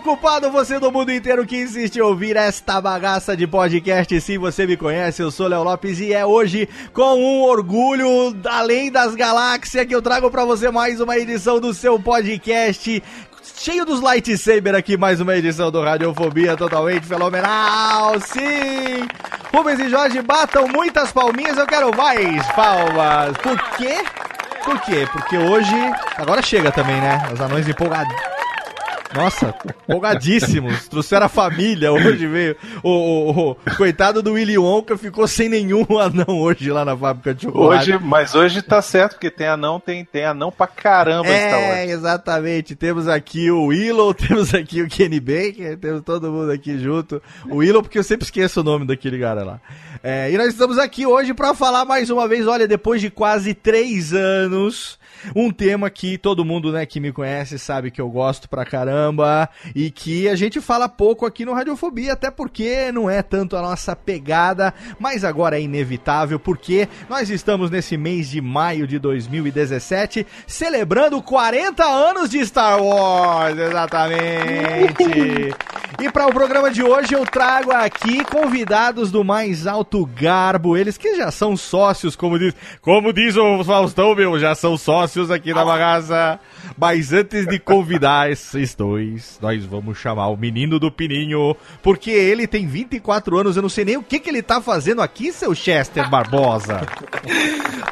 Desocupado, você do mundo inteiro que insiste em ouvir esta bagaça de podcast. Sim, você me conhece, eu sou Léo Lopes e é hoje com um orgulho além das galáxias que eu trago pra você mais uma edição do seu podcast. Cheio dos lightsaber aqui, mais uma edição do Radiofobia totalmente fenomenal. Sim! Rubens e Jorge batam muitas palminhas, eu quero mais palmas. Por quê? Por quê? Porque hoje. Agora chega também, né? Os anões empolgados. Nossa, empolgadíssimos. Trouxeram a família hoje, veio. O, o- o coitado do Willy Wonka ficou sem nenhum anão hoje lá na fábrica de chocolate. Hoje, mas hoje tá certo, porque tem anão, tem, tem anão pra caramba É, exatamente. Temos aqui o Willow, temos aqui o Kenny Baker, temos todo mundo aqui junto. O Willow, porque eu sempre esqueço o nome daquele cara lá. É, e nós estamos aqui hoje para falar mais uma vez, olha, depois de quase três anos, um tema que todo mundo né, que me conhece sabe que eu gosto pra caramba e que a gente fala pouco aqui no Radiofobia, até porque não é tanto a nossa pegada, mas agora é inevitável, porque nós estamos nesse mês de maio de 2017 celebrando 40 anos de Star Wars, exatamente. E para o programa de hoje eu trago aqui convidados do mais alto garbo, eles que já são sócios, como diz, como diz o Faustão, meu, já são sócios aqui da bagaça. Mas antes de convidar esses dois, nós vamos chamar o menino do Pininho, porque ele tem 24 anos, eu não sei nem o que, que ele tá fazendo aqui, seu Chester Barbosa.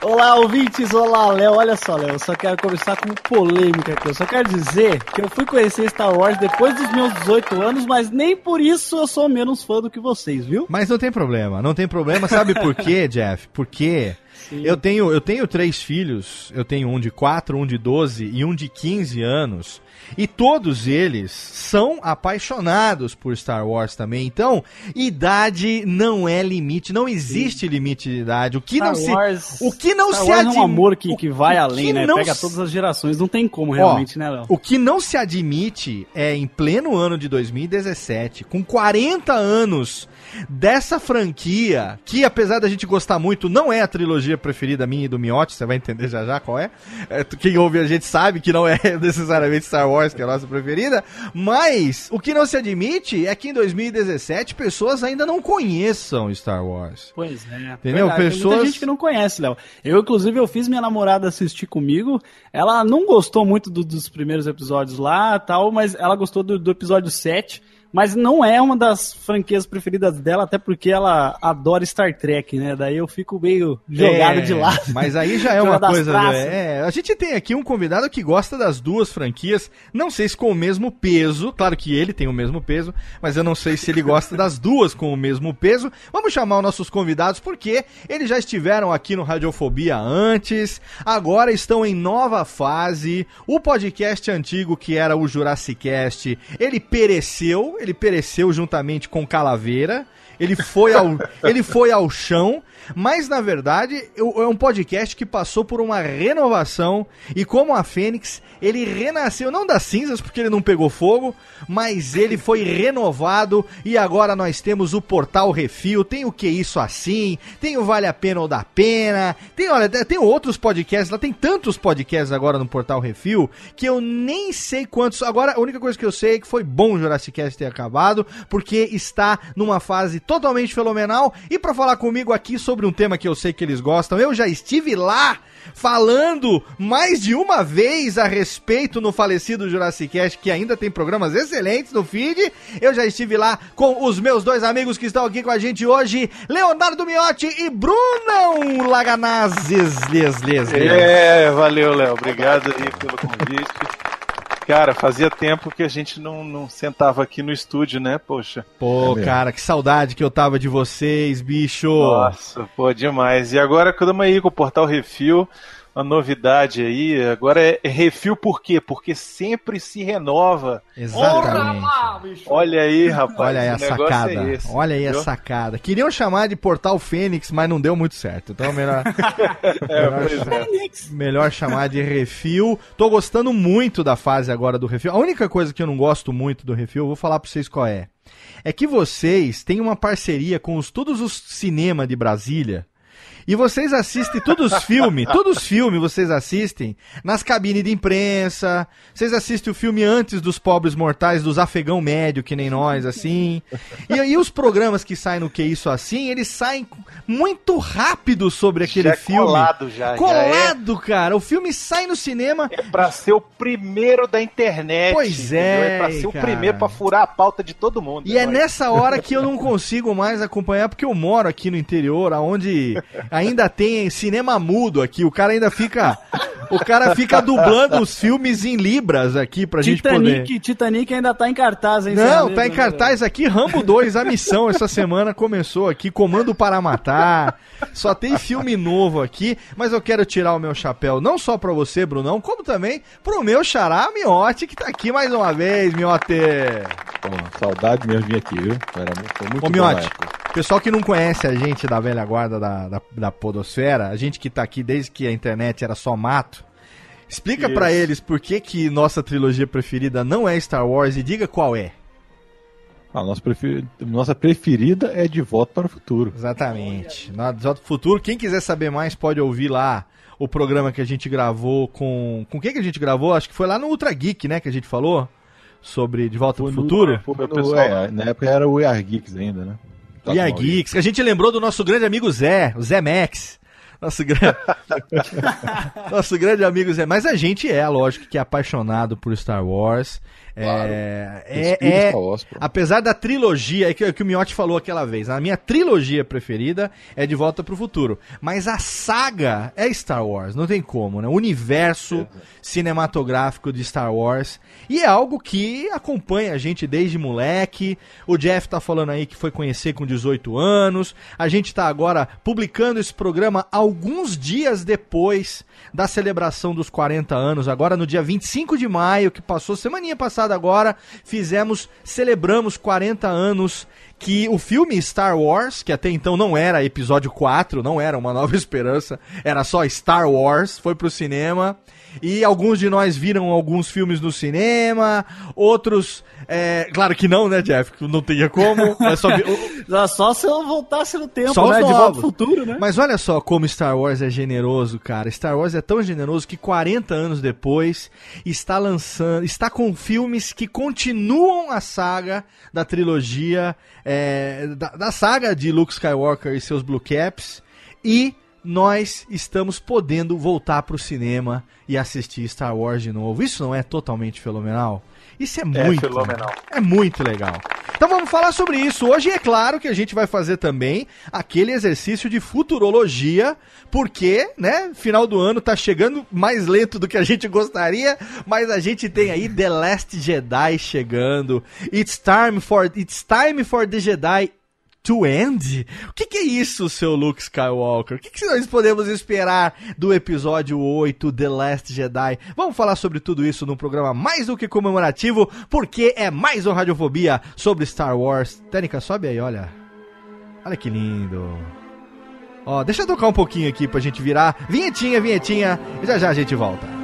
Olá, ouvintes, olá, Léo. Olha só, Léo, eu só quero começar com polêmica aqui. Eu só quero dizer que eu fui conhecer Star Wars depois dos meus 18 anos, mas nem por isso eu sou menos fã do que vocês, viu? Mas não tem problema, não tem problema. Sabe por quê, Jeff? Porque eu tenho, eu tenho três filhos. Eu tenho um de 4, um de 12 e um de 15 anos. E todos eles são apaixonados por Star Wars também. Então, idade não é limite, não existe limite de idade. O que Star não se Wars, o que não Star se Wars é admi- um amor que, que vai o além, que né? Pega se- todas as gerações. Não tem como realmente, né, Léo? o que não se admite é, em pleno ano de 2017, com 40 anos dessa franquia, que apesar da gente gostar muito, não é a trilogia preferida minha e do Miotti, você vai entender já já qual é. É, Quem ouve a gente sabe que não é necessariamente Star Wars, que é a nossa preferida, mas o que não se admite é que em 2017 pessoas ainda não conheçam Star Wars. Pois é. Entendeu? Verdade, Tem Pessoas- muita gente que não conhece, Léo. Eu, inclusive, eu fiz minha namorada assistir comigo. Ela não gostou muito do- dos primeiros episódios lá tal, mas ela gostou do, do episódio 7. Mas não é uma das franquias preferidas dela, até porque ela adora Star Trek, né? Daí eu fico meio jogado É, de lado. Mas aí já é uma coisa. praças. É, a gente tem aqui um convidado que gosta das duas franquias. Não sei se com o mesmo peso. Claro que ele tem o mesmo peso, mas eu não sei se ele gosta das duas com o mesmo peso. Vamos chamar os nossos convidados porque eles já estiveram aqui no Radiofobia antes. Agora estão em nova fase. O podcast antigo que era o Jurassic Cast, ele pereceu. Ele pereceu juntamente com Calaveira. Ele foi ao, ele foi ao chão, mas na verdade é um podcast que passou por uma renovação e como a Fênix, ele renasceu não das cinzas porque ele não pegou fogo, mas ele foi renovado e agora nós temos o Portal Refil, tem o que isso assim, tem o Vale a Pena ou Dá Pena, tem olha, tem outros podcasts, lá tem tantos podcasts agora no Portal Refil que eu nem sei quantos. Agora a única coisa que eu sei é que foi bom o Jurassic Cast ter acabado, porque está numa fase totalmente fenomenal. E para falar comigo aqui sobre um tema que eu sei que eles gostam, eu já estive lá falando mais de uma vez a respeito no falecido Jurassic Cast, que ainda tem programas excelentes no feed. Eu já estive lá com os meus dois amigos que estão aqui com a gente hoje, Leonardo Miotti e Brunão Laganazes. Les, les, les. É, valeu, Léo. Obrigado aí pelo convite. Cara, fazia tempo que a gente não, não sentava aqui no estúdio, né? Poxa. Pô, É cara, que saudade que eu tava de vocês, bicho. Nossa, pô, demais. E agora estamos aí com o Portal Refil, uma novidade aí. Agora é é refil por quê? Porque sempre se renova. Exatamente. Olha aí, rapaz. Olha aí a sacada. é esse, Olha aí a entendeu? sacada. Queriam chamar de Portal Fênix, mas não deu muito certo. Então melhor, É, pois é. melhor chamar de refil. Tô gostando muito da fase agora do refil. A única coisa que eu não gosto muito do refil, eu vou falar pra vocês qual é. É que vocês têm uma parceria com os, todos os cinema de Brasília. E vocês assistem todos os filmes, todos os filmes vocês assistem nas cabines de imprensa, vocês assistem o filme antes dos pobres mortais, dos afegão médio, que nem nós, assim. E aí os programas que saem no Que Isso Assim, eles saem muito rápido sobre aquele Já é filme. colado já, já Colado, cara. O filme sai no cinema. É pra ser o primeiro da internet. Pois entendeu? é, É pra ser o cara. primeiro pra furar a pauta de todo mundo. E é nóis. nessa hora que eu não consigo mais acompanhar, porque eu moro aqui no interior, onde ainda tem cinema mudo aqui. O cara ainda fica. O cara fica dublando os filmes em Libras aqui pra gente poder. Titanic, Titanic ainda tá em cartaz, hein? Não, tá em cartaz aqui, Rambo 2, a missão essa semana começou aqui, Comando para Matar. Só tem filme novo aqui, mas eu quero tirar o meu chapéu não só pra você, Brunão, como também pro meu xará Miote, que tá aqui mais uma vez, Miote. Pô, saudade mesmo de vir aqui, viu? Era muito, foi muito Ô, Miote, pessoal que não conhece a gente da velha guarda da, da, da podosfera, a gente que tá aqui desde que a internet era só mato, explica pra eles por que que nossa trilogia preferida não é Star Wars e diga qual é. A nossa, prefer... nossa preferida é De Volta para o Futuro. Exatamente. Na De Volta pro Futuro, quem quiser saber mais pode ouvir lá o programa que a gente gravou com... Com quem que a gente gravou? Acho que foi lá no Ultra Geek, né, que a gente falou sobre De Volta pro no- Futuro. Foi o No- pessoal é, na época era o We Are Geeks ainda, né? Tá E a bom, Geeks, que a gente lembrou do nosso grande amigo Zé, o Zé Max. Nosso, gran... nosso grande amigo Zé. Mas a gente é, lógico, que é apaixonado por Star Wars. Claro. É, é, é, apesar da trilogia, é que, que o Miotti falou aquela vez, a minha trilogia preferida é De Volta pro Futuro. Mas a saga é Star Wars, não tem como, né? O universo cinematográfico de Star Wars. E é algo que acompanha a gente desde moleque. O Jeff tá falando aí que foi conhecer com 18 anos. A gente tá agora publicando esse programa alguns dias depois da celebração dos 40 anos, agora no dia 25 de maio, que passou semaninha passada agora, fizemos, celebramos 40 anos que o filme Star Wars, que até então não era episódio 4, não era uma nova esperança, era só Star Wars, foi pro cinema. E alguns de nós viram alguns filmes no cinema, outros. é, claro que não, né, Jeff? Não teria como. É só Só se eu voltasse no tempo, Só né? De volta futuro, né? Mas olha só como Star Wars é generoso, cara. Star Wars é tão generoso que 40 anos depois está lançando, está com filmes que continuam a saga da trilogia, é, da, da saga de Luke Skywalker e seus Blue Caps. E nós estamos podendo voltar pro cinema e assistir Star Wars de novo. Isso não é totalmente fenomenal? Isso é muito fenomenal. é muito legal. Então vamos falar sobre isso. Hoje é claro que a gente vai fazer também aquele exercício de futurologia, porque, né, final do ano tá chegando mais lento do que a gente gostaria, mas a gente tem aí The Last Jedi chegando. It's time for it's time for the Jedi To end? O que, que é isso, seu Luke Skywalker? O que, que nós podemos esperar do episódio 8, The Last Jedi? Vamos falar sobre tudo isso num programa mais do que comemorativo, porque é mais uma Radiofobia sobre Star Wars. Tênica, sobe aí, olha. Olha que lindo. Ó, deixa eu tocar um pouquinho aqui pra gente virar. Vinhetinha, vinhetinha. Já já a gente volta.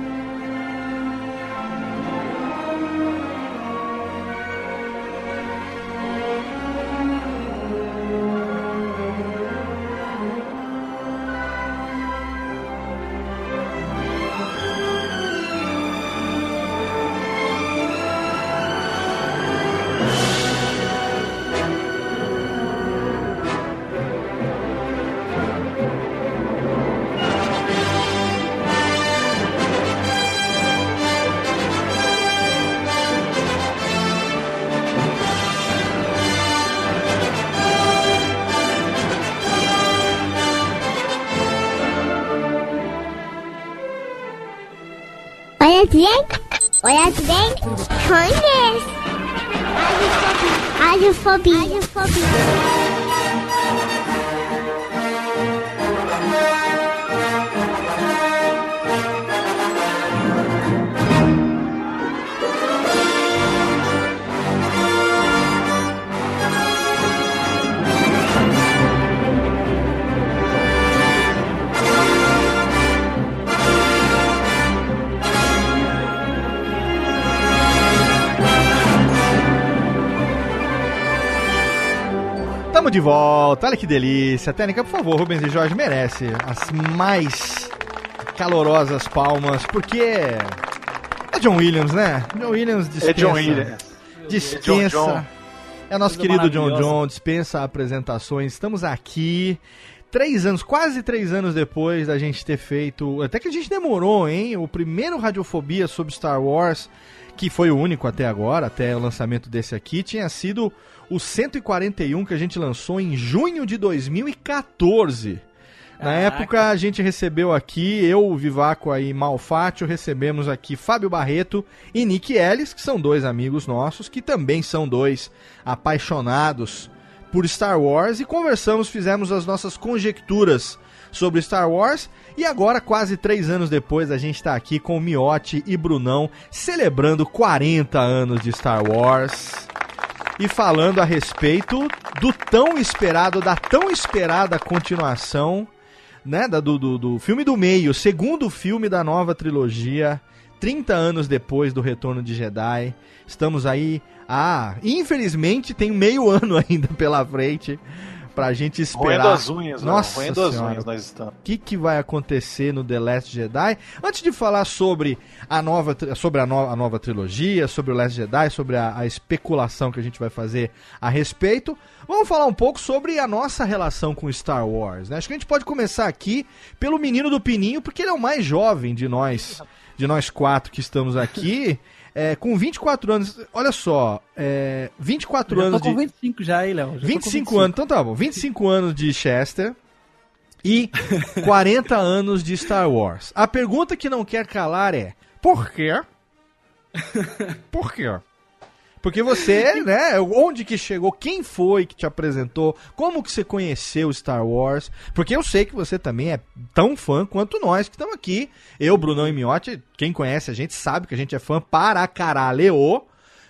Olha bem, olha bem, conhece. Radiofobia. Radiofobia. Tamo de volta, olha que delícia. Tênica, por favor, Rubens e Jorge merece as mais calorosas palmas, porque é John Williams, né? John Williams dispensa. É John Williams. Dispensa. É John John. É nosso Coisa querido John. John, dispensa apresentações. Estamos aqui. Três anos, quase três anos depois da gente ter feito. Até que a gente demorou, hein? O primeiro Radiofobia sobre Star Wars, que foi o único até agora, até o lançamento desse aqui, tinha sido o 141 que a gente lançou em junho de 2014. Na época a gente recebeu aqui, eu, o Vivaco aí, Malfátio, recebemos aqui Fábio Barreto e Nick Ellis, que são dois amigos nossos, que também são dois apaixonados por Star Wars e conversamos, fizemos as nossas conjecturas sobre Star Wars e agora, quase três anos depois, a gente está aqui com Miotti e Brunão celebrando 40 anos de Star Wars e falando a respeito do tão esperado, da tão esperada continuação, né, da- do, do, do filme do meio, segundo filme da nova trilogia, 30 anos depois do Retorno de Jedi. Estamos aí, ah, infelizmente tem meio ano ainda pela frente pra gente esperar. Roendo as unhas? Nossa Roendo as unhas nós estamos. O que, que vai acontecer no The Last Jedi? Antes de falar sobre a nova, sobre a, no- a nova trilogia, sobre o Last Jedi, sobre a, a especulação que a gente vai fazer a respeito, vamos falar um pouco sobre a nossa relação com Star Wars. né? Acho que a gente pode começar aqui pelo menino do Pininho, porque ele é o mais jovem de nós, de nós quatro que estamos aqui. É, com 24 anos, olha só, é, 24 Já tô anos com de. 25 já aí, Léo. Já tô com 25 anos, então tá bom. 25 anos de Chester e 40 anos de Star Wars. A pergunta que não quer calar é: por quê? Por quê? Porque você, né, onde que chegou, quem foi que te apresentou, como que você conheceu Star Wars? Porque eu sei que você também é tão fã quanto nós que estamos aqui. Eu, Brunão e Miotti, quem conhece a gente sabe que a gente é fã para caralho,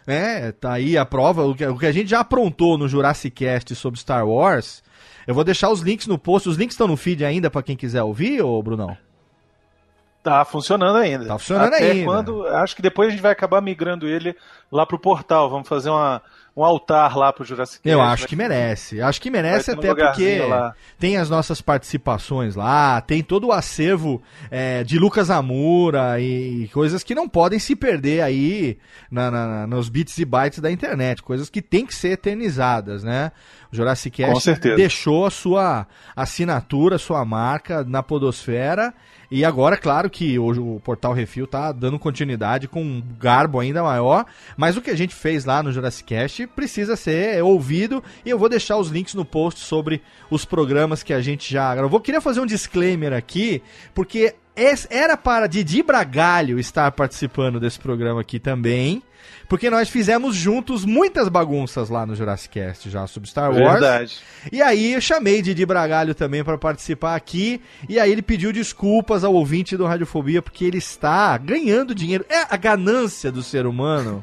É, tá aí a prova. O que, o que a gente já aprontou no Jurassic Cast sobre Star Wars. Eu vou deixar os links no post. Os links estão no feed ainda pra quem quiser ouvir, ô Brunão? Tá funcionando ainda. Tá funcionando Até ainda. quando. Acho que depois a gente vai acabar migrando ele lá pro portal. Vamos fazer uma, um altar lá pro Jurassic Eu Cast, acho que merece. Acho que merece ter um até porque lá. tem as nossas participações lá, tem todo o acervo é, de Lucas Amura e coisas que não podem se perder aí na- na- nos bits e bytes da internet, coisas que tem que ser eternizadas, né? Jurassic Cast deixou a sua assinatura, a sua marca na podosfera. E agora, claro que hoje o Portal Refil tá dando continuidade com um garbo ainda maior, mas o que a gente fez lá no Jurassic Cast precisa ser ouvido. E eu vou deixar os links no post sobre os programas que a gente já gravou. Queria fazer um disclaimer aqui, porque era para Didi Bragalho estar participando desse programa aqui também, porque nós fizemos juntos muitas bagunças lá no Jurassic Cast já sobre Star Wars. Verdade. E aí eu chamei Didi Bragalho também para participar aqui. E aí ele pediu desculpas ao ouvinte do Radiofobia porque ele está ganhando dinheiro. É a ganância do ser humano.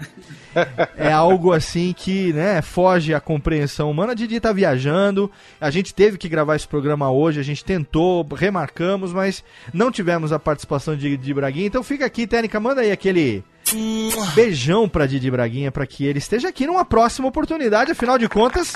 é algo assim que, né, foge à compreensão humana. A Didi tá viajando. A gente teve que gravar esse programa hoje. A gente tentou, remarcamos, mas não tivemos a participação de Didi Braguinha. Então fica aqui, Técnica, manda aí aquele beijão pra Didi Braguinha para que ele esteja aqui numa próxima oportunidade. Afinal de contas,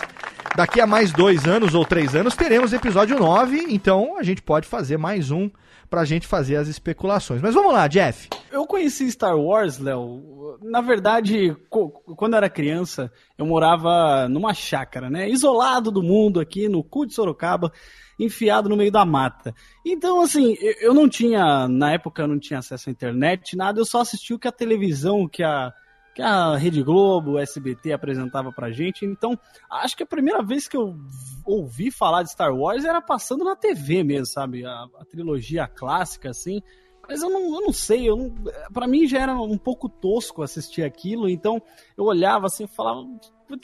daqui a mais dois anos ou três anos teremos episódio 9, então a gente pode fazer mais um pra gente fazer as especulações. Mas vamos lá, Jeff. Eu conheci Star Wars, Léo. Na verdade, quando eu era criança, eu morava numa chácara, né? Isolado do mundo aqui no cu de Sorocaba, enfiado no meio da mata. Então, assim, eu- não tinha, na época eu não tinha acesso à internet, nada, eu só assistia o que a televisão, que a, que a Rede Globo, o SBT apresentava pra gente. Então, acho que a primeira vez que eu ouvi falar de Star Wars era passando na TV mesmo, sabe? A, a trilogia clássica, assim. Mas eu não, eu não sei, eu não, pra mim já era um pouco tosco assistir aquilo, então eu olhava assim e falava,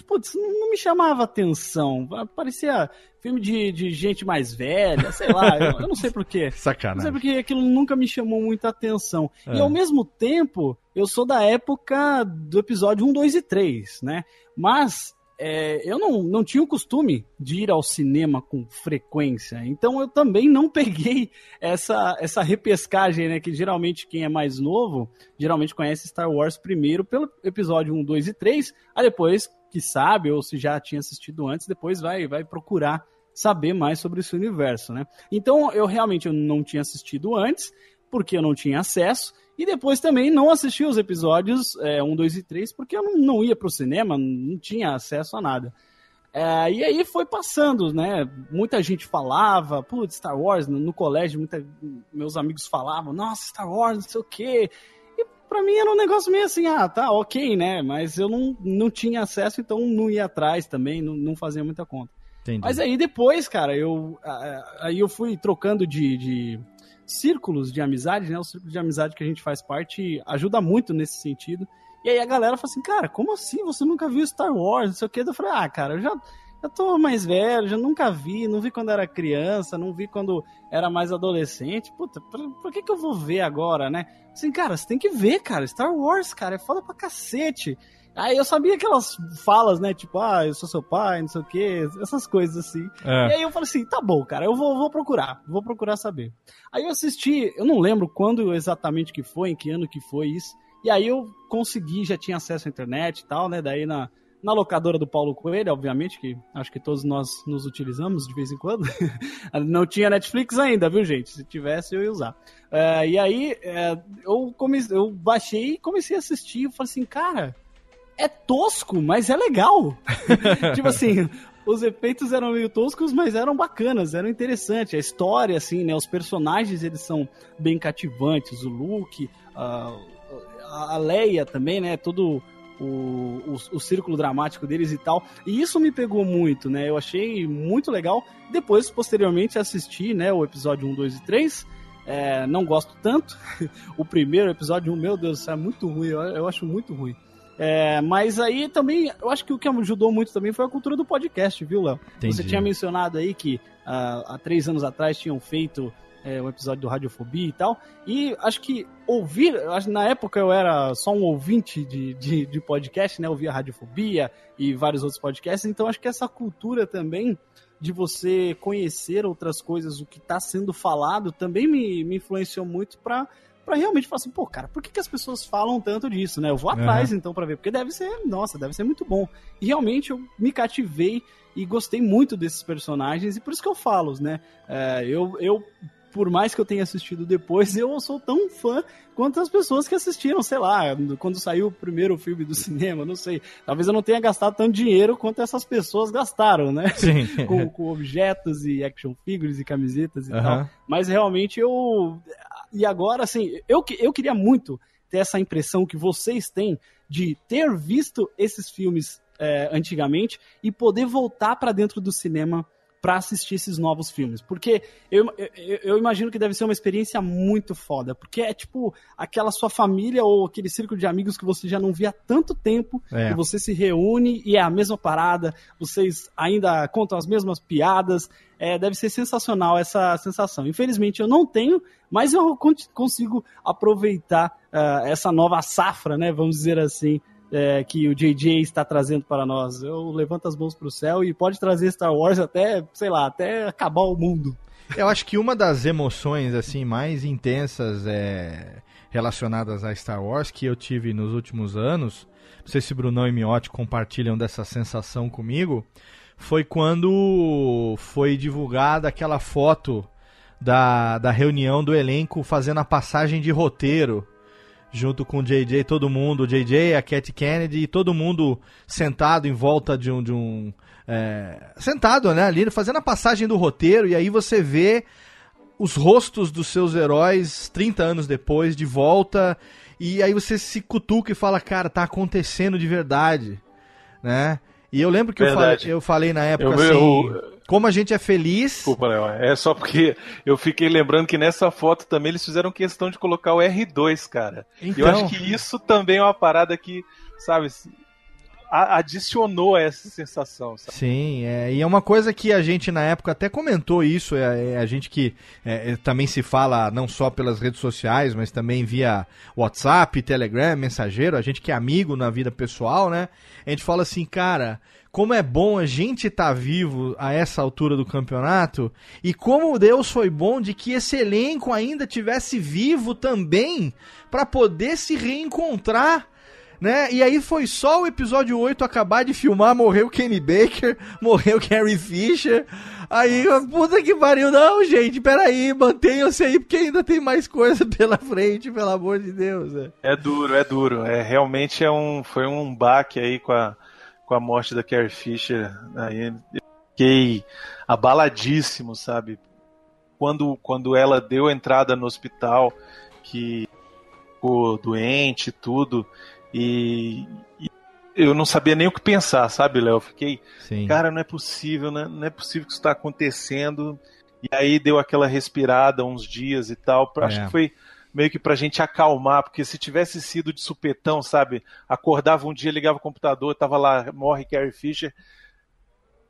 putz, não me chamava atenção, parecia filme de, de gente mais velha, sei lá, eu, eu não sei porquê. Não sei Sacanagem. porque aquilo nunca me chamou muita atenção. É. E ao mesmo tempo, eu sou da época do episódio 1, 2 e 3, né? Mas é, eu não, não tinha o costume de ir ao cinema com frequência. Então eu também não peguei essa, essa repescagem, né? Que geralmente quem é mais novo, geralmente conhece Star Wars primeiro pelo episódio 1, 2 e 3, aí depois que sabe, ou se já tinha assistido antes, depois vai, vai procurar saber mais sobre esse universo, né? Então eu realmente não tinha assistido antes, porque eu não tinha acesso, e depois também não assisti os episódios é, 1, 2 e 3, porque eu não, ia pro cinema, não tinha acesso a nada. É, e aí foi passando, né? Muita gente falava, putz, Star Wars, no, no colégio, muita, meus amigos falavam, nossa, Star Wars, não sei o quê. Pra mim era um negócio meio assim, ah, tá, ok, né? Mas eu não, não tinha acesso, então não ia atrás também, não, não fazia muita conta. Entendi. Mas aí depois, cara, eu aí eu fui trocando de, de círculos de amizade, né? O círculo de amizade que a gente faz parte ajuda muito nesse sentido. E aí a galera fala assim, cara, como assim? Você nunca viu Star Wars? Não sei o que. Eu falei, ah, cara, eu já, já tô mais velho, já nunca vi, não vi quando era criança, não vi quando era mais adolescente. Puta, por, por que que eu vou ver agora, né? Assim, cara, você tem que ver, cara. Star Wars, cara, é foda pra cacete. Aí eu sabia aquelas falas, né? Tipo, ah, eu sou seu pai, não sei o quê, essas coisas assim. E É. aí eu falei assim, tá bom, cara, eu vou, vou procurar, vou procurar saber. Aí eu assisti, eu não lembro quando exatamente que foi, em que ano que foi isso. E aí eu consegui, já tinha acesso à internet e tal, né? Daí na, na locadora do Paulo Coelho, obviamente, que acho que todos nós nos utilizamos de vez em quando. não tinha Netflix ainda, viu, gente? Se tivesse, eu ia usar. É, e aí é, eu, comecei, eu baixei e comecei a assistir. Eu falei assim, cara, é tosco, mas é legal. tipo assim, os efeitos eram meio toscos, mas eram bacanas, eram interessantes. A história, assim, né? Os personagens, eles são bem cativantes. O Luke, a, a Leia também, né? Todo o, o, o círculo dramático deles e tal. E isso me pegou muito, né? Eu achei muito legal. Depois, posteriormente, assisti, né? O episódio 1, 2 e 3. É, não gosto tanto. o primeiro episódio 1, meu Deus, isso é muito ruim. Eu, eu acho muito ruim. É, mas aí também, eu acho que o que ajudou muito também foi a cultura do podcast, viu, Léo? Você tinha mencionado aí que ah, há três anos atrás tinham feito é, um episódio do Radiofobia e tal. E acho que ouvir, acho na época eu era só um ouvinte de, de, de podcast, né? Ouvia Radiofobia e vários outros podcasts, então acho que essa cultura também de você conhecer outras coisas, o que está sendo falado, também me, me influenciou muito para para realmente falar assim, pô, cara, por que, que as pessoas falam tanto disso, né? Eu vou atrás então para ver, porque deve ser, nossa, deve ser muito bom. E realmente eu me cativei e gostei muito desses personagens, e por isso que eu falo, né? É, eu, eu, por mais que eu tenha assistido depois, eu sou tão fã quanto as pessoas que assistiram, sei lá, quando saiu o primeiro filme do cinema, não sei. Talvez eu não tenha gastado tanto dinheiro quanto essas pessoas gastaram, né? Sim. com, com objetos e action figures e camisetas e Aham. tal. Mas realmente eu. E agora, assim, eu, eu queria muito ter essa impressão que vocês têm de ter visto esses filmes é, antigamente e poder voltar para dentro do cinema para assistir esses novos filmes. Porque eu, eu, eu imagino que deve ser uma experiência muito foda. Porque é tipo aquela sua família ou aquele círculo de amigos que você já não via há tanto tempo. É. E você se reúne e é a mesma parada. Vocês ainda contam as mesmas piadas. É, deve ser sensacional essa sensação. Infelizmente eu não tenho, mas eu con- consigo aproveitar ah, essa nova safra, né? Vamos dizer assim, é, que o JJ está trazendo para nós. Eu levanto as mãos para o céu e pode trazer Star Wars até, sei lá, até acabar o mundo. Eu acho que uma das emoções assim mais intensas é, relacionadas a Star Wars que eu tive nos últimos anos, não sei se Brunão e Miotti compartilham dessa sensação comigo, foi quando foi divulgada aquela foto da, da reunião do elenco fazendo a passagem de roteiro junto com o JJ, todo mundo, o JJ, a Cat Kennedy, e todo mundo sentado em volta de um. De um é, sentado, né, ali, fazendo a passagem do roteiro, e aí você vê os rostos dos seus heróis 30 anos depois, de volta, e aí você se cutuca e fala, cara, tá acontecendo de verdade, né? E eu lembro que eu falei, eu falei na época Eu- assim, eu- como a gente é feliz. Desculpa, Léo. É só porque eu fiquei lembrando que nessa foto também eles fizeram questão de colocar o R2, cara. Então, Eu acho que isso também é uma parada que, sabe, adicionou essa sensação, sabe? Sim, é, e é uma coisa que a gente na época até comentou isso, é, é a gente que é, é, também se fala não só pelas redes sociais, mas também via WhatsApp, Telegram, mensageiro, a gente que é amigo na vida pessoal, né? A gente fala assim, cara, como é bom a gente estar vivo a essa altura do campeonato e como Deus foi bom de que esse elenco ainda tivesse vivo também para poder se reencontrar né? E aí foi só o episódio 8 acabar de filmar, morreu Kenny Baker, morreu Carrie Fisher. Aí, puta que pariu, não, gente, peraí, mantenham-se aí, porque ainda tem mais coisa pela frente, pelo amor de Deus. né? É duro, é duro. É, realmente é um, foi um baque aí com a, com a morte da Carrie Fisher. Aí eu fiquei abaladíssimo, sabe? Quando, quando ela deu entrada no hospital, que ficou doente e tudo, e, e eu não sabia nem o que pensar, sabe, Léo? Fiquei, Sim. cara, não é possível, né? Não é possível que isso está acontecendo. E aí deu aquela respirada uns dias e tal. É. Acho que foi meio que pra gente acalmar, porque se tivesse sido de supetão, sabe? Acordava um dia, ligava o computador, tava lá, morre Carrie Fisher.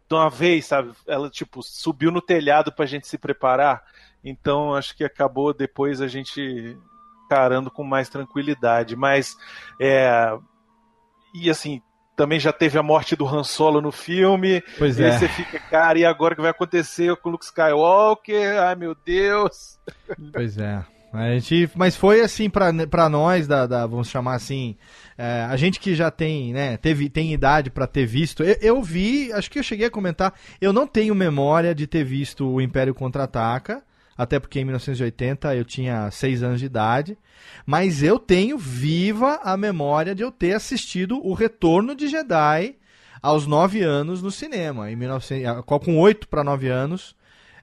De uma vez, sabe? Ela, tipo, subiu no telhado pra gente se preparar. Então, acho que acabou depois a gente encarando com mais tranquilidade. Mas, é. E assim, também já teve a morte do Han Solo no filme. Pois E é. você fica, cara, e agora o que vai acontecer com o Luke Skywalker? Ai, meu Deus. Pois é. A gente, mas foi assim pra nós, da, da- vamos chamar assim, é, a gente que já tem, né, teve, tem idade pra ter visto. Eu, eu vi, acho que eu cheguei a comentar, eu não tenho memória de ter visto o Império Contra-Ataca, até porque em 1980 eu tinha 6 anos de idade, mas eu tenho viva a memória de eu ter assistido o Retorno de Jedi aos 9 anos no cinema, em 1900, com 8 para 9 anos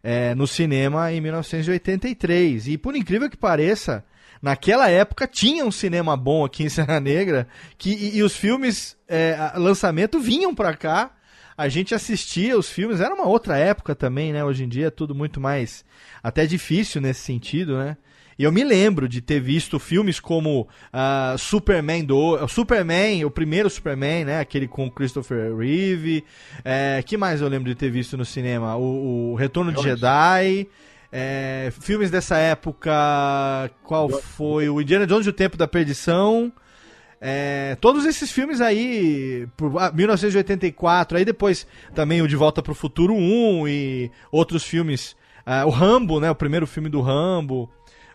é, no cinema em 1983. E por incrível que pareça, naquela época tinha um cinema bom aqui em Serra Negra que, e, e os filmes, é, lançamento, vinham pra cá. A gente assistia os filmes, era uma outra época também, né? Hoje em dia é tudo muito mais até difícil nesse sentido, né? E eu me lembro de ter visto filmes como ah, Superman do Superman, o primeiro Superman, né? Aquele com Christopher Reeve. É, que mais eu lembro de ter visto no cinema? O, o Retorno de Jedi. É, filmes dessa época, qual foi? O Indiana Jones e o Tempo da Perdição. É, todos esses filmes aí, por ah, 1984, aí depois também o De Volta pro Futuro 1 e outros filmes. ah, o Rambo, né? O primeiro filme do Rambo.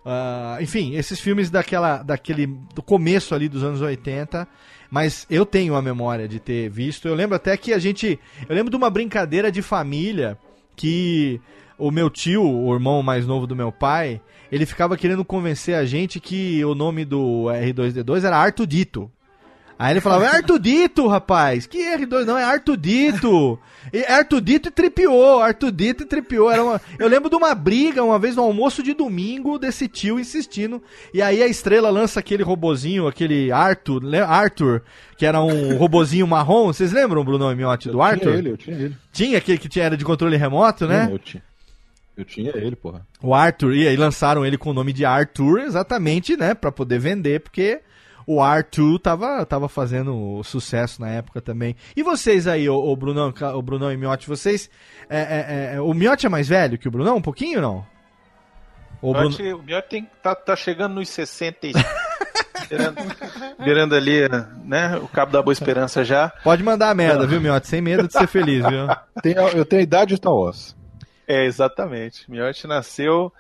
ah, enfim, esses filmes daquela, daquele, do começo ali dos anos 80. Mas eu tenho a memória de ter visto. Eu lembro até que a gente. Eu lembro de uma brincadeira de família que o meu tio, o irmão mais novo do meu pai, ele ficava querendo convencer a gente que o nome do R2D2 era Artudito. Aí ele falava, é Artudito, rapaz. Que R2 não, é Artudito. E Artudito e tripiou, Artudito e tripiou. Era uma... Eu lembro de uma briga uma vez no almoço de domingo desse tio insistindo. E aí a estrela lança aquele robozinho, aquele Arthur, Arthur, que era um robozinho marrom. Vocês lembram, Bruno e Miotti, do Eu Arthur? tinha ele, eu tinha ele. Tinha aquele que tinha, era de controle remoto, né? Eu tinha, eu tinha ele, porra. O Arthur, e aí lançaram ele com o nome de Arthur, exatamente, né, Pra poder vender, porque o Arthur tava, tava fazendo sucesso na época também. E vocês aí, o, o Brunão, o Brunão e o Miotti, vocês, é, é, é, o Miotti é mais velho que o Brunão, um pouquinho, não? O O Bruno... O Miotti tem- tá, tá chegando nos 60 e... beirando, beirando ali, né? O Cabo da Boa Esperança já. Pode mandar a merda, viu, Miotti, sem medo de ser feliz, viu? Tem eu tenho a idade de Star Wars. É, exatamente. Miotti nasceu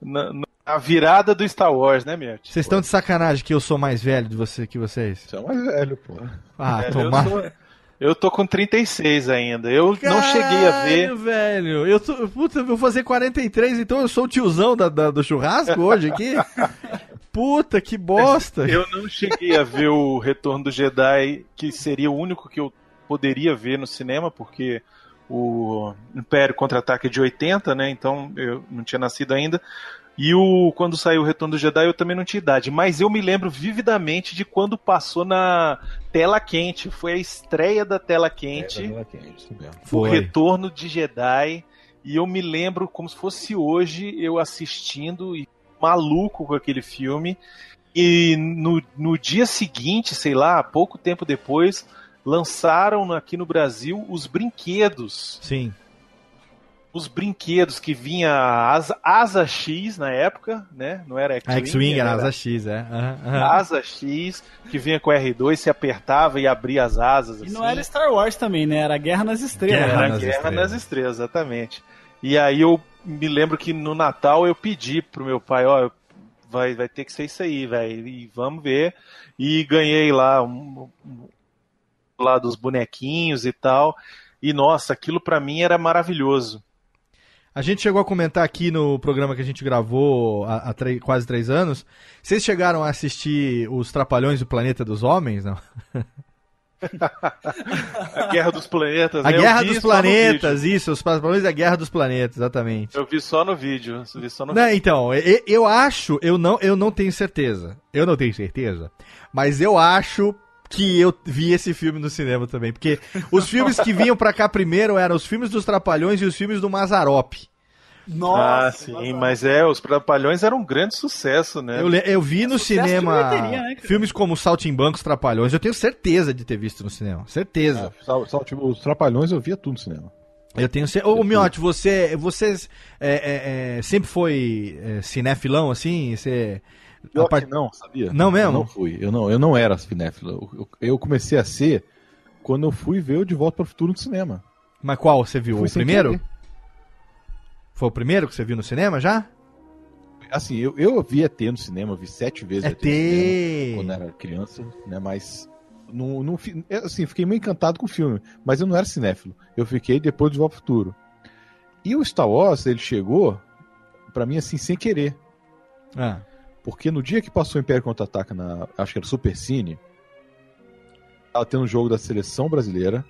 na, na virada do Star Wars, né, Miotti? Vocês estão de sacanagem que eu sou mais velho de você que vocês? Você é mais velho, porra. Ah, É, tomar... eu, sou- eu tô com 36 ainda. Eu não cheguei a ver. Caralho, velho. Eu tô, puta, eu vou fazer 43, então eu sou o tiozão da, da- do churrasco hoje aqui. Puta, que bosta. Eu não cheguei a ver o Retorno do Jedi, que seria o único que eu poderia ver no cinema, porque o Império Contra-Ataque de 80, né? Então eu não tinha nascido ainda. E o quando saiu o Retorno do Jedi eu também não tinha idade, mas eu me lembro vividamente de quando passou na tela quente. Foi a estreia da tela quente. É, isso mesmo. o Foi. Retorno de Jedi. E eu me lembro como se fosse hoje eu assistindo e maluco com aquele filme. E no, no dia seguinte, sei lá, pouco tempo depois, lançaram aqui no Brasil os brinquedos. Sim. Os brinquedos que vinha a asa, asa X na época, né? Não era A X-Wing era asa X, é. Aham, aham. Asa X, que vinha com R2, se apertava e abria as asas. E assim. não era Star Wars também, né? Era Guerra nas Estrelas. Guerra Era nas Guerra Estrelas. nas Estrelas, exatamente. E aí eu me lembro que no Natal eu pedi pro meu pai, ó, vai, vai ter que ser isso aí, velho, e vamos ver. E ganhei lá um, um- lá dos bonequinhos e tal. E nossa, aquilo pra mim era maravilhoso. A gente chegou a comentar aqui no programa que a gente gravou há, há três- quase três anos. Vocês chegaram a assistir os Trapalhões do Planeta dos Homens, não? A Guerra dos Planetas, A né? Eu Guerra dos Planetas, isso, os Trapalhões da Guerra dos Planetas, exatamente. vídeo. Eu vi só no vídeo. eu Vi só no Não, então, e- eu acho, eu não, eu não tenho certeza. Eu não tenho certeza. Mas eu acho que eu vi esse filme no cinema também. Porque os filmes que vinham pra cá primeiro eram os filmes dos Trapalhões e os filmes do Mazarop. Nossa, ah, sim, mas é, os Trapalhões eram um grande sucesso, né? Eu, eu vi no cinema né, filmes como Saltimbancos Trapalhões. Eu tenho certeza de ter visto no cinema. Certeza. Ah, só- só, tipo, os Trapalhões eu via tudo no cinema. Eu tenho certeza. Ô, Miotti, você, você é, é, é, sempre foi é, cinefilão, assim? Você... Pior part- que não, sabia? Não mesmo? Eu não fui. Eu não, eu não era cinéfilo. Eu, eu comecei a ser quando eu fui ver o De Volta para o Futuro no cinema. Mas qual você viu? O primeiro? querer. Foi o primeiro que você viu no cinema já? Assim, eu, eu vi ET no cinema, eu vi sete vezes ET. cinema quando era criança, né? Mas não, não, é, assim, fiquei meio encantado com o filme, mas eu não era cinéfilo. Eu fiquei depois de Volta ao Futuro. E o Star Wars, ele chegou pra mim assim sem querer, Ah. Porque no dia que passou o Império Contra-Ataca na, acho que era Super Cine, tava tendo um jogo da seleção brasileira.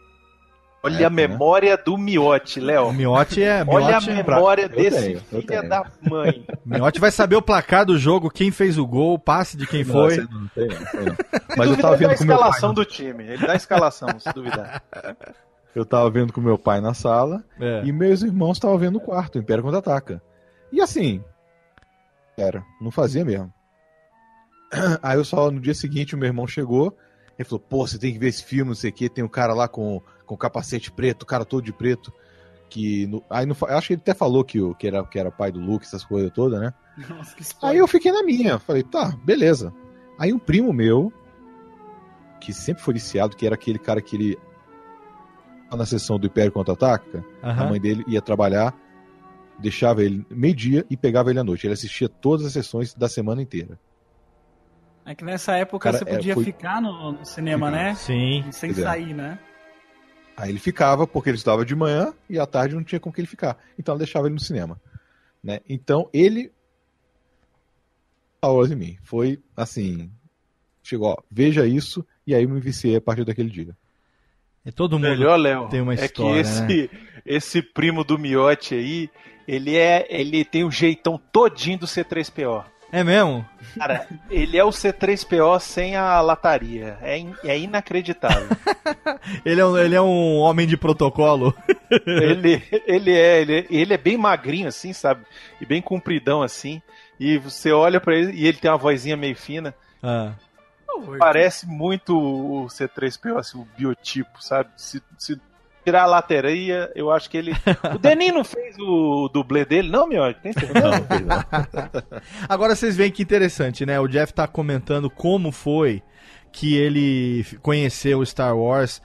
Olha É, a né? memória do Miotti, O Léo. Miotti é. Olha a Miotti, memória Eu desse tenho, filho tenho. da mãe. Miotti vai saber o placar do jogo, quem fez o gol, o passe de quem Não, foi. não, sei não, sei não. Se Mas eu tava ele dá vendo a com meu pai. escalação do time. Ele dá a escalação, se duvidar. Eu tava vendo com meu pai na sala É. e meus irmãos estavam vendo no quarto, o Império Contra-Ataca. E assim, era, não fazia mesmo. Aí eu só, no dia seguinte, o meu irmão chegou, ele falou, pô, você tem que ver esse filme, não sei o que, tem um cara lá com, com capacete preto, o cara todo de preto. que no- aí não, acho que ele até falou que, o, que, era, que era pai do Luke, essas coisas todas, né? Nossa, que Aí eu fiquei na minha, falei, tá, beleza. Aí um primo meu, que sempre foi viciado, que era aquele cara que ele. Na sessão do Império Contra-Ataca, a Aham. mãe dele ia trabalhar, deixava ele meio-dia e pegava ele à noite. Ele assistia todas as sessões da semana inteira. É que nessa época Cara, você é, podia foi- ficar no, no cinema, né? Sim. Sem Pois é. sair, né? Aí ele ficava, porque ele estudava de manhã e à tarde não tinha com que ele ficar. Então ela deixava ele no cinema. Né? Então ele. Star Wars em mim. Foi assim. Chegou, ó, veja isso, e aí eu me viciei a partir daquele dia. E todo mundo. Melhor, Léo, tem uma é história, que esse, né? esse primo do Miote aí, ele é, ele tem o jeitão todinho do C3PO. É mesmo? Cara, ele é o C3PO sem a lataria. É, in- é inacreditável. Ele é, um, ele é um homem de protocolo. ele, ele, é, ele, é- ele é bem magrinho assim, sabe? E bem compridão assim. E você olha pra ele e ele tem uma vozinha meio fina. Ah. Parece muito o C3PO, assim, o biotipo, sabe? Se, se tirar a lateria, eu acho que ele. O Denis não fez o dublê dele, não, meu? Tem certeza? Agora vocês veem que interessante, né? O Jeff tá comentando como foi que ele conheceu Star Wars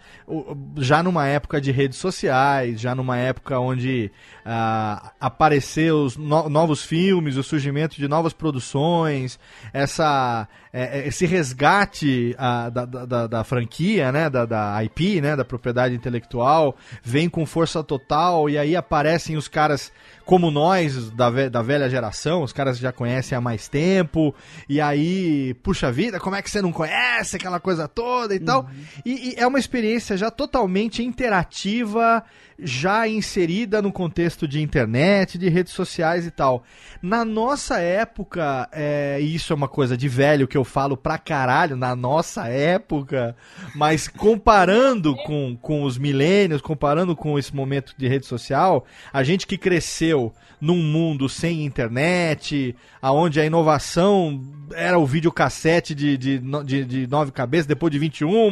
já numa época de redes sociais, já numa época onde ah, apareceu os no- novos filmes, o surgimento de novas produções, essa, é, é, esse resgate ah, da, da, da- da franquia, né? Da, da IP, né? Da propriedade intelectual, vem com força total e aí aparecem os caras como nós, da, ve- da velha geração, os caras já conhecem há mais tempo, e aí, puxa vida, como é que você não conhece aquela coisa toda e tal? E, e é uma experiência já totalmente interativa, já inserida no contexto de internet, de redes sociais e tal. Na nossa época, é, e isso é uma coisa de velho que eu falo pra caralho, na nossa época, mas comparando com, com os milênios, comparando com esse momento de rede social, a gente que cresceu num mundo sem internet, aonde a inovação era o videocassete de, de, de, de nove cabeças, depois de 21,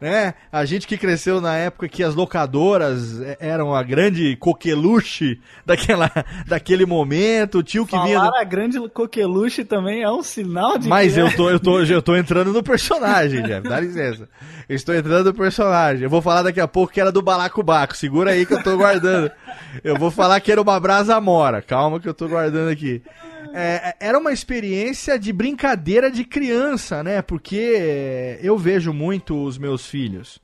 né? A gente que cresceu na época que as locadoras eh, eram a grande coqueluche daquela, daquele momento, o tio que vinha... Falar a grande coqueluche também é um sinal de Mas que eu é- tô, eu, tô, eu tô entrando no personagem, Jeff. Dá licença. Eu estou entrando no personagem. Eu vou falar daqui a pouco que era do Balacobaco. Segura aí que eu tô guardando. Eu vou falar que era uma brasa mora. Calma que eu tô guardando aqui. É, era uma experiência de brincadeira de criança, né? Porque eu vejo muito os meus filhos.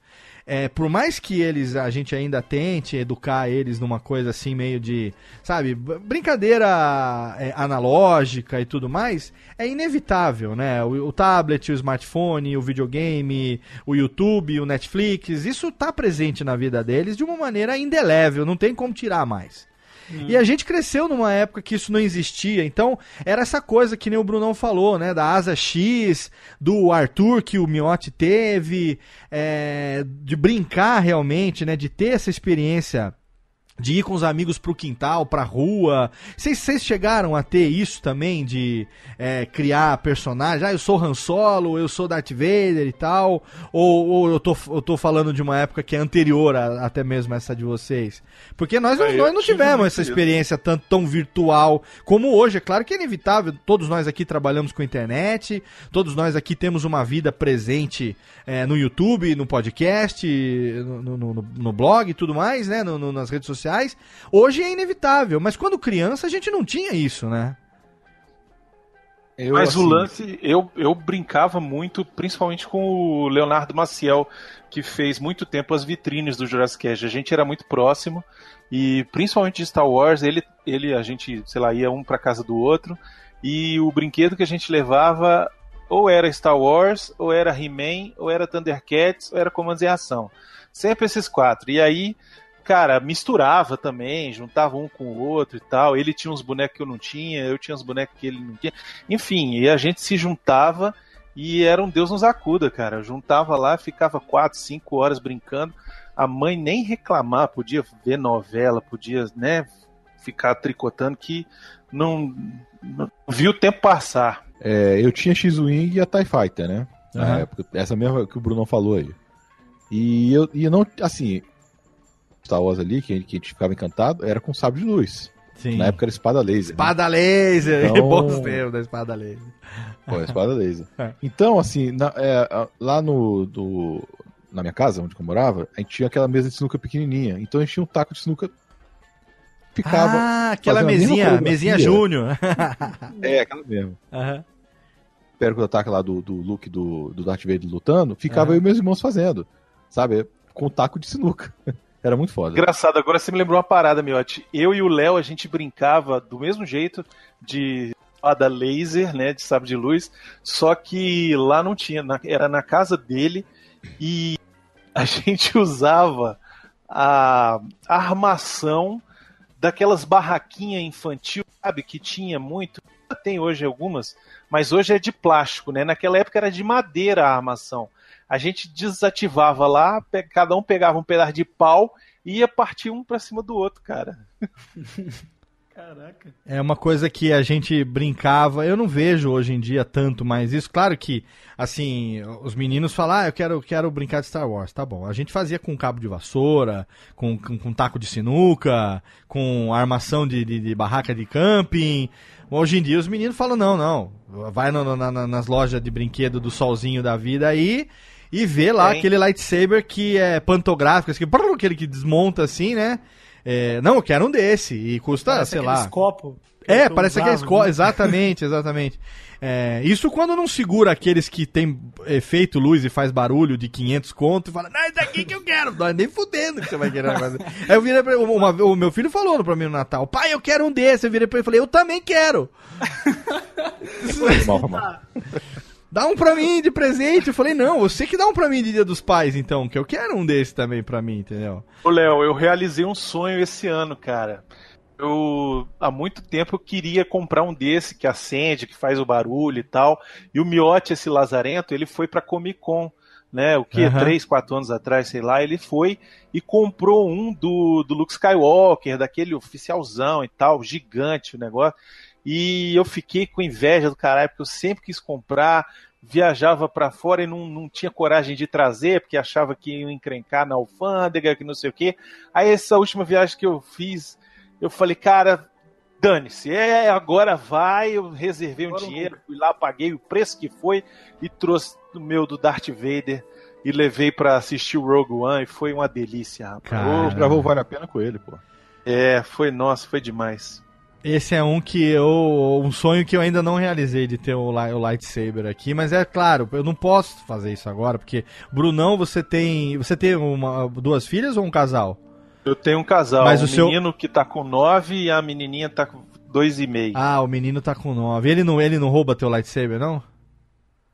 É, por mais que eles a gente ainda tente educar eles numa coisa assim meio de, sabe, brincadeira é, analógica e tudo mais, é inevitável, né? O, o tablet, o smartphone, o videogame, o YouTube, o Netflix, isso tá presente na vida deles de uma maneira indelével, não tem como tirar mais. E a gente cresceu numa época que isso não existia, então era essa coisa que nem o Brunão falou, né? Da asa X, do Arthur que o Miotti teve, é, de brincar realmente, né? De ter essa experiência de ir com os amigos pro quintal, pra rua. Vocês chegaram a ter isso também, de é, criar personagens? Ah, eu sou Han Solo, eu sou Darth Vader e tal? Ou, ou eu, tô, eu tô falando de uma época que é anterior a- até mesmo essa de vocês? Porque nós, eu nós não tive tivemos essa experiência tanto, tão virtual como hoje. É claro que é inevitável, todos nós aqui trabalhamos com internet, todos nós aqui temos uma vida presente é, no YouTube, no podcast, no, no, no- no blog e tudo mais, né? nas redes sociais. Hoje é inevitável, mas quando criança a gente não tinha isso, né? Eu, Mas assim, o lance, eu, eu brincava muito, principalmente com o Leonardo Maciel, que fez muito tempo as vitrines do Jurassic Cast. A gente era muito próximo e principalmente de Star Wars, ele, ele a gente, sei lá, ia um pra casa do outro e o brinquedo que a gente levava ou era Star Wars, ou era He-Man, ou era Thundercats, ou era Comandos em Ação. Sempre esses quatro. E aí, cara, misturava também, juntava um com o outro e tal. Ele tinha uns bonecos que eu não tinha, eu tinha uns bonecos que ele não tinha. Enfim, e a gente se juntava e era um Deus nos acuda, cara. Eu juntava lá, ficava quatro, cinco horas brincando. A mãe nem reclamar, podia ver novela, podia, né, ficar tricotando que não, não viu o tempo passar. é, eu tinha X-Wing e a TIE Fighter, né? Na Aham. época, essa mesma que o Bruno falou aí. E eu, e eu não, assim, Star Wars ali, que, que a gente ficava encantado, era com sabre de luz. Sim. Na época era espada laser. né? Espada laser, Então- bons tempos da espada laser. Pô, espada laser. É. Então, assim, na- é, lá no. do- na minha casa, onde eu morava, a gente tinha aquela mesa de sinuca pequenininha. Então a gente tinha um taco de sinuca. Ficava. ah, aquela mesinha, mesinha Júnior. É, aquela mesmo. Aham. Perto do ataque lá do, do Luke do, do Darth Vader lutando, ficava Aham. eu e meus irmãos fazendo. Sabe? Com taco de sinuca. Era muito foda. Engraçado, agora você me lembrou uma parada, Miotti. Eu e o Léo, a gente brincava do mesmo jeito de espada laser, né, de sabre de luz, só que lá não tinha, era na casa dele e a gente usava a armação daquelas barraquinhas infantil, sabe, que tinha muito, tem hoje algumas, mas hoje é de plástico, né? Naquela época era de madeira a armação. A gente desativava lá, cada um pegava um pedaço de pau e ia partir um pra cima do outro, cara. Caraca. É uma coisa que a gente brincava. Eu não vejo hoje em dia tanto mais isso. Claro que, assim, os meninos falam, ah, eu quero, eu quero brincar de Star Wars. Tá bom. A gente fazia com cabo de vassoura, com, com, com taco de sinuca, com armação de, de, de barraca de camping. Hoje em dia os meninos falam, não, não. Vai no- no- na- nas lojas de brinquedo do solzinho da vida aí e vê lá Tem. aquele lightsaber que é pantográfico, que, brrr, aquele que desmonta assim, né? É, não, eu quero um desse. E custa, Parece sei lá. copo que É, parece usava, aqueles co... né? Exatamente, exatamente. É, isso quando não segura aqueles que tem efeito luz e faz barulho de 500 conto e fala, não, é daqui que eu quero. Não é nem fudendo que você vai querer fazer. Aí eu virei pra ele, uma, o meu filho falou pra mim no Natal, pai, eu quero um desse. Eu virei pra ele e falei, eu também quero. Mal, mal. Dá um pra mim de presente. Eu falei, não, você que dá um pra mim de dia dos pais, então, que eu quero um desse também pra mim, entendeu? Ô, Léo, eu realizei um sonho esse ano, cara. Eu, há muito tempo, eu queria comprar um desse que acende, que faz o barulho e tal. E o Miotti, esse lazarento, ele foi pra Comic Con, né? O que? Aham. Três, quatro anos atrás, sei lá. Ele foi e comprou um do, do Luke Skywalker, daquele oficialzão e tal, gigante o negócio. E eu fiquei com inveja do caralho, porque eu sempre quis comprar, viajava pra fora e não, não tinha coragem de trazer, porque achava que ia encrencar na alfândega, que não sei o quê. Aí essa última viagem que eu fiz, eu falei, cara, dane-se, é, agora vai, eu reservei um dinheiro, fui lá, paguei o preço que foi e trouxe o meu do Darth Vader e levei pra assistir o Rogue One e foi uma delícia, rapaz. Cara. Gravou Vale a Pena com ele, pô. É, foi, nossa, foi demais. Esse é um que eu. Um sonho que eu ainda não realizei de ter o, o lightsaber aqui, mas é claro, eu não posso fazer isso agora, porque, Brunão, você tem. Você tem uma, duas filhas ou um casal? Eu tenho um casal, Mas um o seu- menino que tá com nove e a menininha tá com dois e meio. Ah, o menino tá com nove. Ele não, ele não rouba teu lightsaber, não?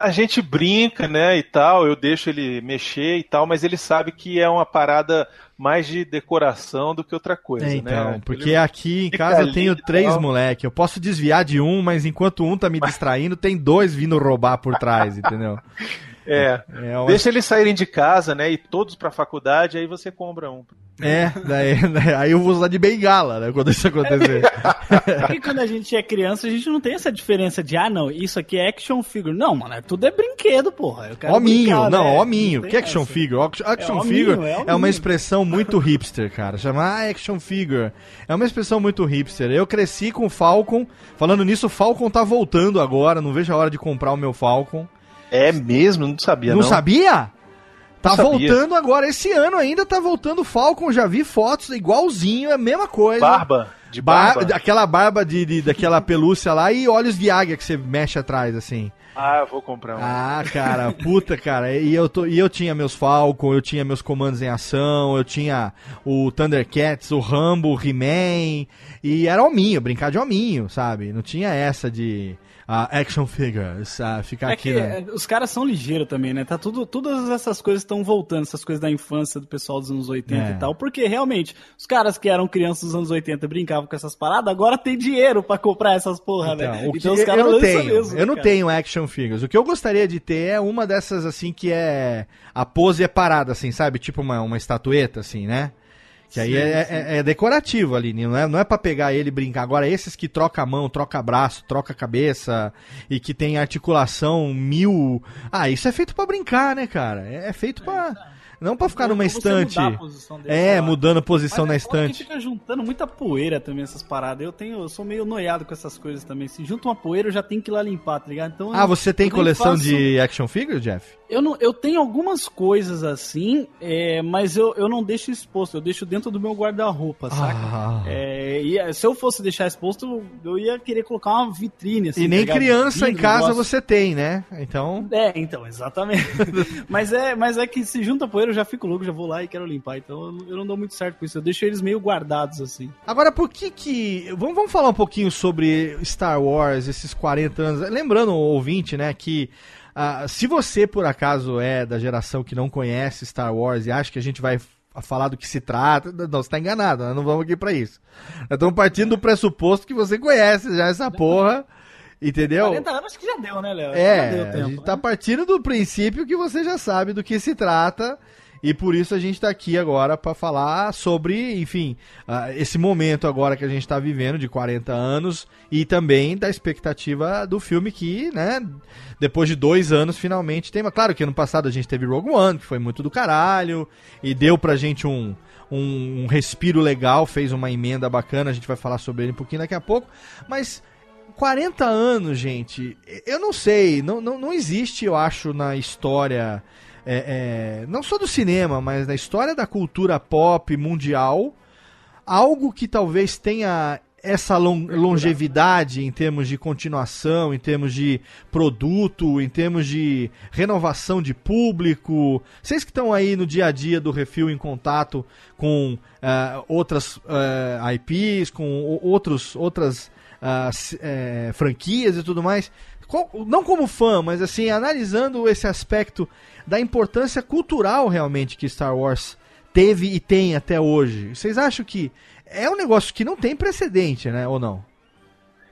A gente brinca, né, e tal, eu deixo ele mexer e tal, mas ele sabe que é uma parada mais de decoração do que outra coisa, É, então, né? porque Ele- aqui em casa eu tenho três moleque. Eu posso desviar de um, mas enquanto um tá me distraindo, tem dois vindo roubar por trás, entendeu? É, É, uma- deixa eles saírem de casa, né, e todos pra faculdade, aí você compra um. é daí, daí- aí eu vou usar de bengala, né, quando isso acontecer. Porque quando a gente é criança, a gente não tem essa diferença de, ah, não, isso aqui é action figure. Não, mano, é- tudo é brinquedo, porra. Eu quero Hominho, brincar, não, né? hominho. Não Que action essa. figure? Action, action É hominho, figure é é, hominho. uma expressão muito hipster, cara. Chamar ah, action figure é uma expressão muito hipster. Eu cresci com o Falcon. Falando nisso, o Falcon tá voltando agora. Não vejo a hora de comprar o meu Falcon. É mesmo? Não sabia, não, não. sabia? Tá Não sabia. voltando agora. Esse ano ainda tá voltando o Falcon. Já vi fotos igualzinho, é a mesma coisa. Barba? De Bar- barba? Aquela barba de, de- daquela pelúcia lá e olhos de águia que você mexe atrás, assim. Ah, eu vou comprar um. Ah, cara, puta, cara. E eu, tô, e eu tinha meus Falcon, eu tinha meus comandos em ação, eu tinha o Thundercats, o Rambo, o He-Man. E era hominho, brincar de hominho, sabe? Não tinha essa de ah, action figures, ah, ficar É aqui. que né? os caras são ligeiros também, né? Tá tudo, todas essas coisas estão voltando, essas coisas da infância do pessoal dos anos 80 É. e tal. Porque realmente, os caras que eram crianças dos anos 80 brincavam com essas paradas, agora tem dinheiro pra comprar essas porra, Então, né? o que Então os eu caras não lançam tenho, mesmo, eu não cara. tenho action figures. O que eu gostaria de ter é uma dessas assim que é a pose é parada assim, sabe? Tipo uma, uma estatueta assim, né? Que aí Sim, é, sim. é- é decorativo ali, não é, não é pra pegar ele e brincar. Agora, esses que troca a mão, troca braço, troca cabeça e que tem articulação mil. Ah, isso é feito pra brincar, né, cara? É, é feito pra. Não pra ficar numa estante. dele, É, lá. mudando posição na Mas é foda que estante. fica juntando muita poeira também essas paradas. Eu tenho, eu sou meio noiado com essas coisas também. Se junta uma poeira, eu já tenho que ir lá limpar, tá ligado? Então Ah, você tem coleção faço- de action figure, Jeff? Eu, não, eu tenho algumas coisas assim, é, mas eu, eu não deixo exposto, eu deixo dentro do meu guarda-roupa, saca? Ah. É, e se eu fosse deixar exposto, eu ia querer colocar uma vitrine assim. e nem tá criança em casa você tem, né? Então. É, então, exatamente. mas, é, mas é que se junta poeira, eu já fico louco, já vou lá e quero limpar. Então eu, não- eu não dou muito certo com isso. Eu deixo eles meio guardados, assim. Agora, por que que. Vamos, vamos falar um pouquinho sobre Star Wars, esses 40 anos. Lembrando, ouvinte, né, que. ah, se você, por acaso, é da geração que não conhece Star Wars e acha que a gente vai falar do que se trata, não, você tá enganado, nós não vamos aqui pra isso. Nós estamos partindo do pressuposto que você conhece já essa porra, entendeu? 40 anos que já deu, né, Léo? É, já deu a tempo. gente tá partindo do princípio que você já sabe do que se trata. E por isso a gente tá aqui agora para falar sobre, enfim, ah, esse momento agora que a gente tá vivendo de 40 anos e também da expectativa do filme que, né, depois de dois anos finalmente tem. Claro que ano passado a gente teve Rogue One, que foi muito do caralho, e deu pra gente um, um, um respiro legal, fez uma emenda bacana, a gente vai falar sobre ele um pouquinho daqui a pouco, mas 40 anos, gente, eu não sei, não, não, não existe, eu acho, na história, é, é, não só do cinema, mas na história da cultura pop mundial, algo que talvez tenha essa lon- longevidade em termos de continuação, em termos de produto, em termos de renovação de público. Vocês que estão aí no dia a dia do Refil em contato com ah, outras ah, IPs, com outros, outras ah, s- eh, franquias e tudo mais. Não como fã, mas assim, analisando esse aspecto da importância cultural realmente que Star Wars teve e tem até hoje. Vocês acham que é um negócio que não tem precedente, né? Ou não?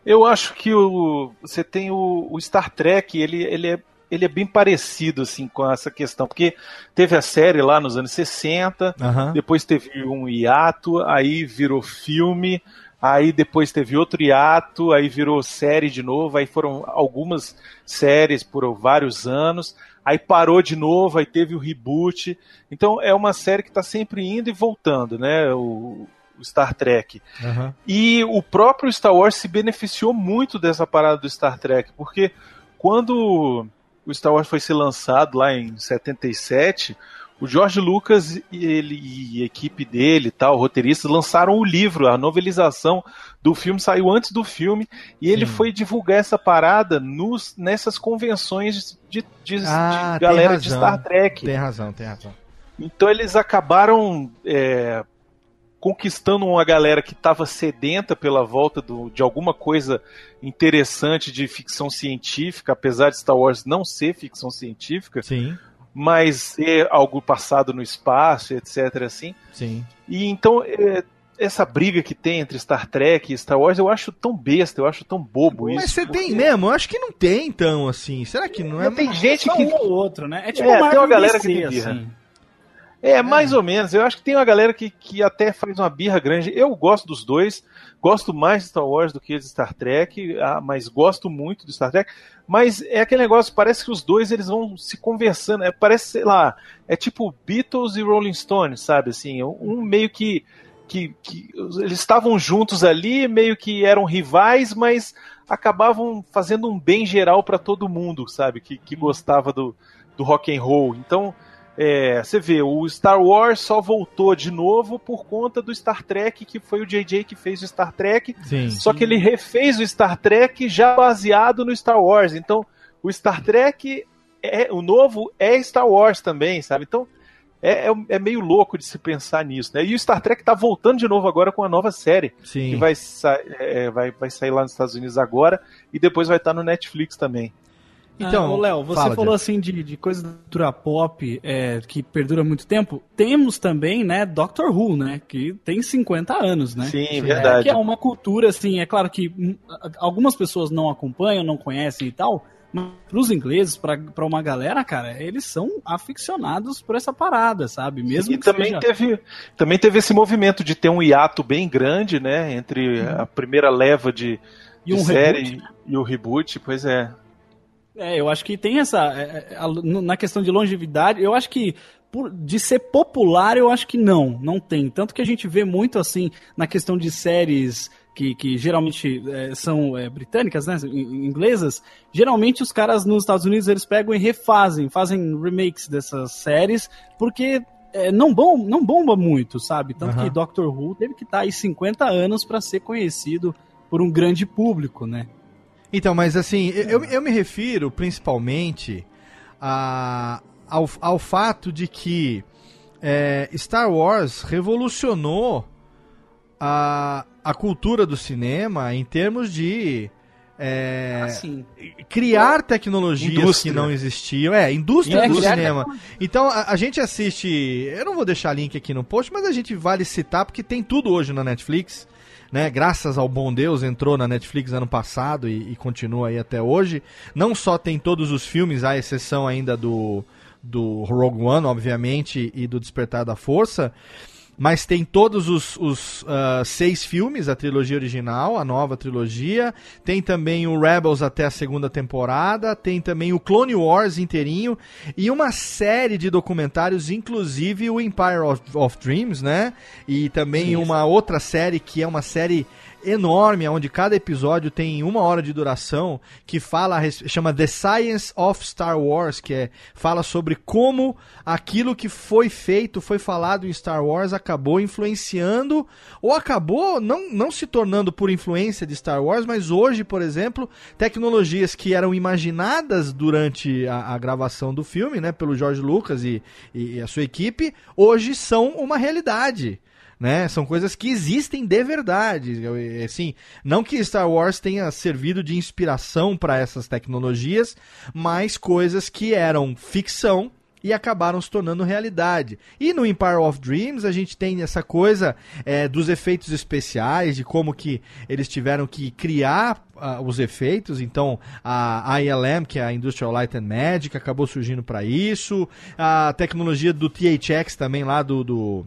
Eu acho que o, você tem o, o Star Trek, ele, ele, é, ele é bem parecido assim com essa questão, porque teve a série lá nos anos 60, Aham. depois teve um hiato, aí virou filme, aí depois teve outro hiato, aí virou série de novo, aí foram algumas séries por vários anos, aí parou de novo, aí teve o reboot. Então é uma série que está sempre indo e voltando, né? O, o Star Trek. Aham. E o próprio Star Wars se beneficiou muito dessa parada do Star Trek, porque quando o Star Wars foi ser lançado lá em 77, o George Lucas e ele e a equipe dele, tal, roteiristas, lançaram o livro, a novelização do filme saiu antes do filme, e ele Sim. foi divulgar essa parada nos, nessas convenções de, de- de Ah, tem galera de razão. Star Trek. Tem razão, tem razão. Então eles acabaram é, conquistando uma galera que estava sedenta pela volta do- de alguma coisa interessante de ficção científica, apesar de Star Wars não ser ficção científica, Sim, mas ser algo passado no espaço, etc. Assim. sim. E então é, essa briga que tem entre Star Trek e Star Wars eu acho tão besta, eu acho tão bobo isso. Mas você tem porque- mesmo? Eu acho que não tem, então, assim. Será que não é? Tem gente Só que um ou outro, né? É tipo É, Marvel tem uma galera DC, que tem birra. assim. É, mais ou menos. Eu acho que tem uma galera que, que até faz uma birra grande. Eu gosto dos dois. Gosto mais de Star Wars do que de Star Trek, ah, mas gosto muito do Star Trek. Mas é aquele negócio, parece que os dois eles vão se conversando. É, parece, sei lá, é tipo Beatles e Rolling Stones, sabe? Assim, um meio que. que, que eles estavam juntos ali, meio que eram rivais, mas acabavam fazendo um bem geral para todo mundo, sabe? Que, que gostava do, do rock and roll. Então, é, você vê, o Star Wars só voltou de novo por conta do Star Trek, que foi o JJ que fez o Star Trek. Sim. Só que ele refez o Star Trek já baseado no Star Wars. Então, o Star Trek, é, o novo é Star Wars também, sabe? Então, é, é, é meio louco de se pensar nisso, né? E o Star Trek tá voltando de novo agora com a nova série, Sim. que vai, sa é, vai, vai sair lá nos Estados Unidos agora e depois vai estar no Netflix também. Então, Ah, Léo, você fala, falou Jeff. assim de, de coisa da cultura pop é, que perdura muito tempo. Temos também, né, Doctor Who, né, que tem 50 anos, né? Sim, É, verdade. que é uma cultura, assim, é claro que hum, algumas pessoas não acompanham, não conhecem e tal, mas pros ingleses, pra, pra uma galera, cara, eles são aficionados por essa parada, sabe? Mesmo e que também seja... teve, também teve esse movimento de ter um hiato bem grande, né, entre a primeira leva de, E um de série reboot, e o reboot, pois é. É, eu acho que tem essa. é, é, na questão de longevidade, eu acho que por- de ser popular, eu acho que não, não tem. Tanto que a gente vê muito assim na questão de séries que, que geralmente é, são é, britânicas, né, in- inglesas. Geralmente os caras nos Estados Unidos eles pegam e refazem, fazem remakes dessas séries, porque é, não, bom, não bomba muito, sabe? Tanto Aham. que Doctor Who teve que estar aí 50 anos para ser conhecido por um grande público, né? Então, mas assim, eu, eu me refiro principalmente a, ao, ao fato de que é, Star Wars revolucionou a, a cultura do cinema em termos de é, Assim, criar tecnologias Indústria. que não existiam. É, indústria É, do cinema. Então a, a gente assiste. Eu não vou deixar link aqui no post, mas a gente vale citar porque tem tudo hoje na Netflix. Né, graças ao bom Deus, entrou na Netflix ano passado e, e continua aí até hoje. Não só tem todos os filmes, à exceção ainda do, do Rogue One, obviamente, e do Despertar da Força. Mas tem todos os, os, ah, seis filmes, a trilogia original, a nova trilogia. Tem também o Rebels até a segunda temporada. Tem também o Clone Wars inteirinho. E uma série de documentários, inclusive o Empire of, of Dreams, né? E também uma outra série que é uma série enorme, onde cada episódio tem uma hora de duração, que fala, chama The Science of Star Wars, que é, fala sobre como aquilo que foi feito, foi falado em Star Wars, acabou influenciando, ou acabou não, não se tornando por influência de Star Wars, mas hoje, por exemplo, tecnologias que eram imaginadas durante a, a gravação do filme, né, pelo George Lucas e, e a sua equipe, hoje são uma realidade né? São coisas que existem de verdade. Assim, não que Star Wars tenha servido de inspiração para essas tecnologias, mas coisas que eram ficção e acabaram se tornando realidade. E no Empire of Dreams a gente tem essa coisa é, dos efeitos especiais, de como que eles tiveram que criar ah, os efeitos. Então a ILM, que é a Industrial Light and Magic, acabou surgindo para isso. A tecnologia do THX também lá do- do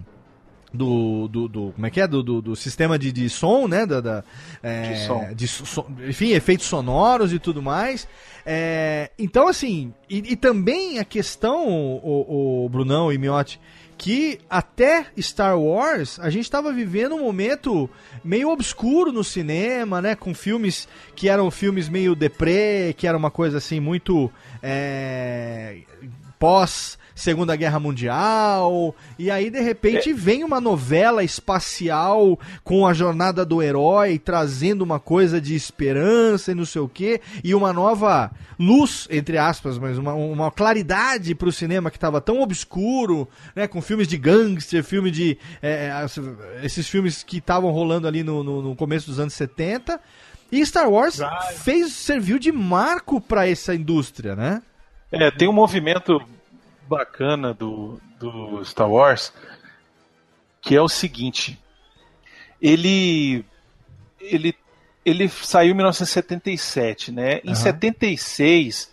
do, do, do- como é que é do, do, do sistema de, de som né da, da, é, De som. de so- enfim efeitos sonoros e tudo mais É, então assim e, e também a questão o, o Brunão e Miotti que até Star Wars a gente estava vivendo um momento meio obscuro no cinema, né? Com filmes que eram filmes meio deprê, que era uma coisa assim muito é, pós Segunda Guerra Mundial, e aí de repente vem uma novela espacial com a jornada do herói trazendo uma coisa de esperança e não sei o que, e uma nova luz, entre aspas, mas uma, uma claridade pro cinema que estava tão obscuro, né, com filmes de gangster, filme de é, as- esses filmes que estavam rolando ali no, no, no começo dos anos 70, e Star Wars fez serviu de marco para essa indústria, né? É, tem um movimento bacana do, do Star Wars que é o seguinte: ele ele ele saiu em 1977, né? Em Aham. 76,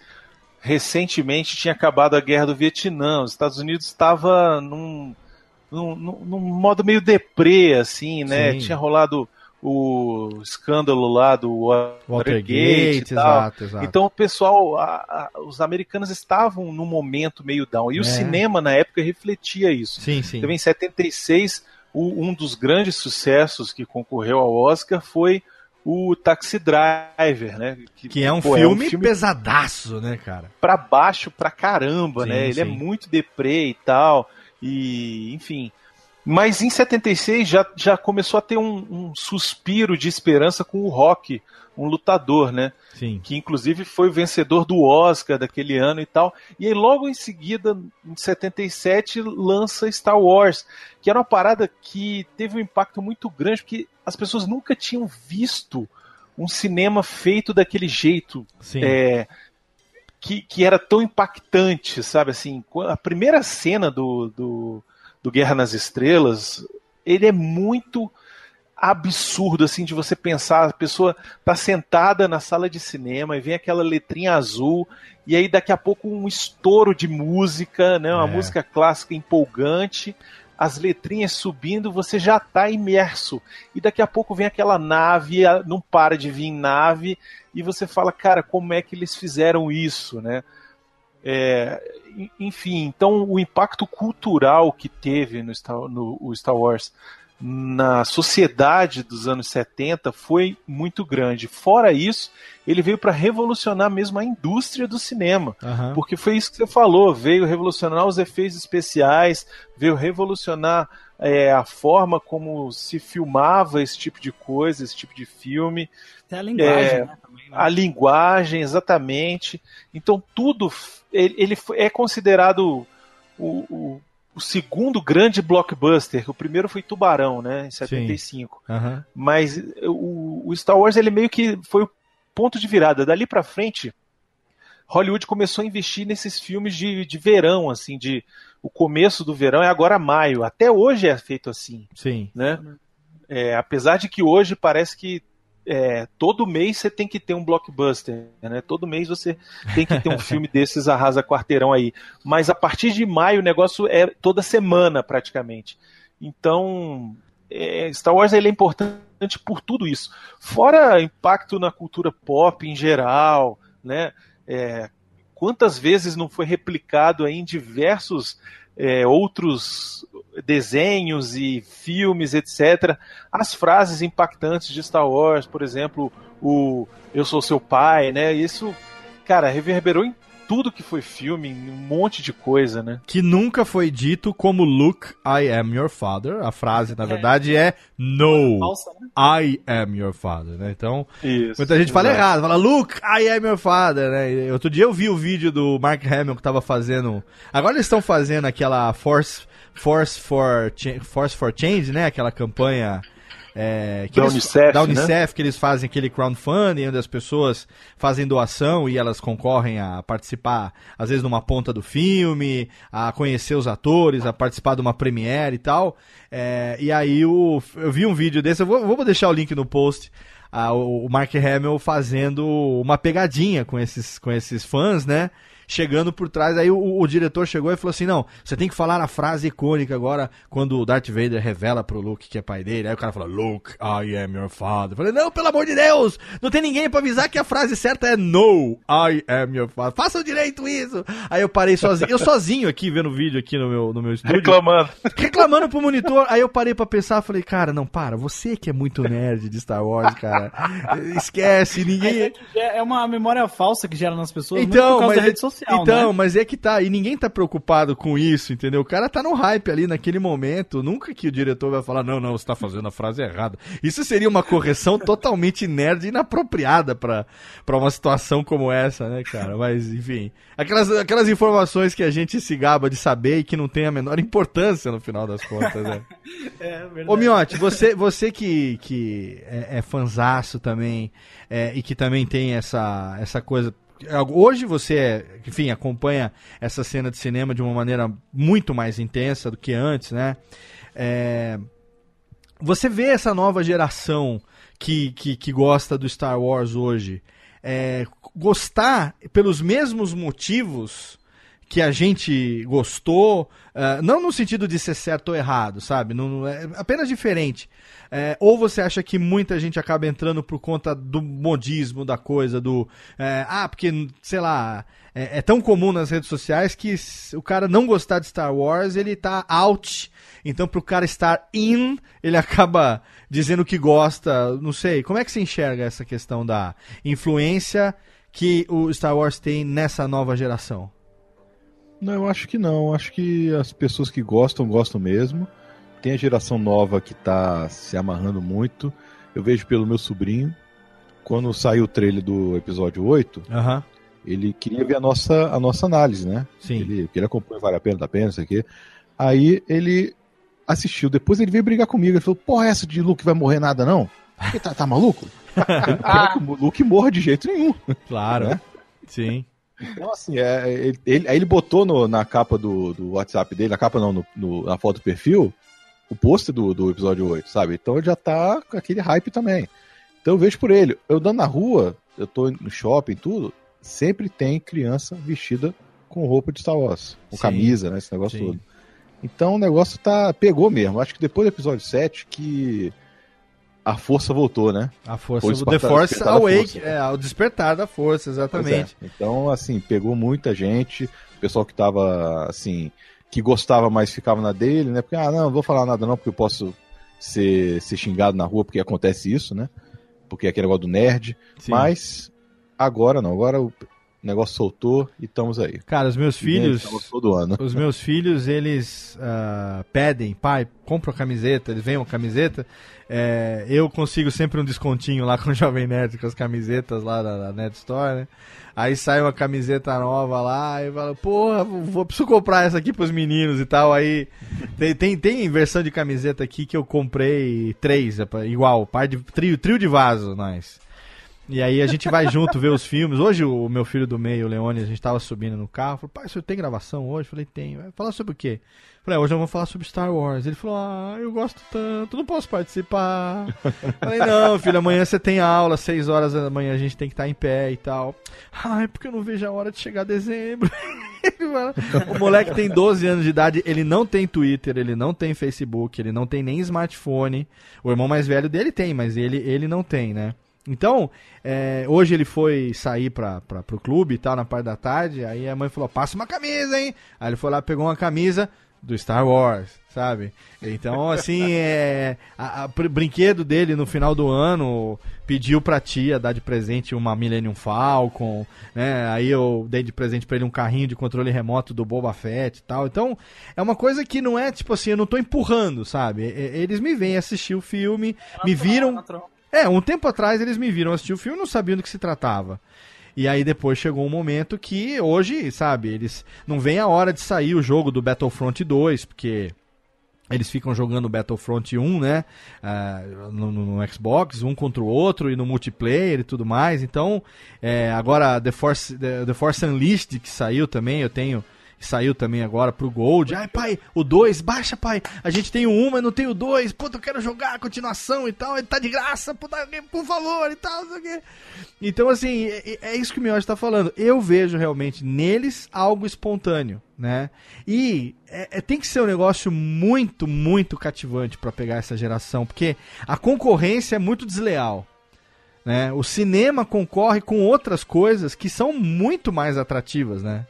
recentemente tinha acabado a guerra do Vietnã. Os Estados Unidos estava num, num, num- num modo meio deprê, assim, né? Sim. Tinha rolado o escândalo lá do Watergate, Watergate, tal. exato, exato. Então o pessoal, a- a- os americanos estavam num momento meio down. E o É. cinema na época refletia isso. sim, sim. Teve em 76, o- um dos grandes sucessos que concorreu ao Oscar foi o Taxi Driver, né? Que é um, pô, filme pesadaço, né, cara? pra baixo pra caramba, Sim, né? Ele é sim. muito deprê e tal. E, enfim. Mas em 76 já, já começou a ter um, um suspiro de esperança com o Rock, um lutador, né? Sim. que inclusive foi o vencedor do Oscar daquele ano e tal. E aí logo em seguida, em 77, lança Star Wars, que era uma parada que teve um impacto muito grande, porque as pessoas nunca tinham visto um cinema feito daquele jeito, Sim. é, que, que era tão impactante, sabe? Assim, a primeira cena do, do, do Guerra nas Estrelas, ele é muito absurdo assim de você pensar, a pessoa tá sentada na sala de cinema e vem aquela letrinha azul e aí daqui a pouco um estouro de música, né, uma É. música clássica empolgante, as letrinhas subindo, você já tá imerso. E daqui a pouco vem aquela nave, não para de vir nave e você fala, cara, como é que eles fizeram isso, né? É, en- enfim, então o impacto cultural que teve no Star, no, o Star Wars na sociedade dos anos 70 foi muito grande. Fora isso, ele veio para revolucionar mesmo a indústria do cinema. Aham. Porque foi isso que você falou, veio revolucionar os efeitos especiais, veio revolucionar é, a forma como se filmava esse tipo de coisa, esse tipo de filme, Tem a linguagem, É, né? Também, né? a linguagem, exatamente. Então tudo ele, ele é considerado o, o- o segundo grande blockbuster. O primeiro foi Tubarão, né, em 75. Aham. Mas o, o Star Wars ele meio que foi o ponto de virada. Dali pra frente, Hollywood começou a investir nesses filmes de, de verão, assim, de o começo do verão é agora maio. Até hoje é feito assim, Sim. né? É, apesar de que hoje parece que é, todo mês você tem que ter um blockbuster, né? Todo mês você tem que ter um filme desses arrasa quarteirão aí. Mas a partir de maio o negócio é toda semana praticamente. Então é, Star Wars ele é importante por tudo isso. Fora impacto na cultura pop em geral, né? É, quantas vezes não foi replicado em diversos é, outros desenhos e filmes, etc. As frases impactantes de Star Wars, por exemplo, o Eu sou seu pai, né? Isso, cara, reverberou em tudo que foi filme, um monte de coisa, né? Que nunca foi dito como Luke, I am your father. A frase, na verdade, é No, Falsa, né? I am your father, né? Então, Isso. muita gente fala exato. errado, fala Luke, I am your father, né? E Outro dia eu vi o vídeo do Mark Hamill que tava fazendo. Agora eles estão fazendo aquela Force, Force, for, Force for Change, né? Aquela campanha. É, que Da eles- Unicef, da né? Unicef, que eles fazem aquele crowdfunding, onde as pessoas fazem doação e elas concorrem a participar, às vezes, numa ponta do filme, a conhecer os atores, a participar de uma premiere e tal. É, e aí o, eu vi um vídeo desse, eu vou, vou deixar o link no post. o o Mark Hamill fazendo uma pegadinha com esses, com esses fãs, né? Chegando por trás, aí o, o diretor chegou e falou assim: Não, você tem que falar a frase icônica agora quando o Darth Vader revela pro Luke que é pai dele. Aí o cara fala: Luke, I am your father. Eu falei: Não, pelo amor de Deus, não tem ninguém pra avisar que a frase certa é No, I am your father. Façam direito isso. Aí eu parei sozinho, eu sozinho aqui vendo o vídeo aqui no meu, no meu estúdio Reclamando. reclamando pro monitor. Aí eu parei pra pensar, falei, cara, não, para, você que é muito nerd de Star Wars, cara. Esquece, É, ninguém. que é uma memória falsa que gera nas pessoas muito Então, por causa mas é, social, então, né? mas é que tá, e ninguém tá preocupado com isso, entendeu? O cara tá no hype ali naquele momento, nunca que o diretor vai falar, não, não, você tá fazendo a frase errada. Isso seria uma correção totalmente nerd e inapropriada pra, pra uma situação como essa, né, cara? Mas, enfim, aquelas, aquelas informações que a gente se gaba de saber e que não tem a menor importância no final das contas, né? É verdade. Ô Miotti, você, você que, que é, é fanzaço também é, e que também tem essa, essa coisa. Hoje você, é, enfim, acompanha essa cena de cinema de uma maneira muito mais intensa do que antes, né? É, você vê essa nova geração que, que, que gosta do Star Wars hoje é, gostar pelos mesmos motivos que a gente gostou, ah, não no sentido de ser certo ou errado, sabe? Não, é apenas diferente. É, ou você acha que muita gente acaba entrando por conta do modismo da coisa, do. é, ah, porque, sei lá, é, é tão comum nas redes sociais que o cara não gostar de Star Wars, ele tá out. Então, pro cara estar in, ele acaba dizendo que gosta. Não sei. Como é que você enxerga essa questão da influência que o Star Wars tem nessa nova geração? Não, eu acho que não. Acho que as pessoas que gostam, gostam mesmo. Tem a geração nova que tá se amarrando muito. Eu vejo pelo meu sobrinho. Quando saiu o trailer do episódio 8, Aham. ele queria ver a nossa, a nossa análise, né? Sim. Ele, que ele acompanha Vale a Pena, da Pena, não sei o quê. Aí ele assistiu. Depois ele veio brigar comigo. Ele falou: Porra, essa de Luke vai morrer nada, não? Ele tá, tá maluco? Ele não quer que o Luke morra de jeito nenhum. Claro. Né? Sim. Então, assim, é, ele, ele- aí ele botou no- na capa do, do WhatsApp dele, na capa não, no, no- na foto do perfil, o pôster do, do episódio 8, sabe? Então ele já tá com aquele hype também. Então eu vejo por ele. Eu dando na rua, eu tô no shopping, tudo, sempre tem criança vestida com roupa de Star Wars, com Sim. camisa, né? Esse negócio Sim. todo. Então o negócio tá. pegou mesmo. Acho que depois do episódio 7 que a força voltou, né? A força despertar- The Force Awake, força. é, o despertar da força, exatamente. É. Então, assim, pegou muita gente. O pessoal que tava, assim, que gostava mais ficava na dele, né? Porque, ah, não, não vou falar nada não, porque eu posso ser, ser xingado na rua, porque acontece isso, né? Porque é aquele negócio do nerd. Sim. Mas agora não, agora o negócio soltou e estamos aí. Cara, os meus filhos. Todo ano. Os meus filhos, eles ah, pedem, pai, compra uma camiseta, eles veem uma camiseta. É, eu consigo sempre um descontinho lá com o Jovem Nerd, com as camisetas lá da, da Net Store, né? Aí sai uma camiseta nova lá e fala, porra, vou, preciso comprar essa aqui pros meninos e tal. Aí tem, tem, tem versão de camiseta aqui que eu comprei três, é igual, par de trio, trio de vaso, nós. E aí a gente vai junto ver os filmes. Hoje o meu filho do meio, o Leone, a gente tava subindo no carro. Falou, pai, o senhor tem gravação hoje? Eu Falei, tem. Vai falar sobre o quê? Eu Falei, "Ah, hoje nós vamos falar sobre Star Wars. Ele falou, ah, eu gosto tanto, não posso participar. Eu Falei, não, filho, amanhã você tem aula, seis horas da manhã a gente tem que estar em pé e tal. Ai, porque eu não vejo a hora de chegar dezembro. Ele fala, o moleque tem 12 anos de idade, ele não tem Twitter, ele não tem Facebook, ele não tem nem smartphone. O irmão mais velho dele tem, mas ele, ele não tem, né? Então, é, hoje ele foi sair pra, pra, pro clube e tal, na parte da tarde. Aí a mãe falou: passa uma camisa, hein? Aí ele foi lá, pegou uma camisa do Star Wars, sabe? Então, assim, é, a, a- br- brinquedo dele no final do ano pediu pra tia dar de presente uma Millennium Falcon, né? Aí eu dei de presente pra ele um carrinho de controle remoto do Boba Fett e tal. Então, é uma coisa que não é tipo assim, eu não tô empurrando, sabe? Eles me vêm assistir o filme, me viram. É, um tempo atrás eles me viram assistir o filme e não sabiam do que se tratava. E aí depois chegou um momento que hoje, sabe, eles não vem a hora de sair o jogo do Battlefront 2, porque eles ficam jogando Battlefront 1, né, ah, no, no- Xbox, um contra o outro e no multiplayer e tudo mais. Então, é, agora The Force, The Force Unleashed que saiu também, eu tenho saiu também agora pro Gold. Ai, pai, o 2, baixa, pai. A gente tem o 1, mas não tem o 2. Puta, eu quero jogar a continuação e tal. Ele tá de graça, puta, por favor e tal. Então, assim, é, é isso que o Miotti tá falando. Eu vejo realmente neles algo espontâneo, né? E é- é- tem que ser um negócio muito, muito cativante pra pegar essa geração, porque a concorrência é muito desleal. Né? O cinema concorre com outras coisas que são muito mais atrativas, né?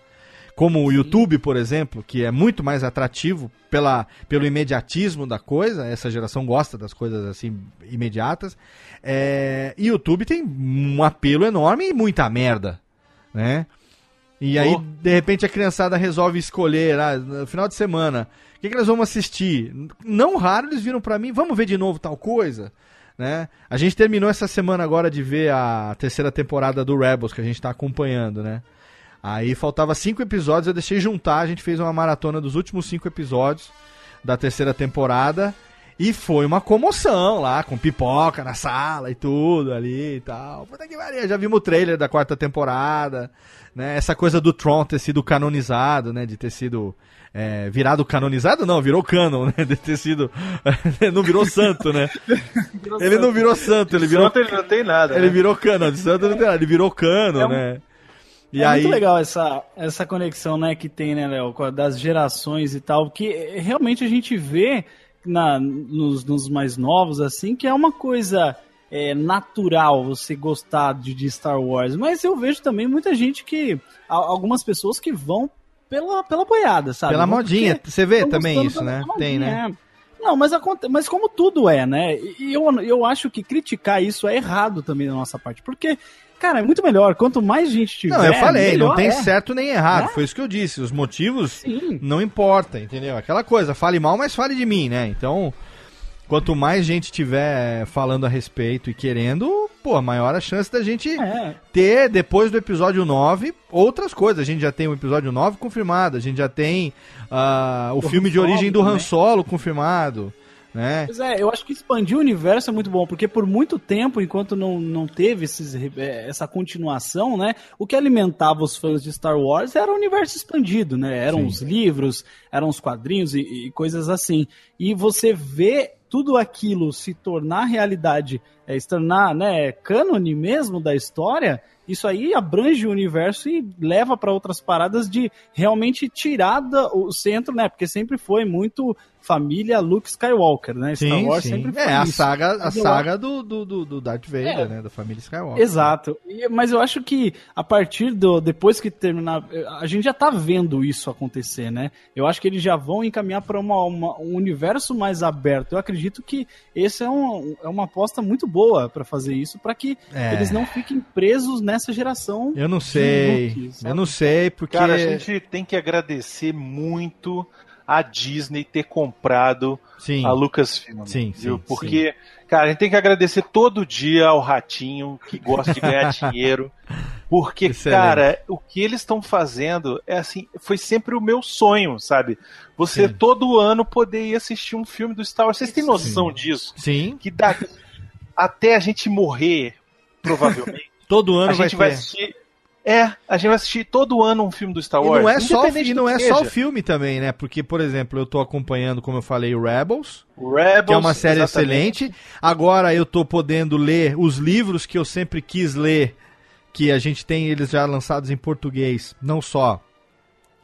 Como o YouTube, por exemplo, que é muito mais atrativo pela, pelo imediatismo da coisa, essa geração gosta das coisas assim imediatas. É, e YouTube tem um apelo enorme e muita merda, né? E aí, Oh. de repente, a criançada resolve escolher, ah, no final de semana, o que, que nós vamos assistir? Não raro eles viram pra mim, vamos ver de novo tal coisa, né? A gente terminou essa semana agora de ver a terceira temporada do Rebels, que a gente tá acompanhando, né? Aí faltava cinco episódios, eu deixei juntar, a gente fez uma maratona dos últimos cinco episódios da terceira temporada. E foi uma comoção lá, com pipoca na sala e tudo ali e tal. Puta que pariu, já vimos o trailer da quarta temporada, né? Essa coisa do Tron ter sido canonizado, né? De ter sido é, virado canonizado, não, virou canon, né? De ter sido. não virou santo, né? Ele não virou santo, ele virou. Santo ele não tem nada. Ele né? virou canon, de santo não tem nada, ele virou canon, É um- né? E é aí. muito legal essa, essa conexão né, que tem, né, Léo, das gerações e tal, que eh, realmente a gente vê na, nos, nos mais novos, assim, que é uma coisa eh, natural você gostar de, de Star Wars. Mas eu vejo também muita gente que. algumas pessoas que vão pela, pela boiada, sabe? Pela modinha. porque Você vê também isso, né? da Tem, né? modinha, é. Não, mas, mas como tudo é, né? E eu, eu acho que criticar isso é errado também da nossa parte. Porque, cara, é muito melhor. Quanto mais gente tiver. Não, eu falei, melhor não tem é. certo nem errado. É. Foi isso que eu disse. Os motivos Sim. não importa, entendeu? Aquela coisa, fale mal, mas fale de mim, né? Então, quanto mais gente tiver falando a respeito e querendo, pô, maior a chance da gente É. ter, depois do episódio 9, outras coisas. A gente já tem o episódio 9 confirmado, a gente já tem ah, o filme Han de origem do Han também. Solo confirmado, né? Pois é, eu acho que expandir o universo é muito bom, porque por muito tempo, enquanto não, não teve esses, eh, essa continuação, né? O que alimentava os fãs de Star Wars era o universo expandido, né? Eram Sim. os livros, eram os quadrinhos e, e coisas assim. E você vê tudo aquilo se tornar realidade, é, se tornar né, cânone mesmo da história, isso aí abrange o universo e leva para outras paradas de realmente tirar da- o centro, né? Porque sempre foi muito família Luke Skywalker, né? Star Sim, Wars sim. sempre foi É, a saga, a saga do, do, do, Darth Vader, É. né? Da família Skywalker. Exato. E- mas eu acho que a partir do. Depois que terminar. A gente já tá vendo isso acontecer, né? Eu acho que eles já vão encaminhar para uma, uma- um universo mais aberto. Eu acredito que esse é, um, é uma aposta muito boa para fazer isso, para que É. eles não fiquem presos nessa geração. Eu não sei. Luke, eu não sei, porque. Cara, a gente tem que agradecer muito a Disney ter comprado Sim. a Lucasfilm. Sim, viu? sim, Porque, cara, a gente tem que agradecer todo dia ao Ratinho que gosta de ganhar dinheiro. Porque, Excelente. cara, o que eles estão fazendo é assim, foi sempre o meu sonho, sabe? Você Sim. todo ano poder ir assistir um filme do Star Wars. Vocês têm noção Sim. disso? Sim. Que dá até a gente morrer, provavelmente, Todo ano a gente vai vai ter. É, a gente vai assistir todo ano um filme do Star E Wars. não é só, e não é só o filme também, né? Porque, por exemplo, eu tô acompanhando, como eu falei, o Rebels, Rebels, que é uma série exatamente. excelente. Agora eu tô podendo ler os livros que eu sempre quis ler, que a gente tem eles já lançados em português, não só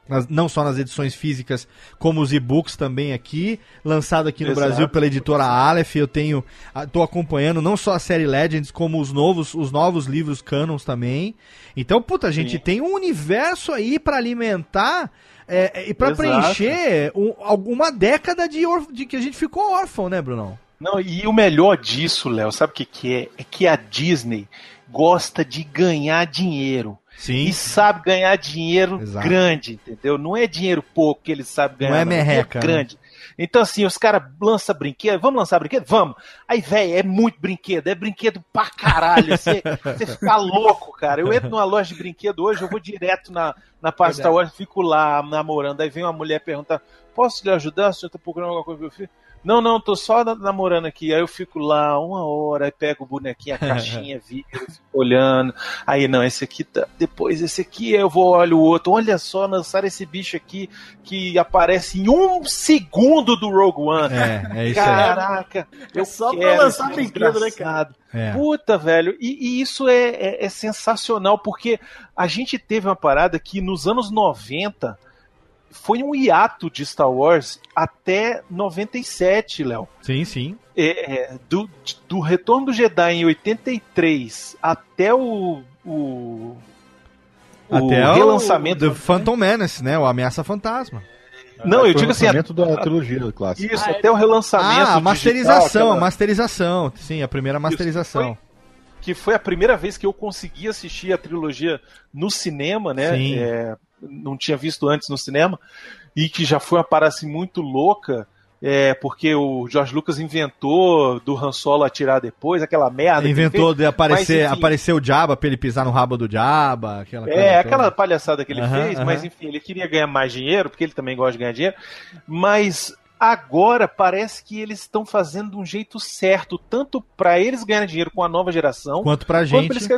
nas- não só nas edições físicas, como os e-books também aqui, lançado aqui no Exato. Brasil pela editora Aleph. Eu tenho, tô acompanhando não só a série Legends, como os novos, os novos livros canons também. Então, puta, a gente Sim. tem um universo aí pra alimentar é, e pra Exato. preencher um- alguma década de, de que a gente ficou órfão, né, Brunão? Não, e o melhor disso, Léo, sabe o que, que é? É que a Disney gosta de ganhar dinheiro. Sim. E sabe ganhar dinheiro Exato. grande, entendeu? Não é dinheiro pouco que eles sabem ganhar. Não é merreca, né? grande. Então, assim, os caras lançam brinquedo, vamos lançar brinquedo? Vamos. Aí, velho, é muito brinquedo, é brinquedo pra caralho. Você fica louco, cara. Eu entro numa loja de brinquedo hoje, eu vou direto na, na parte Star Wars, fico lá namorando. Aí vem uma mulher perguntar: posso lhe ajudar? Se eu tô procurando alguma coisa pro meu filho? Não, não, tô só na- namorando aqui. Aí eu fico lá uma hora, aí pego o bonequinho, a caixinha, fico olhando. Aí, não, esse aqui tá. Depois, esse aqui eu vou, olho o outro. Olha só, lançaram esse bicho aqui que aparece em um segundo do Rogue One. É, é isso aí. Caraca, eu só pra quero lançar esse brinquedo, né, desgraçado. É. Puta, velho, e, e isso é, é- é sensacional, porque a gente teve uma parada que nos anos 90 foi um hiato de Star Wars até 97, Léo. Sim, sim. É, é, do, do Retorno do Jedi em 83 até o, o, o Até relançamento. o do Phantom Menace, né? O Ameaça Fantasma. Não, eu Foi o digo assim, lançamento da trilogia clássica. isso, até o relançamento. Ah, a digital, masterização, aquela- a masterização. Sim, a primeira masterização. que foi a primeira vez que eu consegui assistir a trilogia no cinema, né? Sim. É, não tinha visto antes no cinema, e que já foi uma parada assim, muito louca, é, porque o George Lucas inventou do Han Solo atirar depois, aquela merda. Inventou de aparecer, Mas, aparecer o Jabba pra ele pisar no rabo do Jabba, aquela É, aquela palhaçada que ele Aham, fez, aham. mas enfim, ele queria ganhar mais dinheiro, porque ele também gosta de ganhar dinheiro, mas agora parece que eles estão fazendo de um jeito certo, tanto para eles ganharem dinheiro com a nova geração, Quanto pra quanto gente. pra eles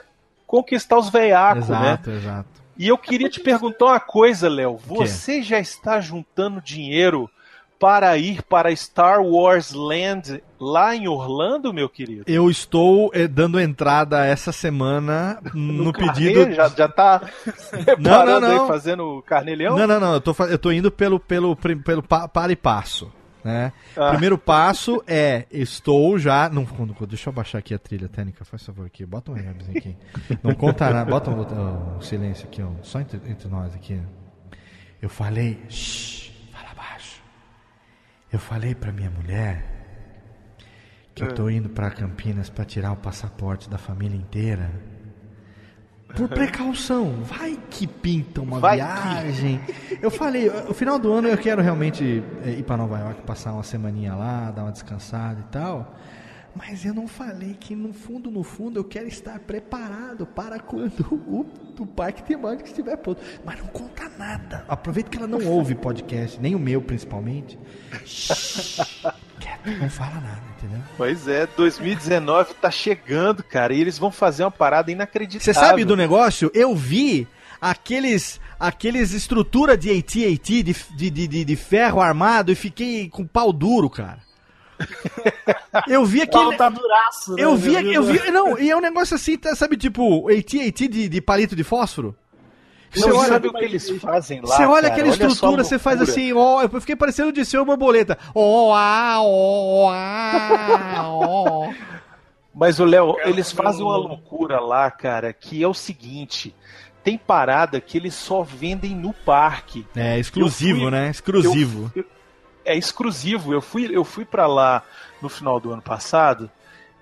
conquistar os veiacos, né? Exato, exato. E eu queria te perguntar uma coisa, Léo. Você já está juntando dinheiro para ir para Star Wars Land lá em Orlando, meu querido? Eu estou eh, dando entrada essa semana no, pedido. carnê? Já, já tá Não, não, não. fazendo carnelhão? Não, não, não. Eu tô, eu tô indo pelo, pelo, pelo pa- para e passo. Né? Ah. Primeiro passo é, estou já. Não, deixa eu baixar aqui a trilha técnica, faz favor aqui. Bota um reverbzinho aqui. Não conta nada. Bota um, um silêncio aqui, ó, só entre, entre nós aqui. Eu falei. Shh, fala baixo. Eu falei pra minha mulher que eu tô indo pra Campinas pra tirar o passaporte da família inteira. Por precaução, vai que pinta uma Vai que. viagem. Eu falei, o final do ano eu quero realmente é, ir pra Nova York, passar uma semaninha lá, dar uma descansada e tal. Mas eu não falei que no fundo, no fundo, eu quero estar preparado para quando o, o parque temático estiver pronto. Mas não conta nada. Aproveita que ela não ouve podcast, nem o meu principalmente. Não fala nada, entendeu? Pois é, 2019 tá chegando, cara, e eles vão fazer uma parada inacreditável. Você sabe do negócio? Eu vi aqueles aqueles estrutura de AT-AT de, de, de, de- de ferro armado e fiquei com pau duro, cara. Eu vi aquele. Tá duraço, né, Eu vi, eu vi. Não, e é um negócio assim, tá, sabe, tipo, AT-AT de, de palito de fósforo? Você Não, olha, sabe o que eles fazem lá? você olha cara? aquela Olha a estrutura, você faz assim, ó, eu fiquei parecendo de ser uma borboleta. Ó, ah, ó, ah, ó. Mas o Léo, eles fazem uma loucura lá, cara, que é o seguinte: tem parada que eles só vendem no parque. É, exclusivo, fui- né? Exclusivo. Eu- eu- é exclusivo. Eu fui, eu fui para lá no final do ano passado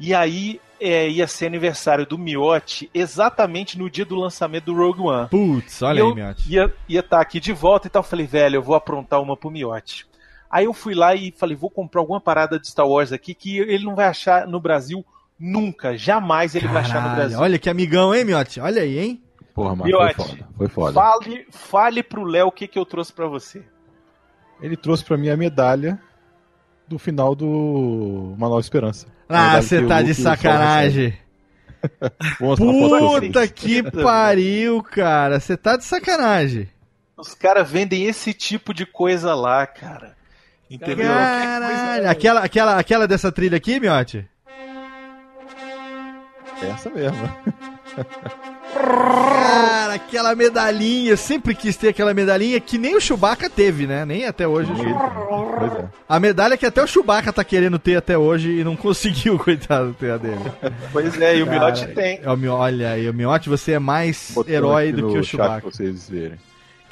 e aí é, ia ser aniversário do Miotti exatamente no dia do lançamento do Rogue One. Putz, olha E aí, Miotti. ia estar aqui de volta e tal. Eu falei, velho, eu vou aprontar uma pro Miotti. Aí eu fui lá e falei, vou comprar alguma parada de Star Wars aqui que ele não vai achar no Brasil nunca, jamais ele vai achar no Caralho, Brasil. olha que amigão, hein, Miotti? Olha aí, hein? Porra, Miotti, foi foda. Foi foda. Fale, fale pro Léo o que, que eu trouxe pra você. Ele trouxe pra mim a medalha do final do Uma Nova Esperança. Ah, você que tá de sacanagem. Puta que pariu, cara. Você tá de sacanagem. Os caras vendem esse tipo de coisa lá, cara. Entendeu? Caralho. Aquela, aquela, aquela dessa trilha aqui, Miotti? É Essa mesmo. Cara, aquela medalhinha. Sempre quis ter aquela medalhinha que nem o Chewbacca teve, né? Nem até hoje. Pois é. A medalha que até o Chewbacca tá querendo ter até hoje e não conseguiu, coitado, ter a dele. Pois é, e o Miotti tem. É olha aí, o Miotti, você é mais Botando herói do que o Chewbacca. vocês verem.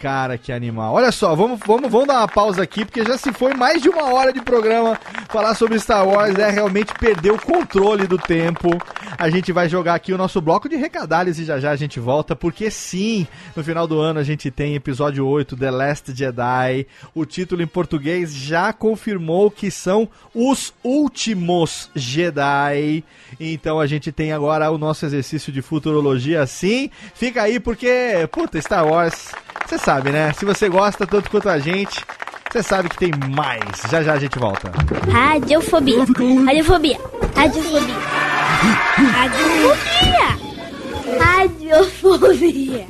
Cara, que animal. Olha só, vamos, vamos, vamos dar uma pausa aqui, porque já se foi mais de uma hora de programa. Falar sobre Star Wars é realmente perder o controle do tempo. A gente vai jogar aqui o nosso bloco de recadalhos e já já a gente volta, porque sim, no final do ano a gente tem episódio 8, The Last Jedi. O título em português já confirmou que são os últimos Jedi. Então a gente tem agora o nosso exercício de futurologia sim. Fica aí porque, puta, Star Wars, você sabe, né? Se você gosta tanto quanto a gente, você sabe que tem mais. Já já a gente volta. Radiofobia. Radiofobia. Radiofobia. Radiofobia. Radiofobia.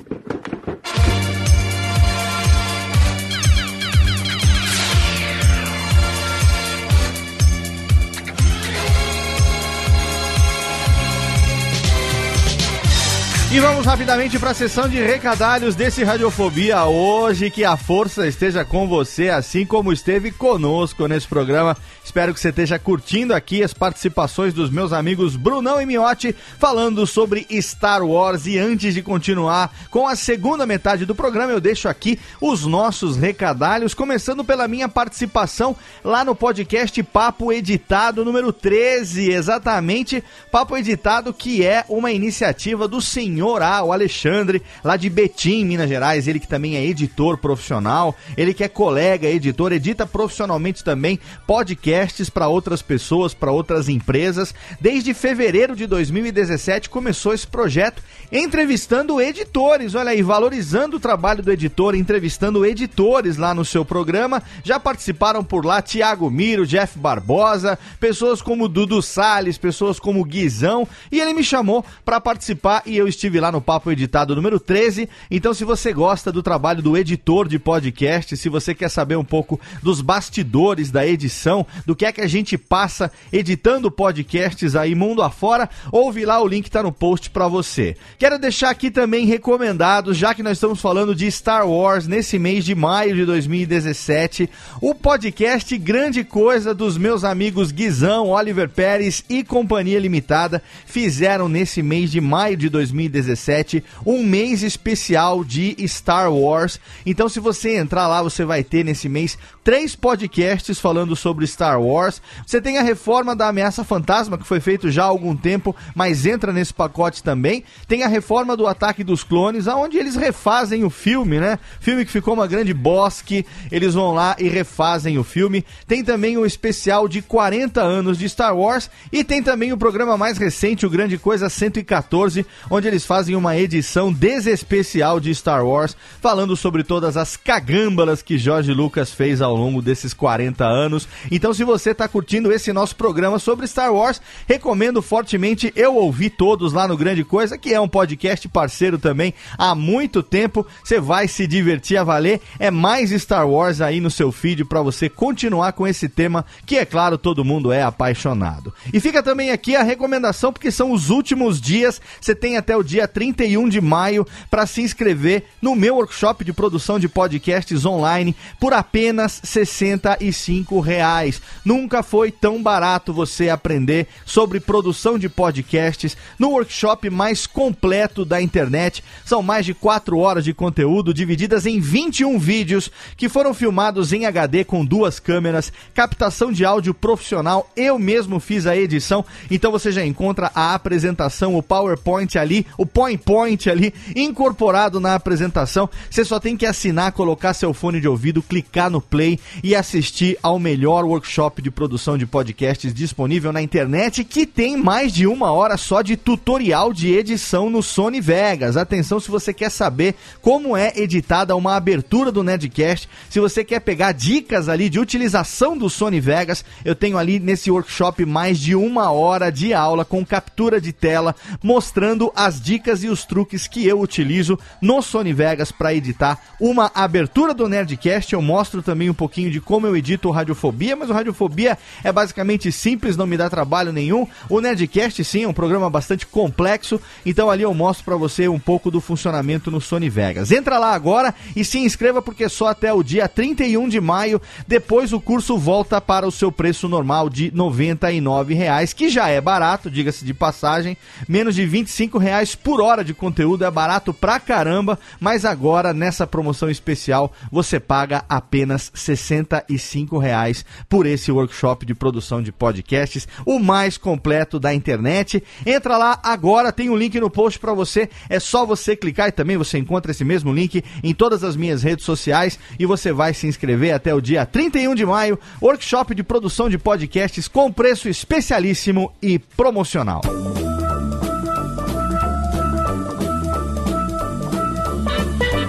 E vamos rapidamente para a sessão de recadalhos desse Radiofobia hoje. Que a força esteja com você, assim como esteve conosco nesse programa. Espero que você esteja curtindo aqui as participações dos meus amigos Brunão e Miotti falando sobre Star Wars. E antes de continuar com a segunda metade do programa, eu deixo aqui os nossos recadalhos, começando pela minha participação lá no podcast Papo Editado número 13. Exatamente, Papo Editado, que é uma iniciativa do senhor A, o Alexandre, lá de Betim, Minas Gerais. Ele que também é editor profissional, ele que é colega, editor, edita profissionalmente também podcasts para outras pessoas, para outras empresas. Desde fevereiro de 2017 começou esse projeto entrevistando editores, olha aí, valorizando o trabalho do editor, entrevistando editores lá no seu programa. Já participaram por lá Tiago Miro, Jeff Barbosa, pessoas como Dudu Salles, pessoas como Guizão, e ele me chamou para participar e eu estive lá no Papo Editado número 13. Então, se você gosta do trabalho do editor de podcast, se você quer saber um pouco dos bastidores da edição, do que é que a gente passa editando podcasts aí mundo afora, ouve lá, o link tá no post para você. Quero deixar aqui também recomendados, já que nós estamos falando de Star Wars nesse mês de maio de 2017, o podcast Grande Coisa dos meus amigos Guizão, Oliver Pérez e Companhia Limitada fizeram nesse mês de maio de 2017 um mês especial de Star Wars. Então, se você entrar lá, você vai ter nesse mês três podcasts falando sobre Star Wars. Você tem a reforma da Ameaça Fantasma, que foi feito já há algum tempo, mas entra nesse pacote também. Tem a reforma do Ataque dos Clones, aonde eles refazem o filme, né? Filme que ficou uma grande bosque. Eles vão lá e refazem o filme. Tem também o especial de 40 anos de Star Wars e tem também o programa mais recente, o Grande Coisa 114, onde eles fazem uma edição desespecial de Star Wars, falando sobre todas as cagâmbalas que George Lucas fez ao longo desses 40 anos. Então, se você tá curtindo esse nosso programa sobre Star Wars, recomendo fortemente eu ouvir todos lá no Grande Coisa, que é um podcast parceiro também há muito tempo. Você vai se divertir a valer. É mais Star Wars aí no seu feed para você continuar com esse tema que, é claro, todo mundo é apaixonado. E fica também aqui a recomendação, porque são os últimos dias. Você tem até o dia 31 de maio para se inscrever no meu workshop de produção de podcasts online por apenas 65 reais. Nunca foi tão barato você aprender sobre produção de podcasts no workshop mais completo da internet. São mais de 4 horas de conteúdo divididas em 21 vídeos que foram filmados em HD com duas câmeras, captação de áudio profissional. Eu mesmo fiz a edição, então você já encontra a apresentação, o PowerPoint ali, o point point ali incorporado na apresentação. Você só tem que assinar, colocar seu fone de ouvido, clicar no play e assistir ao melhor workshop de produção de podcasts disponível na internet, que tem mais de uma hora só de tutorial de edição no Sony Vegas. Atenção se você quer saber como é editada uma abertura do Nerdcast, se você quer pegar dicas ali de utilização do Sony Vegas, eu tenho ali nesse workshop mais de uma hora de aula com captura de tela, mostrando as dicas e os truques que eu utilizo no Sony Vegas para editar uma abertura do Nerdcast. Eu mostro também um pouquinho de como eu edito o Radiofobia, mas o Radiofobia é basicamente simples, não me dá trabalho nenhum. O Nerdcast sim é um programa bastante complexo, então ali eu mostro para você um pouco do funcionamento no Sony Vegas. Entra lá agora e se inscreva porque só até o dia 31 de maio, depois o curso volta para o seu preço normal de 99 reais, que já é barato, diga-se de passagem, menos de 25 reais por hora de conteúdo, é barato pra caramba, mas agora nessa promoção especial você paga apenas 65 reais por esse workshop de produção de podcasts, o mais completo da internet. Entra lá agora, tem um link no post para você, é só você clicar e também você encontra esse mesmo link em todas as minhas redes sociais e você vai se inscrever até o dia 31 de maio, workshop de produção de podcasts com preço especialíssimo e promocional.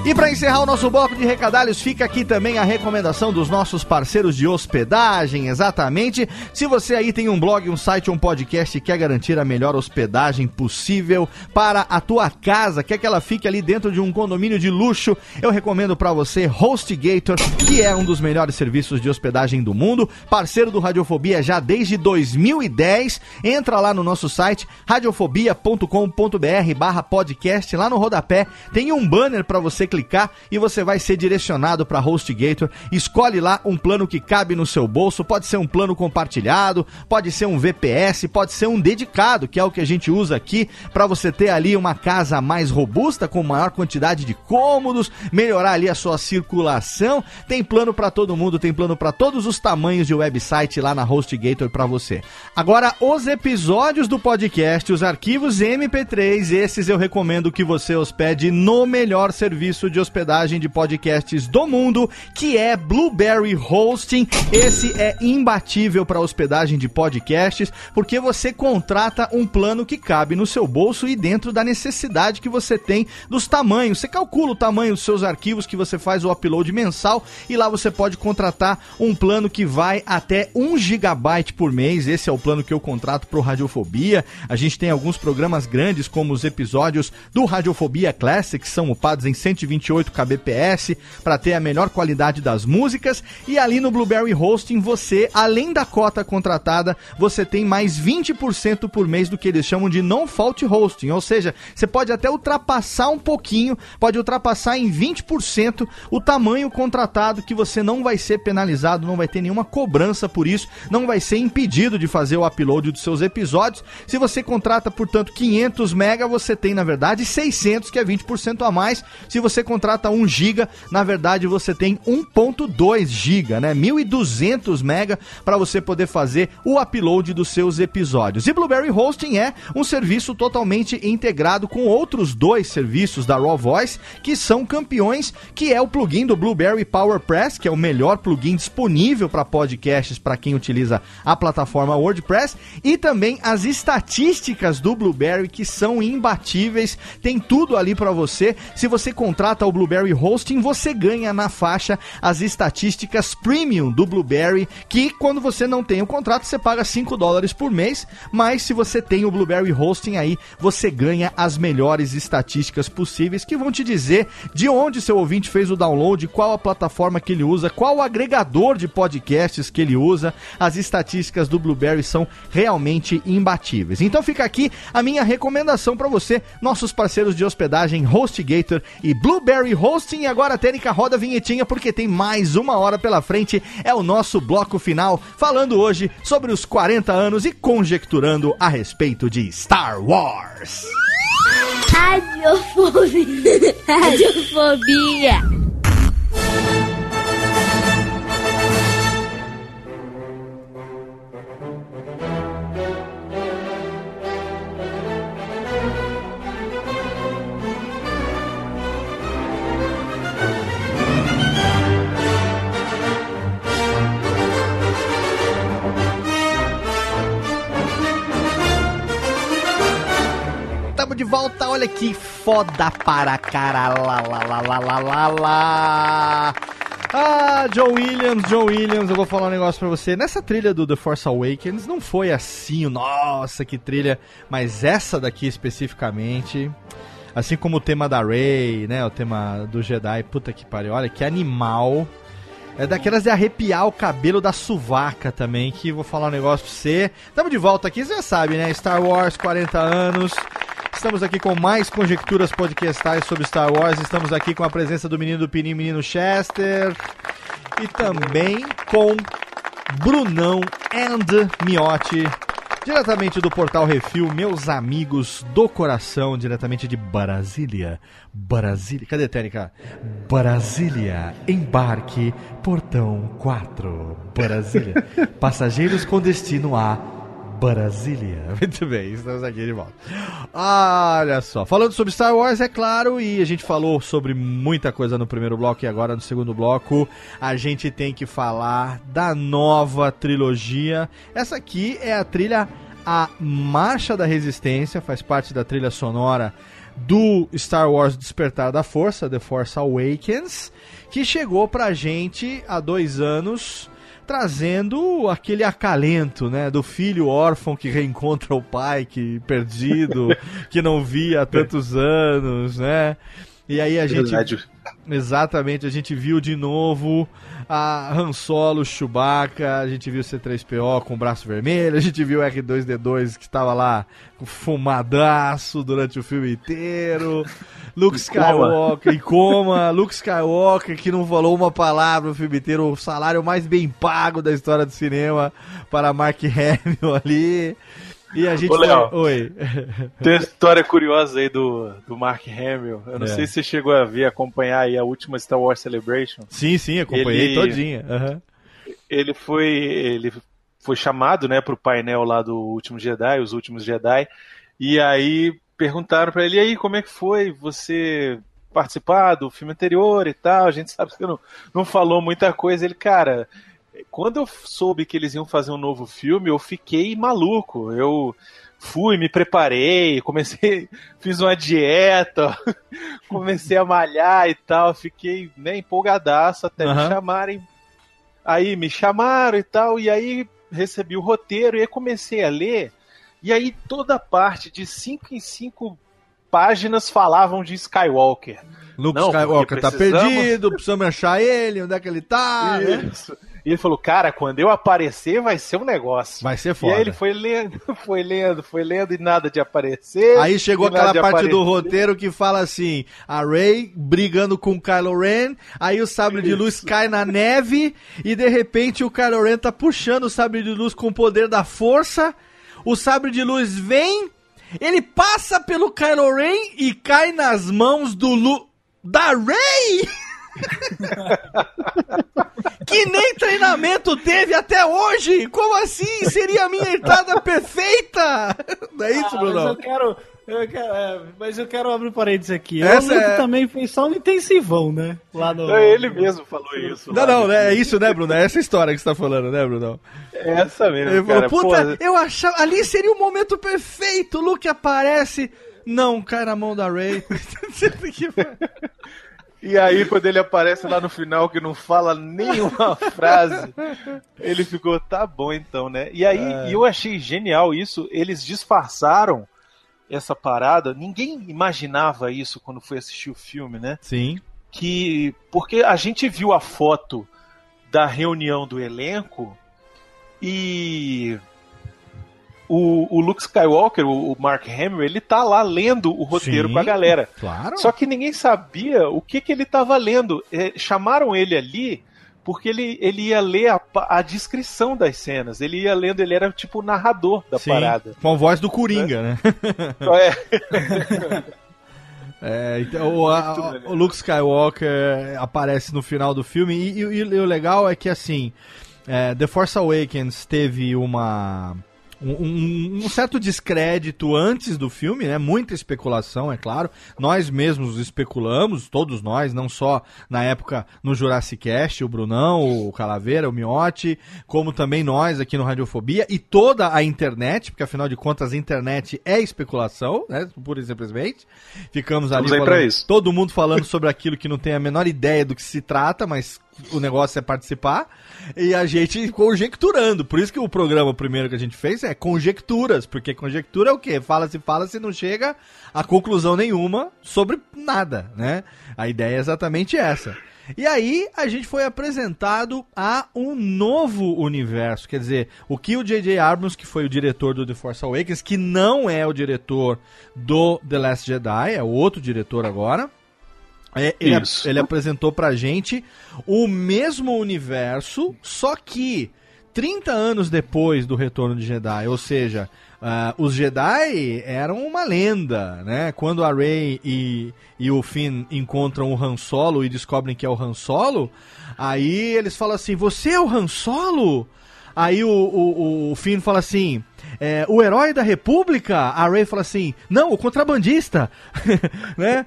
E para encerrar o nosso bloco de recadalhos, fica aqui também a recomendação dos nossos parceiros de hospedagem, exatamente. Se você aí tem um blog, um site, um podcast e quer garantir a melhor hospedagem possível para a tua casa, quer que ela fique ali dentro de um condomínio de luxo, eu recomendo para você HostGator, que é um dos melhores serviços de hospedagem do mundo, parceiro do Radiofobia já desde 2010. Entra lá no nosso site radiofobia.com.br/podcast, lá no rodapé tem um banner para você clicar e você vai ser direcionado para HostGator. Escolhe lá um plano que cabe no seu bolso. Pode ser um plano compartilhado, pode ser um VPS, pode ser um dedicado, que é o que a gente usa aqui para você ter ali uma casa mais robusta com maior quantidade de cômodos, melhorar ali a sua circulação. Tem plano para todo mundo, tem plano para todos os tamanhos de website lá na HostGator para você. Agora, os episódios do podcast, os arquivos MP3, esses eu recomendo que você hospede no melhor serviço de hospedagem de podcasts do mundo, que é Blueberry Hosting. Esse é imbatível para hospedagem de podcasts, porque você contrata um plano que cabe no seu bolso e dentro da necessidade que você tem dos tamanhos. Você calcula o tamanho dos seus arquivos que você faz o upload mensal e lá você pode contratar um plano que vai até 1 GB por mês. Esse é o plano que eu contrato para o Radiofobia. A gente tem alguns programas grandes, como os episódios do Radiofobia Classic, que são upados em 128 kbps para ter a melhor qualidade das músicas. E ali no Blueberry Hosting, você, além da cota contratada, você tem mais 20% por mês do que eles chamam de non-fault hosting. Ou seja, você pode até ultrapassar um pouquinho, pode ultrapassar em 20% o tamanho contratado que você não vai ser penalizado, não vai ter nenhuma cobrança por isso, não vai ser impedido de fazer o upload dos seus episódios. Se você contrata, portanto, 500 mega, você tem na verdade 600, que é 20% a mais. Se você você contrata 1 GB, na verdade você tem 1.2 GB, né? 1200 mega para você poder fazer o upload dos seus episódios. E Blueberry Hosting é um serviço totalmente integrado com outros dois serviços da Raw Voice que são campeões, que é o plugin do Blueberry PowerPress, que é o melhor plugin disponível para podcasts para quem utiliza a plataforma WordPress, e também as estatísticas do Blueberry que são imbatíveis. Tem tudo ali para você. Se você contrata o Blueberry Hosting, você ganha na faixa as estatísticas premium do Blueberry, que quando você não tem o contrato, você paga 5 dólares por mês, mas se você tem o Blueberry Hosting aí, você ganha as melhores estatísticas possíveis que vão te dizer de onde seu ouvinte fez o download, qual a plataforma que ele usa, qual o agregador de podcasts que ele usa. As estatísticas do Blueberry são realmente imbatíveis. Então fica aqui a minha recomendação para você, nossos parceiros de hospedagem HostGator e Blueberry Hosting. E agora, Tênica, roda a vinhetinha porque tem mais uma hora pela frente. É o nosso bloco final, falando hoje sobre os 40 anos e conjecturando a respeito de Star Wars. Radiofobia. Radiofobia. Tamo de volta, olha que foda para cara lá, lá, lá, lá, lá, lá, lá. Ah, John Williams, John Williams, eu vou falar um negócio pra você. Nessa trilha do The Force Awakens não foi assim, nossa, que trilha, mas essa daqui especificamente, assim como o tema da Rey, né, o tema do Jedi, puta que pariu, olha que animal. É daquelas de arrepiar o cabelo da suvaca também, que vou falar um negócio pra você. Tamo de volta aqui, você já sabe, né? Star Wars, 40 anos. Estamos aqui com mais conjecturas podcastais sobre Star Wars. Estamos aqui com a presença do menino do Pininho, menino Chester. E também com Brunão and Miotti. Diretamente do Portal Refil, meus amigos do coração, diretamente de Brasília. Brasília. Cadê a técnica? Brasília. Embarque, portão 4. Brasília. Passageiros com destino a Brasília. Muito bem, estamos aqui de volta. Olha só, falando sobre Star Wars, é claro, e a gente falou sobre muita coisa no primeiro bloco e agora no segundo bloco, a gente tem que falar da nova trilogia. Essa aqui é a trilha A Marcha da Resistência, faz parte da trilha sonora do Star Wars Despertar da Força, The Force Awakens, que chegou pra gente há dois anos trazendo aquele acalento, né, do filho órfão que reencontra o pai que perdido, que não via há tantos anos, né? E aí a gente Verdade. Exatamente, a gente viu de novo a Han Solo, Chewbacca, a gente viu o C3PO com o braço vermelho, a gente viu o R2D2 que estava lá fumadaço durante o filme inteiro, Luke Skywalker em coma, Luke Skywalker que não falou uma palavra o filme inteiro, o salário mais bem pago da história do cinema para Mark Hamill ali. E a gente Ô, Léo. foi... Oi. Tem uma história curiosa aí do, do Mark Hamill. Eu não É. sei se você chegou a ver, acompanhar aí a última Star Wars Celebration. Sim, sim, acompanhei Ele- todinha. aham. Ele foi, ele foi chamado, né, pro painel lá do Último Jedi, os Últimos Jedi. E aí perguntaram pra ele, e aí, como é que foi você participar do filme anterior e tal? A gente sabe que não, não falou muita coisa. Ele, cara, quando eu soube que eles iam fazer um novo filme, eu fiquei maluco. Eu fui, me preparei, comecei, fiz uma dieta, comecei a malhar e tal, fiquei né, empolgadaço até Aham. me chamarem. Aí me chamaram e tal, e aí recebi o roteiro e aí comecei a ler. E aí toda parte de cinco em cinco páginas falavam de Skywalker. Luke Não, Skywalker tá precisamos- perdido, precisamos achar ele, onde é que ele tá, né? E ele falou, cara, quando eu aparecer vai ser um negócio. Vai ser E foda. aí ele foi lendo, foi lendo, foi lendo e nada de aparecer. Aí chegou e aquela parte do aparecer. roteiro que fala assim: a Rey brigando com o Kylo Ren, aí o sabre de luz cai na neve e de repente o Kylo Ren tá puxando o sabre de luz com o poder da força. O sabre de luz vem, ele passa pelo Kylo Ren e cai nas mãos do Lu da Rey? que nem treinamento teve até hoje! Como assim? Seria a minha entrada perfeita! Não é isso, Ah, mas Bruno? eu quero. eu quero- é, mas eu quero abrir parênteses aqui. Essa o Luke é- também fez só um intensivão, né? Lá no. É, Ele mesmo falou isso. Não, não, né? é isso, né, Bruno? É essa história que você tá falando, né, Bruno? É essa mesmo, Ele cara. puta, Pô, eu achava. Ali seria o momento perfeito. O Luke aparece. Não, cai na mão da Ray. E aí, quando ele aparece lá no final, que não fala nenhuma frase, ele ficou, tá bom então, né? E aí, É. eu achei genial isso, eles disfarçaram essa parada, ninguém imaginava isso quando foi assistir o filme, né? Sim. Que, porque a gente viu a foto da reunião do elenco e o, o Luke Skywalker, o, o Mark Hamill, ele tá lá lendo o roteiro Sim. com a galera. Claro. Só que ninguém sabia o que, que ele estava lendo. É, chamaram ele ali porque ele, ele ia ler a, a descrição das cenas. Ele ia lendo, ele era tipo o narrador da Sim, parada. Com a voz do Coringa, né? É, É, então, o, a- o Luke Skywalker aparece no final do filme e, e- e o legal é que assim, é, The Force Awakens teve uma um, um- certo descrédito antes do filme, né? Muita especulação, é claro. Nós mesmos especulamos, todos nós, não só na época no Jurassic Cast, o Brunão, o Calaveira, o Miotti, como também nós aqui no Radiofobia e toda a internet, porque afinal de contas a internet é especulação, né? Pura e simplesmente. Ficamos ali falando- todo mundo falando sobre aquilo que não tem a menor ideia do que se trata, mas o negócio é participar. E a gente conjecturando. Por isso que o programa primeiro que a gente fez é conjecturas, porque conjectura é o quê? Fala-se, fala-se, não chega a conclusão nenhuma sobre nada, né? A ideia é exatamente essa. E aí a gente foi apresentado a um novo universo, quer dizer, o que o J.J. Abrams, que foi o diretor do The Force Awakens, que não é o diretor do The Last Jedi, é outro diretor agora, é, ele, Isso. ele apresentou pra gente o mesmo universo, só que 30 anos depois do Retorno de Jedi, ou seja, ah, os Jedi eram uma lenda, né? Quando a Rey e, e o Finn encontram o Han Solo e descobrem que é o Han Solo, aí eles falam assim: Você é o Han Solo? Aí o, o, o Finn fala assim: é, O herói da República? A Rey fala assim: Não, o contrabandista, né?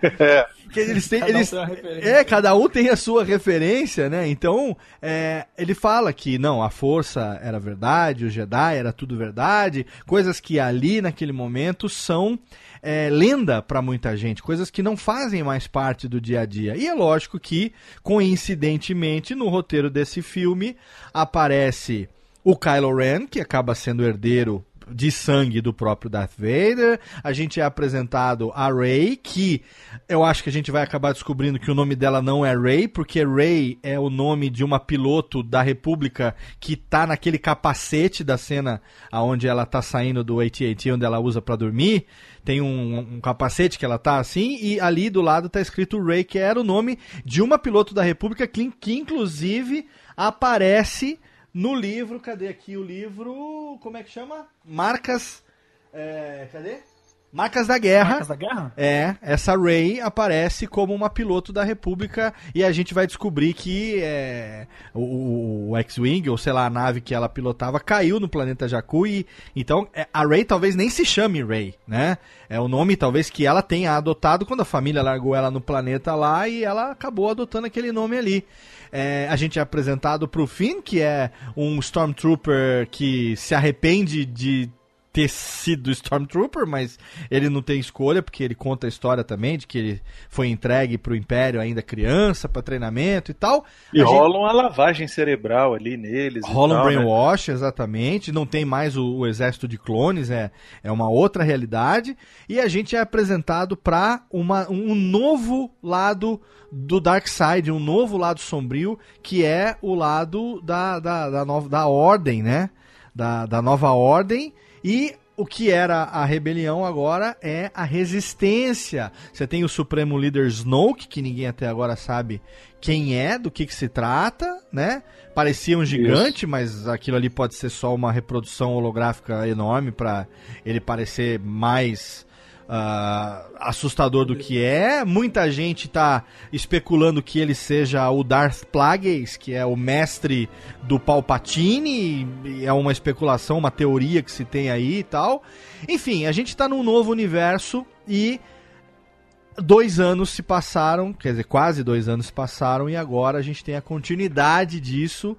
Que eles têm, Cada um eles, referência. é, cada um tem a sua referência, né? Então, é, ele fala que não, a força era verdade, o Jedi era tudo verdade, coisas que ali naquele momento são é, lenda pra muita gente, coisas que não fazem mais parte do dia a dia. E é lógico que, coincidentemente, no roteiro desse filme aparece o Kylo Ren, que acaba sendo herdeiro de sangue do próprio Darth Vader. A gente é apresentado a Rey, que eu acho que a gente vai acabar descobrindo que o nome dela não é Rey, porque Rey é o nome de uma piloto da República que tá naquele capacete da cena aonde ela tá saindo do AT&T, onde ela usa pra dormir. Tem um, um capacete que ela tá assim, e ali do lado tá escrito Rey, que era o nome de uma piloto da República que, que inclusive aparece no livro, cadê aqui o livro? Como é que chama? Marcas. é, cadê? Marcas da Guerra. Marcas da Guerra? É, essa Rey aparece como uma piloto da República e a gente vai descobrir que é, o, o X-Wing, ou sei lá, a nave que ela pilotava, caiu no planeta Jakku e então é, a Rey talvez nem se chame Rey, né? É o nome talvez que ela tenha adotado quando a família largou ela no planeta lá e ela acabou adotando aquele nome ali. É, a gente é apresentado pro Finn, que é um Stormtrooper que se arrepende de ter sido Stormtrooper, mas ele não tem escolha, porque ele conta a história também de que ele foi entregue pro Império ainda criança, para treinamento e tal. E A gente- rola uma lavagem cerebral ali neles. Rola um né? brainwash, exatamente. Não tem mais o, o exército de clones, é, é uma outra realidade. E a gente é apresentado para um novo lado do Dark Side, um novo lado sombrio, que é o lado da, da, da, nova, da ordem, né? Da, da nova ordem. E o que era a rebelião agora é a resistência. Você tem o supremo líder Snoke, que ninguém até agora sabe quem é, do que, que se trata, né? Parecia um gigante, mas aquilo ali pode ser só uma reprodução holográfica enorme para ele parecer mais ah, assustador do que é. Muita gente tá especulando que ele seja o Darth Plagueis, que é o mestre do Palpatine. É uma especulação, uma teoria que se tem aí e tal. Enfim, a gente tá num novo universo e dois anos se passaram, quer dizer, quase dois anos se passaram, e agora a gente tem a continuidade disso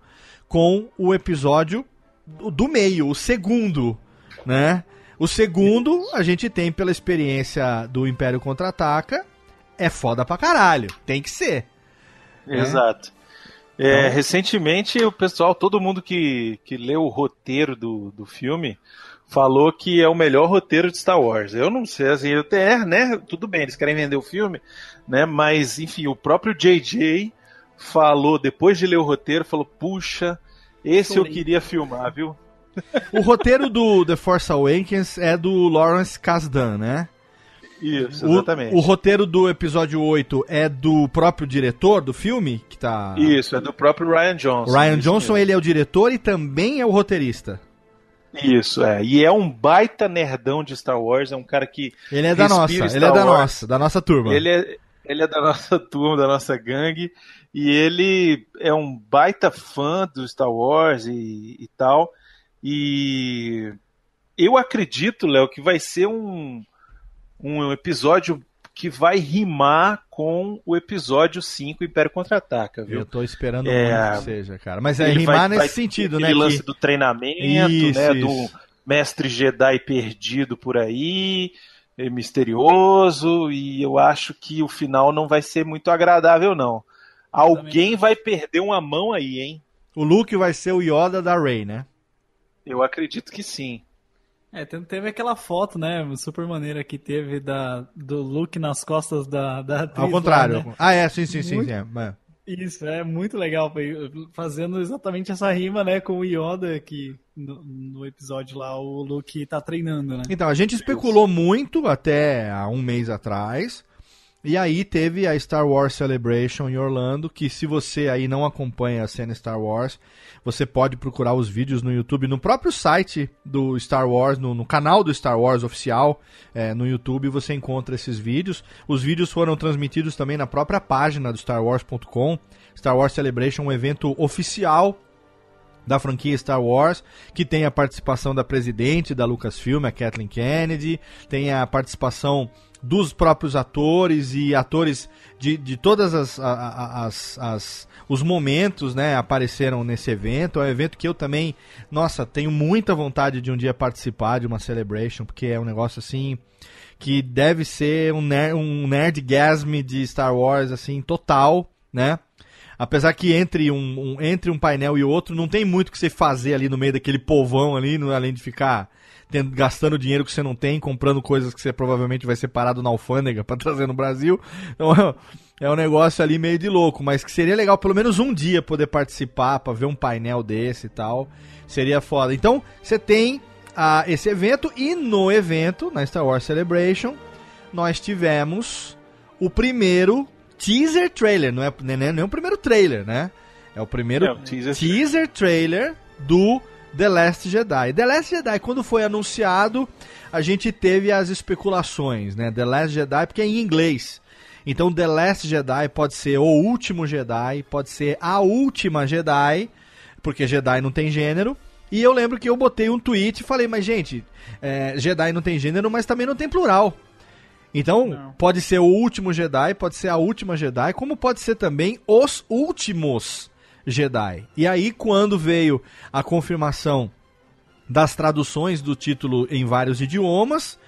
com o episódio do meio, o segundo, né? O segundo, a gente tem pela experiência do Império Contra-Ataca, é foda pra caralho, tem que ser. É. Exato. É, Então- recentemente, o pessoal, todo mundo que, que leu o roteiro do, do filme, falou que é o melhor roteiro de Star Wars. Eu não sei, assim, eu até, né, tudo bem, eles querem vender o filme, né, mas, enfim, o próprio JJ falou, depois de ler o roteiro, falou, puxa, esse eu queria filmar, viu? O roteiro do The Force Awakens é do Lawrence Kasdan, né? Isso, O- exatamente. O, roteiro do episódio 8 é do próprio diretor do filme, que tá. Isso, é do próprio Ryan Johnson. Ryan Johnson, mesmo. ele é o diretor e também é o roteirista. Isso, é. E é um baita nerdão de Star Wars, é um cara que Ele é da nossa, Star ele é da Wars. nossa, da nossa turma. Ele é, ele é da nossa turma, da nossa gangue, e ele é um baita fã do Star Wars e, e tal. E eu acredito, Léo, que vai ser um, um episódio que vai rimar com o episódio 5 Império Contra-Ataca, viu? Eu tô esperando É, muito que seja, cara. Mas é Ele rimar vai- nesse vai sentido, né? aquele lance que- do treinamento, Isso, né? isso. Do mestre Jedi perdido por aí, é misterioso, e eu acho que o final não vai ser muito agradável, não. Alguém vai perder uma mão aí, hein? O Luke vai ser o Yoda da Rey, né? Eu acredito que sim. É, te- teve aquela foto, né, super maneira que teve da, do Luke nas costas da, da atriz Ao lá, contrário. né? Ah, é, sim, sim, sim. Muito- sim, é, é. Isso, é muito legal, fazendo exatamente essa rima, né, com o Yoda, que no, no episódio lá o Luke tá treinando, né? Então, a gente especulou muito até há um mês atrás. E aí teve a Star Wars Celebration em Orlando, que se você aí não acompanha a cena Star Wars, você pode procurar os vídeos no YouTube, no próprio site do Star Wars, no, no canal do Star Wars oficial, é, no YouTube você encontra esses vídeos. Os vídeos foram transmitidos também na própria página do StarWars.com. Star Wars Celebration, um evento oficial da franquia Star Wars, que tem a participação da presidente da Lucasfilm, a Kathleen Kennedy, tem a participação dos próprios atores e atores de, de todas as, as, as- os momentos, né, apareceram nesse evento. É um evento que eu também, nossa, tenho muita vontade de um dia participar de uma celebration, porque é um negócio assim que deve ser um, ner um nerdgasm de Star Wars assim total, né? Apesar que entre um, um- entre um painel e outro não tem muito que você fazer ali no meio daquele povão ali, no- além de ficar tendo- gastando dinheiro que você não tem, comprando coisas que você provavelmente vai ser parado na alfândega para trazer no Brasil. Então é um negócio ali meio de louco, mas que seria legal pelo menos um dia poder participar para ver um painel desse e tal. Seria foda. Então você tem ah, esse evento e no evento, na Star Wars Celebration, nós tivemos o primeiro teaser trailer, não é nem, nem o primeiro trailer, né? É o primeiro É, o teaser teaser trailer do The Last Jedi. The Last Jedi, quando foi anunciado, a gente teve as especulações, né? The Last Jedi, porque é em inglês. Então, The Last Jedi pode ser o último Jedi, pode ser a última Jedi, porque Jedi não tem gênero. E eu lembro que eu botei um tweet e falei, mas gente, é, Jedi não tem gênero, mas também não tem plural. Então, Não. pode ser o último Jedi, pode ser a última Jedi, como pode ser também os últimos Jedi. E aí, quando veio a confirmação das traduções do título em vários idiomas,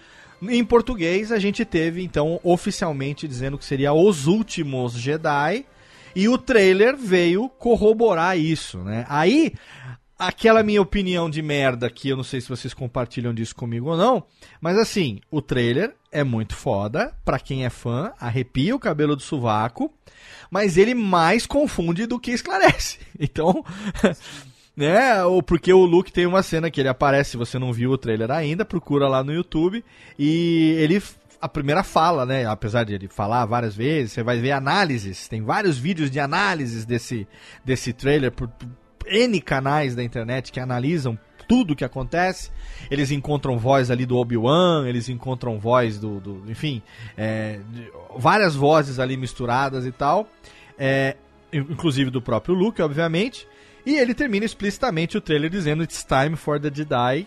em português a gente teve, então, oficialmente dizendo que seria Os Últimos Jedi. E o trailer veio corroborar isso, né? Aí, aquela minha opinião de merda que eu não sei se vocês compartilham disso comigo ou não, mas assim, o trailer é muito foda, pra quem é fã, arrepia o cabelo do sovaco, mas ele mais confunde do que esclarece. Então, né, ou porque o Luke tem uma cena que ele aparece, se você não viu o trailer ainda, procura lá no YouTube e ele a primeira fala, né, apesar de ele falar várias vezes, você vai ver análises, tem vários vídeos de análises desse desse trailer por N canais da internet que analisam tudo que acontece. Eles encontram voz ali do Obi-Wan, eles encontram voz do. do- enfim, é, várias vozes ali misturadas e tal. É, in- inclusive do próprio Luke, obviamente. E ele termina explicitamente o trailer dizendo It's time for the Jedi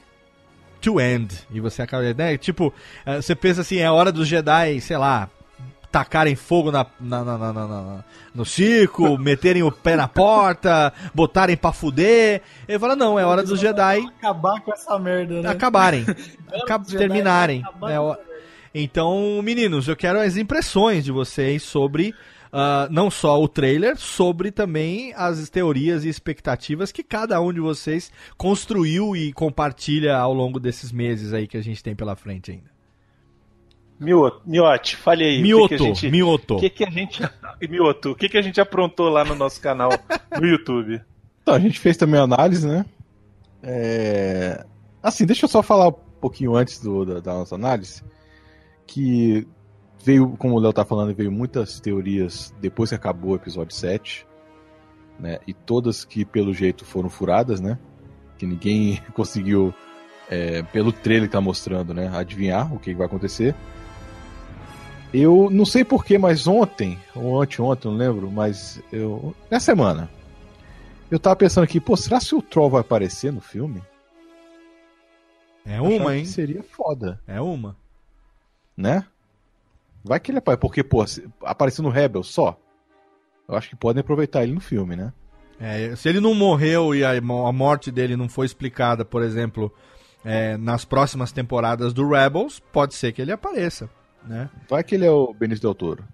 to end. E você acaba, né? Tipo, eh, você pensa assim, é hora dos Jedi, sei lá, tacarem fogo na, na- na- na- no circo, meterem o pé na porta, botarem pra fuder. Ele fala, não, é hora dos Jedi Acabar com essa merda, né? acabarem, aca- dos Jedi terminarem. É. Então, meninos, eu quero as impressões de vocês sobre ah, não só o trailer, sobre também as teorias e expectativas que cada um de vocês construiu e compartilha ao longo desses meses aí que a gente tem pela frente ainda. Mioto, Miote, fale aí. Mioto, que, que gente, Mioto. O que, que a gente. Mioto, o que, que a gente aprontou lá no nosso canal no YouTube? Então, a gente fez também a análise, né? É, Assim, deixa eu só falar um pouquinho antes do- da, da nossa análise. Que veio, como o Léo tá falando, veio muitas teorias depois que acabou o episódio 7. Né? E todas que, pelo jeito, foram furadas, né? Que ninguém conseguiu, é, pelo trailer que tá mostrando, né? Adivinhar o que vai acontecer. Eu não sei porquê, mas ontem, ou anteontem, não lembro, mas eu. Nessa semana, eu tava pensando aqui, pô, será que o Troll vai aparecer no filme? É uma, hein? Seria foda, É uma. né? Vai que ele aparece, porque, pô, apareceu no Rebel só. Eu acho que podem aproveitar ele no filme, né? É, se ele não morreu e a, a morte dele não foi explicada, por exemplo, é, nas próximas temporadas do Rebels, pode ser que ele apareça, né? Vai que ele é o Benício Del Toro.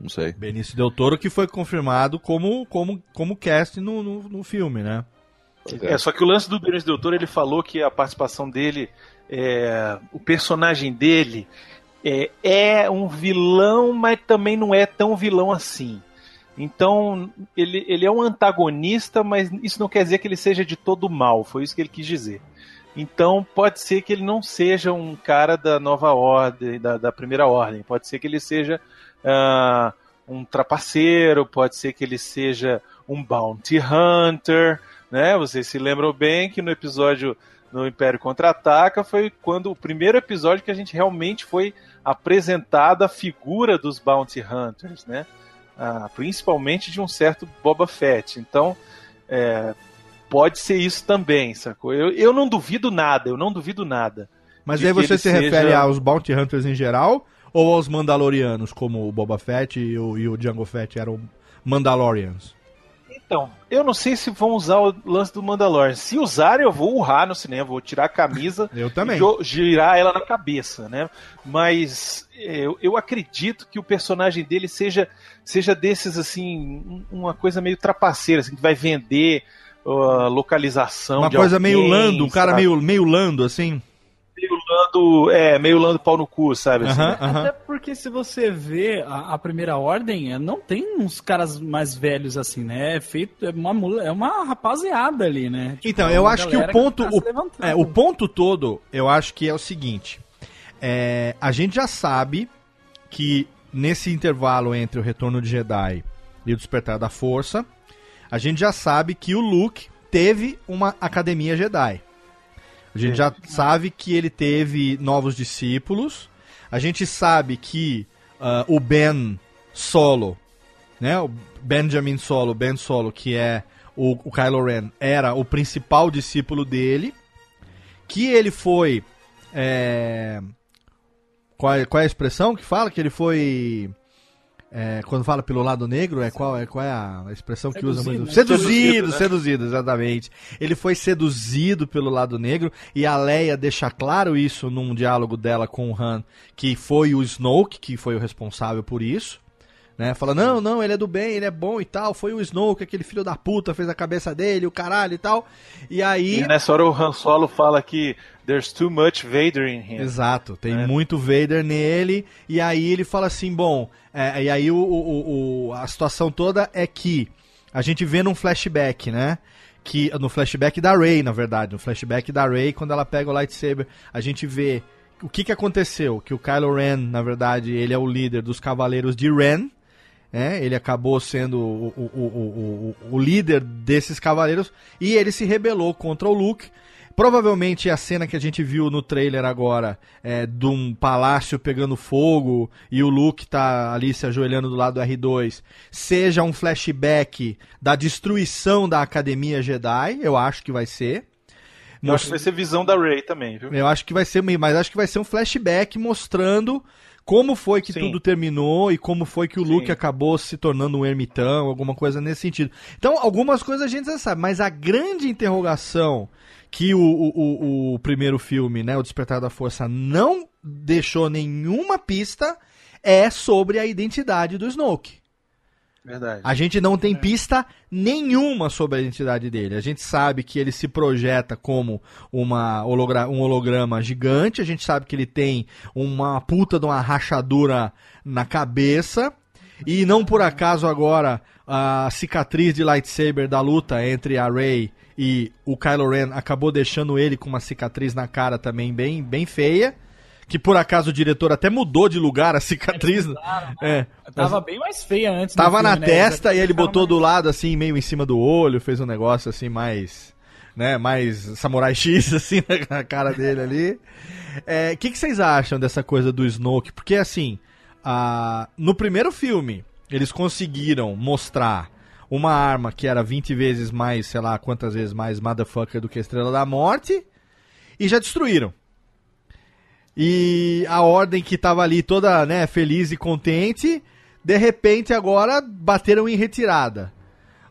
Não sei. Benício Del Toro que foi confirmado como, como, como cast no, no, no filme, né? Pois É, só que o lance do Benício Del Toro, ele falou que a participação dele, é, o personagem dele é, é um vilão, mas também não é tão vilão assim. Então, ele, ele é um antagonista, mas isso não quer dizer que ele seja de todo mal, foi isso que ele quis dizer. Então, pode ser que ele não seja um cara da nova ordem, da, da primeira ordem, pode ser que ele seja ah, um trapaceiro, pode ser que ele seja um bounty hunter, né? Vocês se lembram bem que no episódio no Império Contra-Ataca foi quando o primeiro episódio que a gente realmente foi apresentada a figura dos Bounty Hunters, né? Ah, principalmente de um certo Boba Fett. Então, é, pode ser isso também, sacou? Eu, eu não duvido nada, eu não duvido nada. Mas aí você se seja- refere aos Bounty Hunters em geral ou aos Mandalorianos, como o Boba Fett e o, e o Django Fett eram Mandalorians? Então, eu não sei se vão usar o lance do Mandalorian. Se usarem, eu vou urrar no cinema, vou tirar a camisa Eu também. e girar ela na cabeça, né? Mas eu, eu acredito que o personagem dele seja, seja desses, assim, um- uma coisa meio trapaceira, assim, que vai vender uh, localização Uma de coisa alguém, meio lando, um cara sabe? meio, meio lando, assim. meio lando, é, meio lando pau no cu, sabe? assim, Aham, né? aham. Até porque se você vê a, a primeira ordem, é, não tem uns caras mais velhos assim, né? É feito, é uma, é uma rapaziada ali, né? Tipo, Então, é eu acho que o ponto. tá o, é, o ponto todo, eu acho que é o seguinte. É, a gente já sabe que nesse intervalo entre o Retorno de Jedi e o Despertar da Força, a gente já sabe que o Luke teve uma academia Jedi. A gente já sabe que ele teve novos discípulos. A gente sabe que ah, o Ben Solo, né? O Benjamin Solo, Ben Solo, que é o, o Kylo Ren, era o principal discípulo dele. Que ele foi. é, qual, é, qual é a expressão que fala? Que ele foi. É, quando fala pelo lado negro, é qual é, qual é a expressão que usa Seduzido, muito? né? Seduzido, Seduzido, seduzido, né? exatamente. Ele foi seduzido pelo lado negro e a Leia deixa claro isso num diálogo dela com o Han, que foi o Snoke que foi o responsável por isso. Né? Fala, não, não, ele é do bem, ele é bom e tal. Foi o Snoke, aquele filho da puta, fez a cabeça dele, o caralho e tal. E aí. E nessa hora o Han Solo fala que there's too much Vader in him. Exato, tem É. muito Vader nele, e aí ele fala assim, bom, é, e aí o, o- o- a situação toda é que a gente vê num flashback, né? Que, no flashback da Rey, na verdade, no flashback da Rey, quando ela pega o lightsaber, a gente vê o que que aconteceu, que o Kylo Ren, na verdade, ele é o líder dos Cavaleiros de Ren, né? Ele acabou sendo o, o, o- o líder desses cavaleiros e ele se rebelou contra o Luke provavelmente a cena que a gente viu no trailer agora é de um palácio pegando fogo e o Luke tá ali se ajoelhando do lado do R2 seja um flashback da destruição da Academia Jedi, eu acho que vai ser. Eu acho que vai ser visão da Rey também, viu? Eu acho que vai ser, mas acho que vai ser um flashback mostrando como foi que Sim. tudo terminou e como foi que o Sim. Luke acabou se tornando um ermitão, alguma coisa nesse sentido. Então, algumas coisas a gente já sabe, mas a grande interrogação que o, o, o, o primeiro filme, né, O Despertar da Força, não deixou nenhuma pista é sobre a identidade do Snoke. Verdade. A gente não tem pista nenhuma sobre a identidade dele. A gente sabe que ele se projeta como uma hologra- um holograma gigante. A gente sabe que ele tem uma puta de uma rachadura na cabeça. E não por acaso agora a cicatriz de lightsaber da luta entre a Rey e o Kylo Ren acabou deixando ele com uma cicatriz na cara também bem, bem feia. Que por acaso o diretor até mudou de lugar a cicatriz. É, Tava bem mais feia antes. do Tava filme, na né? testa e ele botou mais- do lado, assim, meio em cima do olho, fez um negócio assim mais. né, mais Samurai X, assim, na cara dele ali. O que, que vocês acham dessa coisa do Snoke? Porque, assim, a- no primeiro filme, eles conseguiram mostrar uma arma que era 20 vezes mais, sei lá, quantas vezes mais motherfucker do que a Estrela da Morte, e já destruíram. E a ordem que tava ali toda, né, feliz e contente, de repente agora bateram em retirada.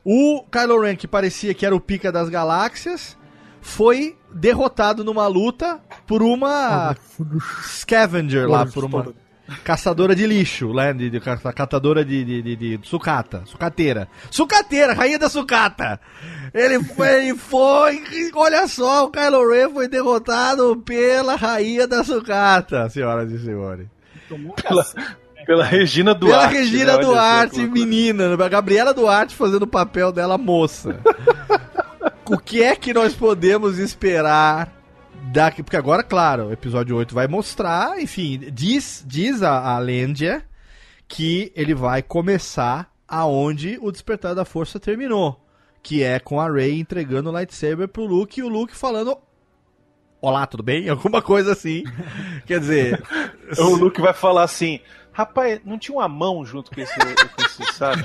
O Kylo Ren, que parecia que era o pica das galáxias, foi derrotado numa luta por uma scavenger lá, por uma caçadora de lixo, né, de, de, ca- catadora de, de, de, de sucata, sucateira. Sucateira, rainha da sucata! Ele foi, ele foi, olha só, o Kylo Ren foi derrotado pela rainha da sucata, senhoras e senhores. Tomou Pela, cacete. pela Regina Pela Duarte. Regina né? Duarte, menina. A Gabriela Duarte fazendo o papel dela moça. o que é que nós podemos esperar daqui? Porque agora, claro, o episódio 8 vai mostrar, enfim, diz, diz a, a Lendia que ele vai começar aonde o Despertar da Força terminou. Que é com a Rey entregando o lightsaber pro Luke e o Luke falando. Olá, tudo bem? Alguma coisa assim. Quer dizer. O Luke vai falar assim: rapaz, não tinha uma mão junto com esse, com esse sabe?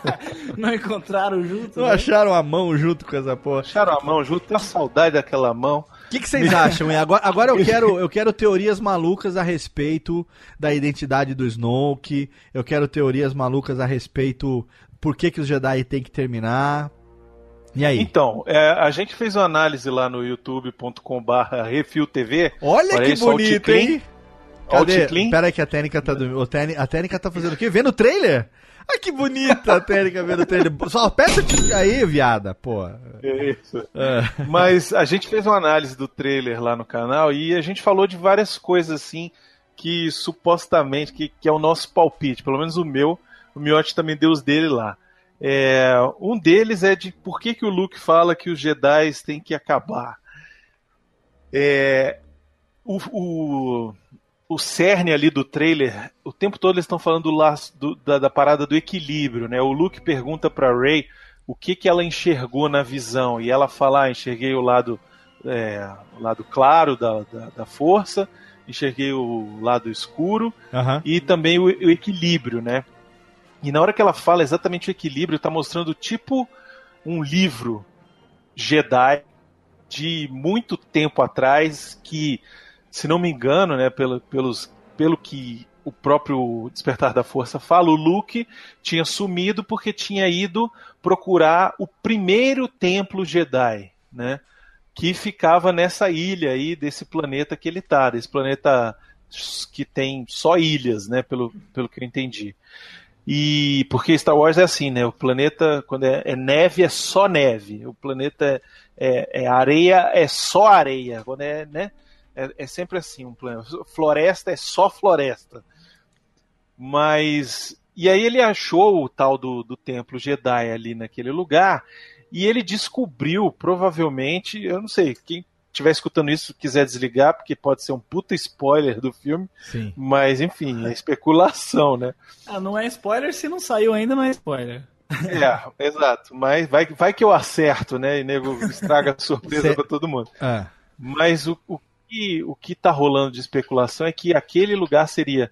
Não encontraram junto? Não né? acharam a mão junto com essa porra? Acharam a mão junto, tem uma saudade daquela mão. O que, que vocês acham, hein? Agora, agora eu, quero, eu quero teorias malucas a respeito da identidade do Snoke. Eu quero teorias malucas a respeito por que, que os Jedi tem que terminar. E aí? Então, é, a gente fez uma análise lá no youtube.com/barra Refil TV. Olha que bonito, hein? Cadê? Pera aí que a técnica tá dormindo. A técnica tá fazendo o quê? Vendo o trailer? Ah, que bonita a técnica vendo o trailer. Só o tic- aí, viada, pô. É Isso. É. Mas a gente fez uma análise do trailer lá no canal e a gente falou de várias coisas assim que supostamente que, que é o nosso palpite, pelo menos o meu, o Miotti também deu os dele lá. É, um deles é de por que, que o Luke fala que os Jedi têm que acabar. É, o, o, o cerne ali do trailer, o tempo todo eles estão falando do da, da parada do equilíbrio, né? O Luke pergunta pra Rey o que, que ela enxergou na visão e ela fala, ah, enxerguei o lado, é, o lado claro da, da, da força, enxerguei o lado escuro Aham. e também o, o equilíbrio, né? E na hora que ela fala exatamente o equilíbrio, tá mostrando tipo um livro Jedi de muito tempo atrás que, se não me engano, né, pelo, pelos, pelo que o próprio Despertar da Força fala, o Luke tinha sumido porque tinha ido procurar o primeiro templo Jedi, né? Que ficava nessa ilha aí desse planeta que ele tá, desse planeta que tem só ilhas, né? Pelo, pelo que eu entendi. E porque Star Wars é assim, né? O planeta, quando é, é neve, é só neve. O planeta é, é, é areia, é só areia. Quando é, né? É, é sempre assim, um planeta. Floresta é só floresta. Mas. E aí ele achou o tal do, do templo Jedi ali naquele lugar. E ele descobriu, provavelmente, eu não sei, quem estiver escutando isso quiser desligar, porque pode ser um puta spoiler do filme. Sim. Mas, enfim, é especulação, né? Ah, não é spoiler, se não saiu ainda, não é spoiler. É, exato. Mas vai, vai que eu acerto, né? E nego estraga a surpresa Cê- pra todo mundo. Ah. Mas o, o, que, o que tá rolando de especulação é que aquele lugar seria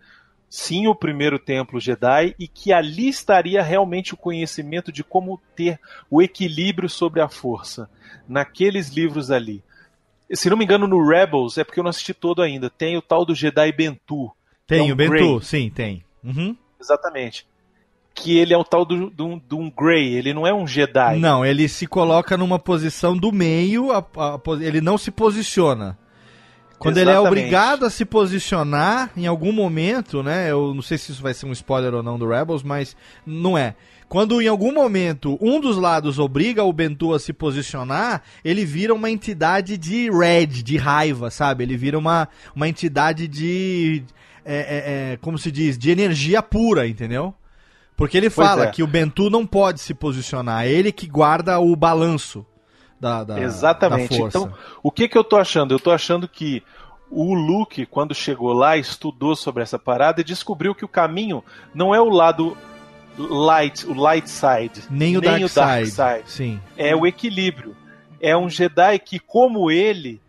sim o primeiro templo Jedi e que ali estaria realmente o conhecimento de como ter o equilíbrio sobre a força naqueles livros ali. Se não me engano, no Rebels, é porque eu não assisti todo ainda, tem o tal do Jedi Bentu. Tem é um o Bentu, Grey. sim, tem. Uhum. Exatamente. Que ele é o tal do, do, do um Grey, ele não é um Jedi. Não, ele se coloca numa posição do meio, a- a ele não se posiciona. Quando ele é Exatamente. obrigado a se posicionar em algum momento, né? Eu não sei se isso vai ser um spoiler ou não do Rebels, mas não é. Quando em algum momento um dos lados obriga o Bentu a se posicionar, ele vira uma entidade de red, de raiva, sabe? Ele vira uma, uma entidade de. é, é, é, como se diz? De energia pura, entendeu? Porque ele Pois fala é. que o Bentu não pode se posicionar, é ele que guarda o balanço da, da, Exatamente. da força. Então, o que, que eu tô achando? Eu tô achando que o Luke, quando chegou lá, estudou sobre essa parada e descobriu que o caminho não é o lado light, o light side, nem o Dark, side. Sim. é o equilíbrio. É um Jedi que, como ele,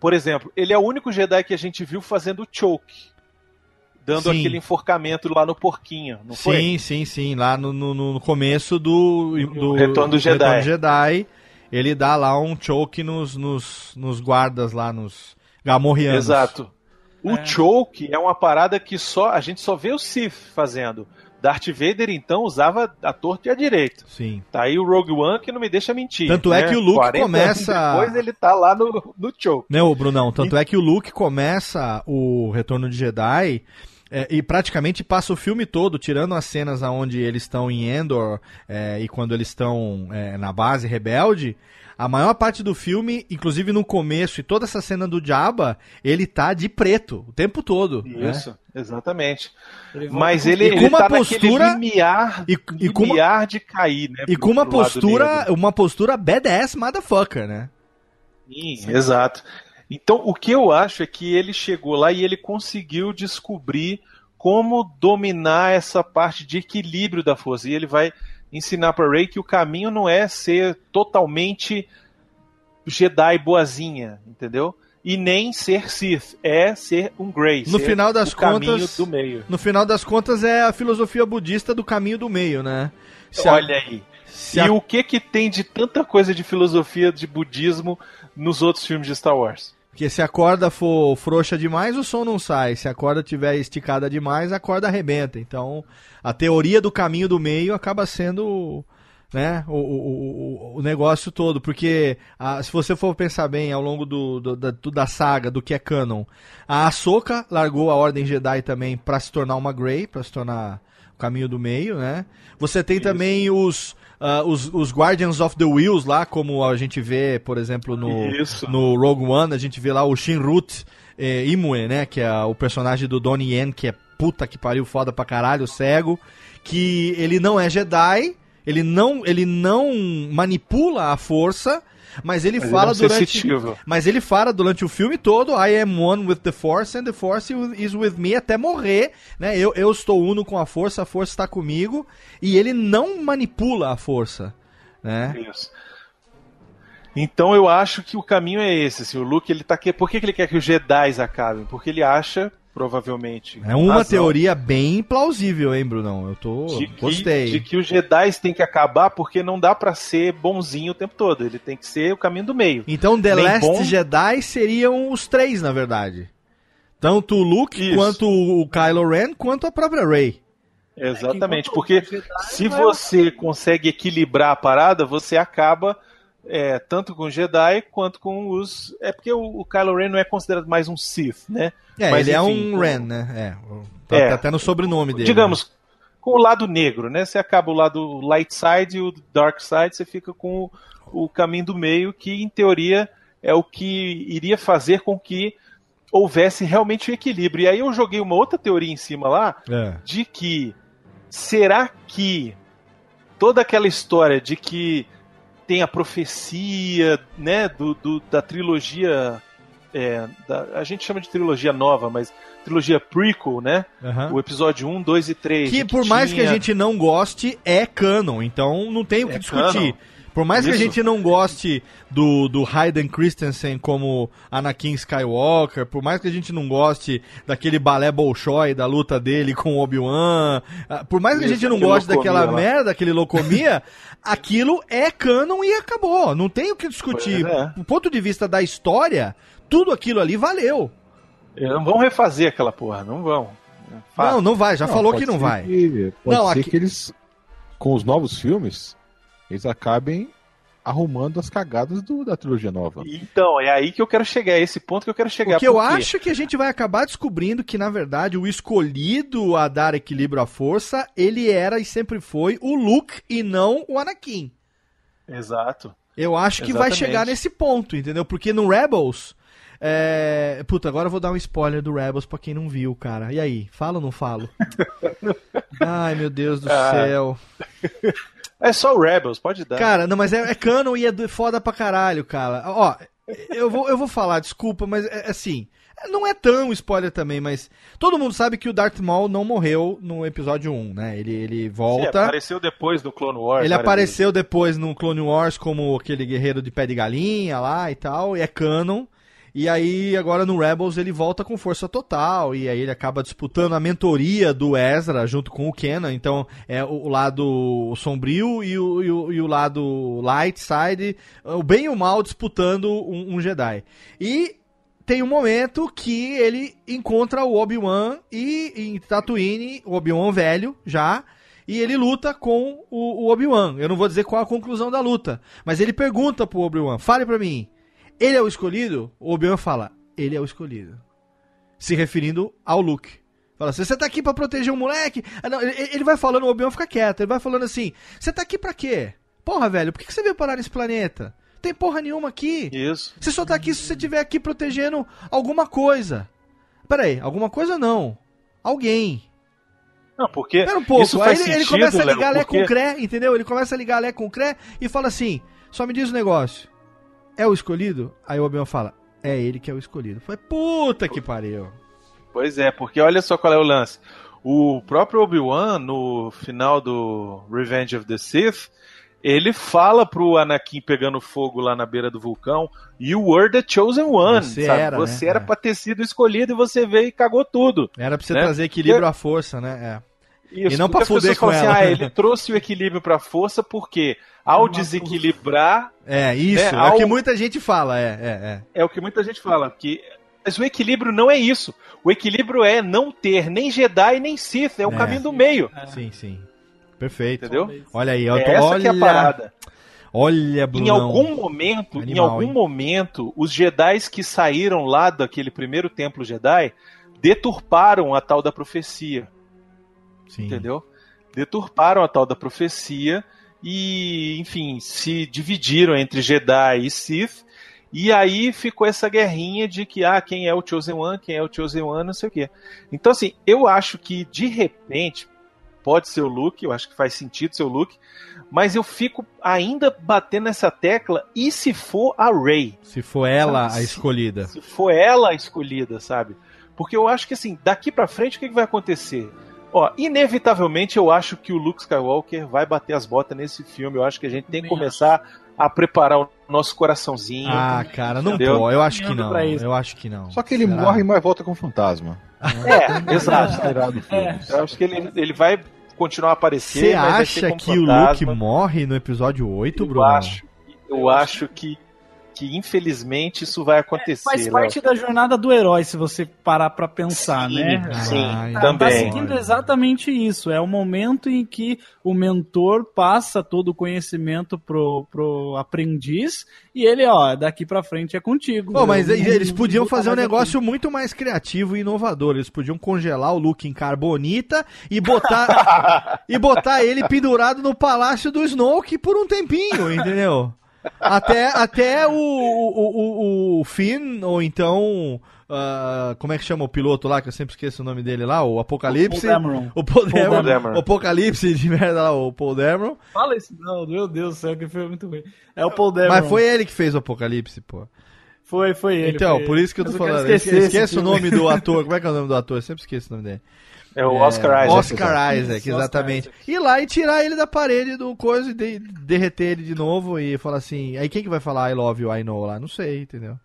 por exemplo, ele é o único Jedi que a gente viu fazendo o choke, dando Sim. aquele enforcamento lá no porquinho, não foi? Sim, sim, sim. Lá no, no, no começo do, do Retorno do Jedi. Retorno do Jedi, ele dá lá um choke nos, nos, nos guardas lá, nos Gamorreanos. Exato. O choke é uma parada que só a gente só vê o Sith fazendo. Darth Vader então usava a torta e a direita. Sim. Tá aí o Rogue One que não me deixa mentir. Tanto é né? que o Luke 40 começa- anos Depois ele tá lá no, no choke. Né, ô Brunão? Tanto é que o Luke começa o Retorno de Jedi é, e praticamente passa o filme todo, tirando as cenas onde eles estão em Endor é, e quando eles estão é, na base rebelde. A maior parte do filme, inclusive no começo e toda essa cena do Jabba, ele tá de preto o tempo todo. né? Isso, exatamente. Ele Mas ele, E com ele uma tá postura- limiar, E- e com uma- de cair, né? E com uma postura, uma postura badass motherfucker, né? Sim, exato. Então, o que eu acho é que ele chegou lá e ele conseguiu descobrir como dominar essa parte de equilíbrio da força. E ele vai ensinar para Rey que o caminho não é ser totalmente Jedi boazinha, entendeu? E nem ser Sith, é ser um Grey. No final das o caminho contas- do meio. No final das contas é a filosofia budista do caminho do meio, né? Se a- Olha aí. se e a- o que que tem de tanta coisa de filosofia de budismo nos outros filmes de Star Wars? Porque se a corda for frouxa demais, o som não sai. Se a corda tiver esticada demais, a corda arrebenta. Então, a teoria do caminho do meio acaba sendo né, o, o, o- o negócio todo. Porque ah, se você for pensar bem ao longo do, do- da, da saga, do que é canon, a Ahsoka largou a Ordem Jedi também para se tornar uma Grey, para se tornar o caminho do meio, né? Você tem também os, ah, os, os Guardians of the Wheels lá, como a gente vê, por exemplo, no, Isso. no Rogue One, a gente vê lá o Shinrut eh, Imue, né? Que é o personagem do Donnie Yen, que é puta que pariu, foda pra caralho, cego. Que ele não é Jedi, ele não, ele não manipula a força, mas ele Mas fala ele é durante. Mas ele fala durante o filme todo, I am one with the Force and the Force is with me até morrer, né? Eu, eu estou uno com a força, a força está comigo, e ele não manipula a força, né? Isso. Então eu acho que o caminho é esse. Assim, o Luke ele tá que... Por que, que ele quer que os Jedi acabem? Porque ele acha, provavelmente. É uma razão, teoria bem plausível, hein, Brunão? Eu tô. de que, Gostei. de que os Jedi têm que acabar porque não dá pra ser bonzinho o tempo todo. Ele tem que ser o caminho do meio. Então, The Nem Last bom- Jedi seriam os três, na verdade. Tanto o Luke, Isso. quanto o Kylo Ren, quanto a própria Rey. Exatamente. enquanto Porque se é- você consegue equilibrar a parada, você acaba é, tanto com Jedi quanto com os. É porque o, o Kylo Ren não é considerado mais um Sith, né? É, Mas, ele é enfim, um o- Ren, né? É. Tá, É. tá até no sobrenome dele. digamos, com o lado negro, né? Você acaba o lado light side e o dark side, você fica com o, o caminho do meio, que em teoria é o que iria fazer com que houvesse realmente o equilíbrio. E aí eu joguei uma outra teoria em cima lá, né? É. de que será que toda aquela história de que tem a profecia, né, do, do- da trilogia, é, da- a gente chama de trilogia nova, mas trilogia prequel, né, Aham. o episódio 1, 2 e 3. Que por mais que a gente não goste, é canon. Então não tem o que É discutir. canon. Por mais que a Isso. gente não goste do, do Hayden Christensen como Anakin Skywalker, por mais que a gente não goste daquele balé Bolshoi, da luta dele com o Obi-Wan, ah, por mais que a Isso, gente não goste daquela lá. merda, aquele Locomia, aquilo é canon e acabou. Não tem o que discutir. É. Do ponto de vista da história, tudo aquilo ali valeu. Eles não vão refazer aquela porra, não vão. É fato. Não, não vai, já falou pode que não vai. que- pode Não, ser aqui- que eles, com os novos filmes, eles acabem arrumando as cagadas do- da trilogia nova. Então, é aí que eu quero chegar, é esse ponto que eu quero chegar. Porque eu Por quê? acho que a gente vai acabar descobrindo que, na verdade, o escolhido a dar equilíbrio à força, ele era e sempre foi o Luke e não o Anakin. Exato. Eu acho que vai Exatamente. chegar nesse ponto, entendeu? Porque no Rebels. É... Puta, agora eu vou dar um spoiler do Rebels pra quem não viu, cara. E aí, falo ou não falo? Ai, meu Deus do Ah. céu. É só o Rebels, pode dar. Cara, não, mas é, é canon e é do- foda pra caralho, cara. Ó, eu vou, eu vou falar, desculpa, mas é, assim. Não é tão spoiler também, mas todo mundo sabe que o Darth Maul não morreu no episódio 1, né? Ele, ele Sim, volta. apareceu depois no Clone Wars. Ele apareceu depois no Clone Wars como aquele guerreiro de pé de galinha lá e tal, e é canon. E aí, agora no Rebels, ele volta com força total. E aí ele acaba disputando a mentoria do Ezra junto com o Kenan. Então, é o, lado sombrio e o, e, o, e o lado light side, o bem e o mal disputando um, um Jedi. E tem um momento que ele encontra o Obi-Wan e em Tatooine, o Obi-Wan velho já, e ele luta com o, o Obi-Wan. Eu não vou dizer qual a conclusão da luta, mas ele pergunta pro Obi-Wan: "Fale pra mim, ele é o escolhido?" O Obi-Wan fala: "Ele é o escolhido." Se referindo ao Luke. Fala assim, você tá aqui pra proteger um moleque? Ah, não, ele, ele vai falando, o Obi-Wan fica quieto. Ele vai falando assim, você tá aqui pra quê? Porra, velho, por que que você veio parar nesse planeta? Tem porra nenhuma aqui. Isso. Você só tá aqui se você estiver aqui protegendo alguma coisa. Pera aí, alguma coisa não. Alguém. Não, porque Espera um pouco. isso Aí faz ele, ele sentido, começa a Léo, ligar Lé porque- com Cré, entendeu? Ele começa a ligar Lé com Cré e fala assim: só me diz um negócio. É o escolhido? Aí o Obi-Wan fala: é ele que é o escolhido. Foi puta que pariu. Pois é, porque olha só qual é o lance. O próprio Obi-Wan, no final do Revenge of the Sith, ele fala pro Anakin pegando fogo lá na beira do vulcão, You were the chosen one. Você sabe? era, você né? era É. pra ter sido escolhido e você veio e cagou tudo. Era pra você Né? trazer equilíbrio à força, né? Isso, E não pessoas fuder com assim, ela. ah, ele trouxe o equilíbrio pra força porque ao desequilibrar É. É, isso. É, É, o ao- que muita gente fala, é, é, é o que muita gente fala, que mas o equilíbrio não é isso. O equilíbrio é não ter nem Jedi nem Sith, é o É. caminho do meio, é. Sim, sim. Perfeito. entendeu? Olha aí, eu É essa olha, que é a parada. olha, Brunão. Em algum momento, em Animal, algum hein? momento, os Jedi que saíram lá daquele primeiro templo Jedi deturparam a tal da profecia, Sim. entendeu? Deturparam a tal da profecia e, enfim, se dividiram entre Jedi e Sith. E aí ficou essa guerrinha de que, ah, quem é o Chosen One, quem é o Chosen One, não sei o quê. Então, assim, eu acho que, de repente, pode ser o Luke, eu acho que faz sentido ser o Luke, mas eu fico ainda batendo nessa tecla, e se for a Rey? Se for ela Sabe, a se- escolhida. Se for ela a escolhida, sabe? Porque eu acho que, assim, daqui pra frente, o que, que vai acontecer? Ó, inevitavelmente eu acho que o Luke Skywalker vai bater as botas nesse filme. Eu acho que a gente tem que começar a preparar o nosso coraçãozinho. Ah, cara, não Entendeu? pode. Eu acho que não. Eu acho que não. Só que ele Será? morre, mas volta com fantasma. É, exato. Do filme. Eu acho que ele, ele vai continuar a aparecer. Você mas vai ser acha que o fantasma. Luke morre no episódio 8, Eu Bruno? acho, eu acho que, que infelizmente isso vai acontecer. Faz Léo. parte da jornada do herói, se você parar pra pensar, Sim, né? Sim, Ai, Tá- também. Tá seguindo exatamente isso. É o momento em que o mentor passa todo o conhecimento pro, pro aprendiz e ele, ó, daqui pra frente é contigo. Pô, mas não- eles não podiam tá fazer um negócio muito mais criativo e inovador. Eles podiam congelar o Luke em carbonita e botar e botar ele pendurado no palácio do Snoke por um tempinho, entendeu? Até, até o, o, o, o Finn, ou então. ah, como é que chama o piloto lá, que eu sempre esqueço o nome dele lá? O Apocalipse. Paul Dameron. O Paul Dameron. Dameron. O Apocalipse de merda lá, o Paul Dameron. Fala isso não, meu Deus do céu, que foi muito ruim. É o Paul Dameron. Mas foi ele que fez o Apocalipse, pô. Foi, foi ele. Então, foi por ele. isso que eu tô falando. esquecer Esquece o nome do ator. Como é que é o nome do ator? Eu sempre esqueço o nome dele. É o Oscar Isaac. Oscar Isaac, Isso, exatamente. Oscar Ir lá e tirar ele da parede do coisa e de- derreter ele de novo e falar assim. Aí quem que vai falar I love you, I know lá? Não sei, entendeu?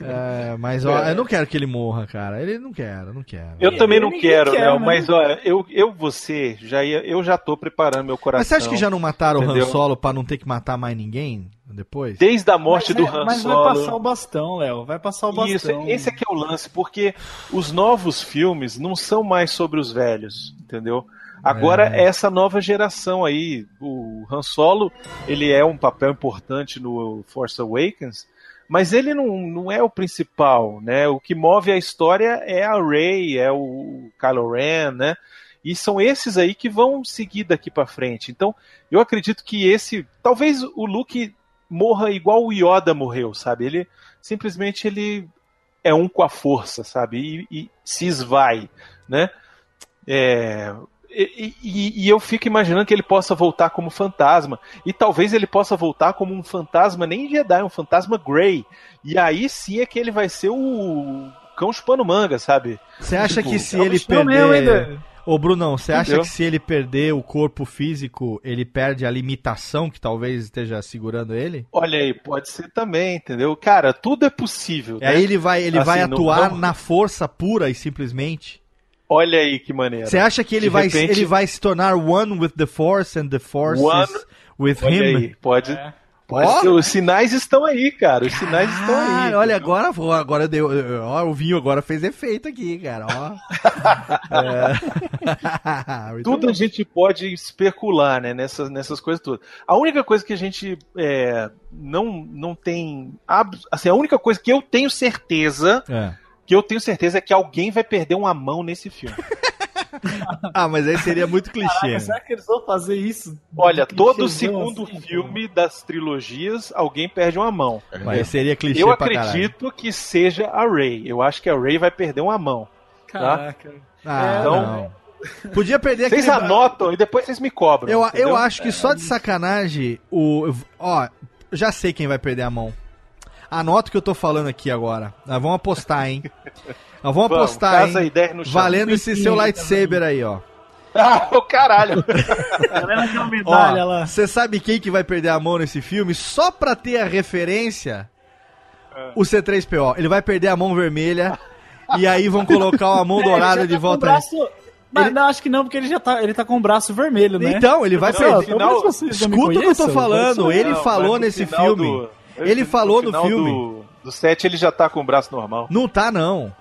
É, mas ó, eu não quero que ele morra, cara. Ele não quero, não quero. Eu também não quero, quer, Léo, né? mas olha, eu, eu você, já ia, eu já tô preparando meu coração. Mas você acha que já não mataram o Han entendeu? Solo pra não ter que matar mais ninguém depois? Desde a morte Mas do é- Han Mas Solo. vai passar o bastão, Léo. Vai passar o bastão. Isso, esse aqui é o lance, porque os novos filmes não são mais sobre os velhos, entendeu? Agora É. é. essa nova geração aí, o Han Solo, ele é um papel importante no Force Awakens, mas ele não, não é o principal, né? O que move a história é a Rey, é o Kylo Ren, né? E são esses aí que vão seguir daqui pra frente. Então, eu acredito que esse, talvez o Luke morra igual o Yoda morreu, sabe? Ele simplesmente ele é um com a força, sabe? E, e se esvai, né? É, e, e- e eu fico imaginando que ele possa voltar como fantasma. E talvez ele possa voltar como um fantasma nem Jedi, um fantasma Grey. E aí sim é que ele vai ser o cão chupando manga, sabe? Você acha Tipo, que se é ele perder. Ô, Brunão, você acha Entendeu? que se ele perder o corpo físico, ele perde a limitação que talvez esteja segurando ele? Olha aí, pode ser também, entendeu? Cara, tudo é possível. E né? aí ele vai, ele Assim, vai não- atuar não- na força pura e simplesmente? Olha aí que maneira. Você acha que ele De vai, repente- ele vai se tornar one with the force and the force One- with Olha him? aí, pode. É. pode. Os sinais estão aí, cara. Os sinais estão aí. Olha, entendeu? agora, vou- agora deu, ó, o vinho agora fez efeito aqui, cara, ó. É. Tudo bom. a gente pode especular, né, nessas, nessas coisas todas. A única coisa que a gente é, não, não tem. Assim, a única coisa que eu tenho certeza, É. que eu tenho certeza é que alguém vai perder uma mão nesse filme. Ah, mas aí seria muito clichê. Caraca, né? será que eles vão fazer isso? Olha, todo segundo assim, filme das trilogias, alguém perde uma mão. Mas aí seria clichê Eu pra caralho. acredito que seja a Ray. Eu acho que a Ray vai perder uma mão. Caraca. Ah, É, então- não. Podia perder Vocês aquele... anotam e depois vocês me cobram. Eu, entendeu? eu acho que só de sacanagem, o. Ó, já sei quem vai perder a mão. Anota o que eu tô falando aqui agora. Nós vamos apostar, hein? Nós vamos Vamos, apostar, hein? 10 no chão. Valendo esse seu lightsaber aí, ó. Ah, o caralho. Lá. você sabe quem que vai perder a mão nesse filme? Só pra ter a referência, É. o C3PO. Ele vai perder a mão vermelha e aí vão colocar a mão É, dourada de tá o volta. braço- Mas Ele- não, acho que não, porque ele já tá, ele tá com o braço vermelho, né? Então, ele vai Não, perder. Escuta o que eu tô falando. Ele falou nesse filme. do- Ele falou no filme. Do, do 7 ele já tá com o braço normal. Não tá, não.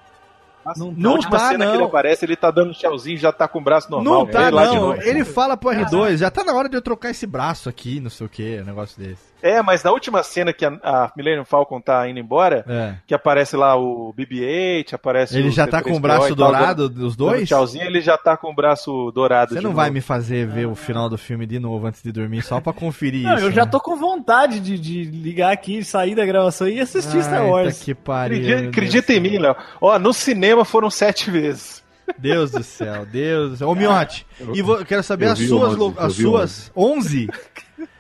Não, não tá, cena não. que ele aparece, ele tá dando um tchauzinho e já tá com o braço normal. Não tá, Ele lá de não. novo. Ele fala pro R2, já tá na hora de eu trocar esse braço aqui, não sei o que, um negócio desse. É, mas na última cena que a, a Millennium Falcon tá indo embora, É. que aparece lá o BB-8, aparece Ele o já tá com o C3PO braço e tal, dourado dos dando dois? Tchauzinho, ele já tá com o braço dourado. Você de não novo. vai me fazer ver o final do filme de novo antes de dormir, só pra conferir Não, isso. eu já né? tô com vontade de, de ligar aqui, sair da gravação e assistir Star Ai, Wars. tá que pariu. Acredita, acredita em mim, Léo. Ó, no cinema foram sete vezes. Deus do céu, Deus do céu. Ô, Miotti, e vo- eu quero saber eu as suas, 11, lo- eu as suas 11?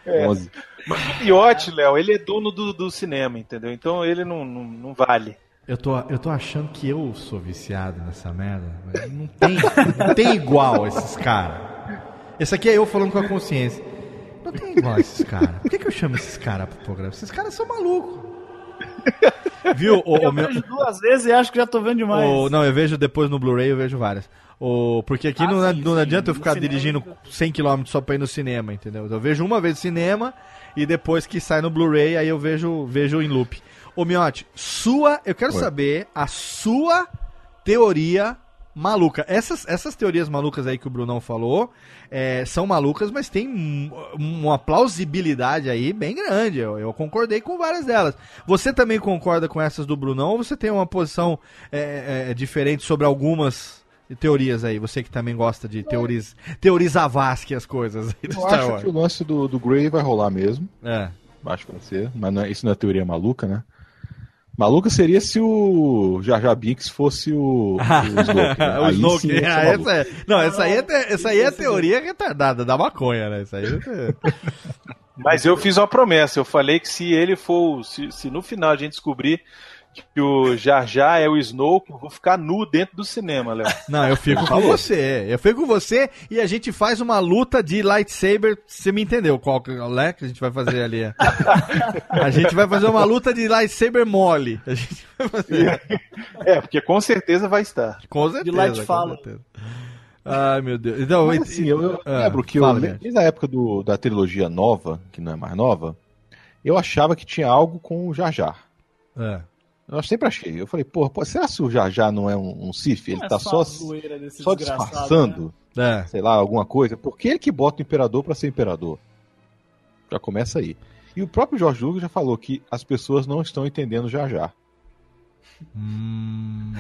11. O Piote, Léo, ele é dono do, do cinema, entendeu? Então ele não, não, não vale. Eu tô, eu tô achando que eu sou viciado nessa merda. mas Não tem, não tem igual esses caras. Esse aqui é eu falando com a consciência. Não tem igual esses caras. Por que, que eu chamo esses caras pro programa? Esses caras são malucos. Viu? O, o Eu meu, vejo duas vezes e acho que já tô vendo demais. o- não, eu vejo depois no Blu-ray, eu vejo várias. O, porque aqui Ah, não, sim, não sim. adianta eu ficar cinema- dirigindo 100km só pra ir no cinema, entendeu? Eu vejo uma vez no cinema e depois que sai no Blu-ray, aí eu vejo, vejo em loop. Ô Miotti, sua, eu quero Oi. saber a sua teoria maluca. Essas, essas teorias malucas aí que o Brunão falou é, são malucas, mas tem um- uma plausibilidade aí bem grande. Eu, eu concordei com várias delas. Você também concorda com essas do Brunão ou você tem uma posição é, é, diferente sobre algumas teorias aí? Você que também gosta de teorias, teorizar vasque as coisas aí do Eu Star acho Wars. que o lance do, do Grey vai rolar mesmo. É. Acho que vai ser. Mas não é- isso não é teoria maluca, né? Maluca seria se o Jar Jar Binks fosse o, o Snoke. né? o Snoke. sim Ah, essa é, não, essa aí é, te- essa aí é teoria retardada da maconha, né? Essa aí é- Mas eu fiz uma promessa. Eu falei que se ele for. Se, se no final a gente descobrir que o Jar Jar é o Snoke, eu vou ficar nu dentro do cinema, Léo. Não, eu fico com você. Eu fico com você e a gente faz uma luta de lightsaber. Você me entendeu qual que né, que a gente vai fazer ali? A gente vai fazer uma luta de lightsaber mole. A gente vai fazer. É, porque com certeza vai estar. Com certeza. De light fala. Ai, meu Deus. Então, Mas, assim, eu, eu Ah, lembro que eu, fala, desde a época do, da trilogia nova, que não é mais nova, eu achava que tinha algo com o Jar Jar. É. Eu sempre achei. Eu falei, porra, pô, será que o Jar Jar não é um, um Sith? Ele É tá só, só desgraçado, né? disfarçando, É. sei lá, alguma coisa. Por que ele que bota o imperador pra ser imperador? Já começa aí. E o próprio George Lucas já falou que as pessoas não estão entendendo Jar. Hum,